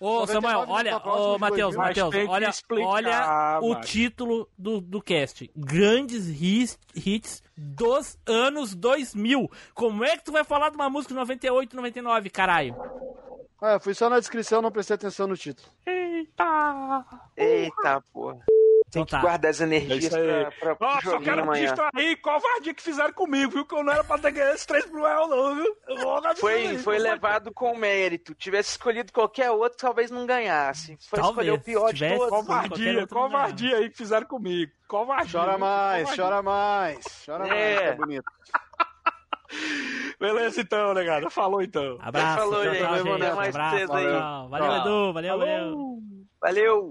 Ô, 99 Samuel, olha, ô, Matheus, 2000. Matheus, olha, explicar, olha o título do, do cast. Grandes hits, hits dos anos 2000. Como é que tu vai falar de uma música de 98, 99, caralho? Ah, fui só na descrição, não prestei atenção no título. Eita! Eita, porra. Tem que tá. guardar as É energias aí. pra, pra só joguinho quero amanhã. distrair covardia que fizeram comigo, viu? Que eu não era pra ter ganhado esses três pro real, não, viu? Eu Foi, foi levado com mérito. Tivesse escolhido qualquer outro, talvez não ganhasse. Foi Talvez, escolher o pior de todos. Covardia, covardia aí que fizeram comigo. Covardia. Chora mais, Covardia. chora mais. Chora mais, É. tá bonito. Beleza então, negada. Falou então. Abraço, Falou, tchau, gente. tchau, gente. mais Abraço, aí. tchau. Valeu. Edu. Valeu, valeu. Valeu!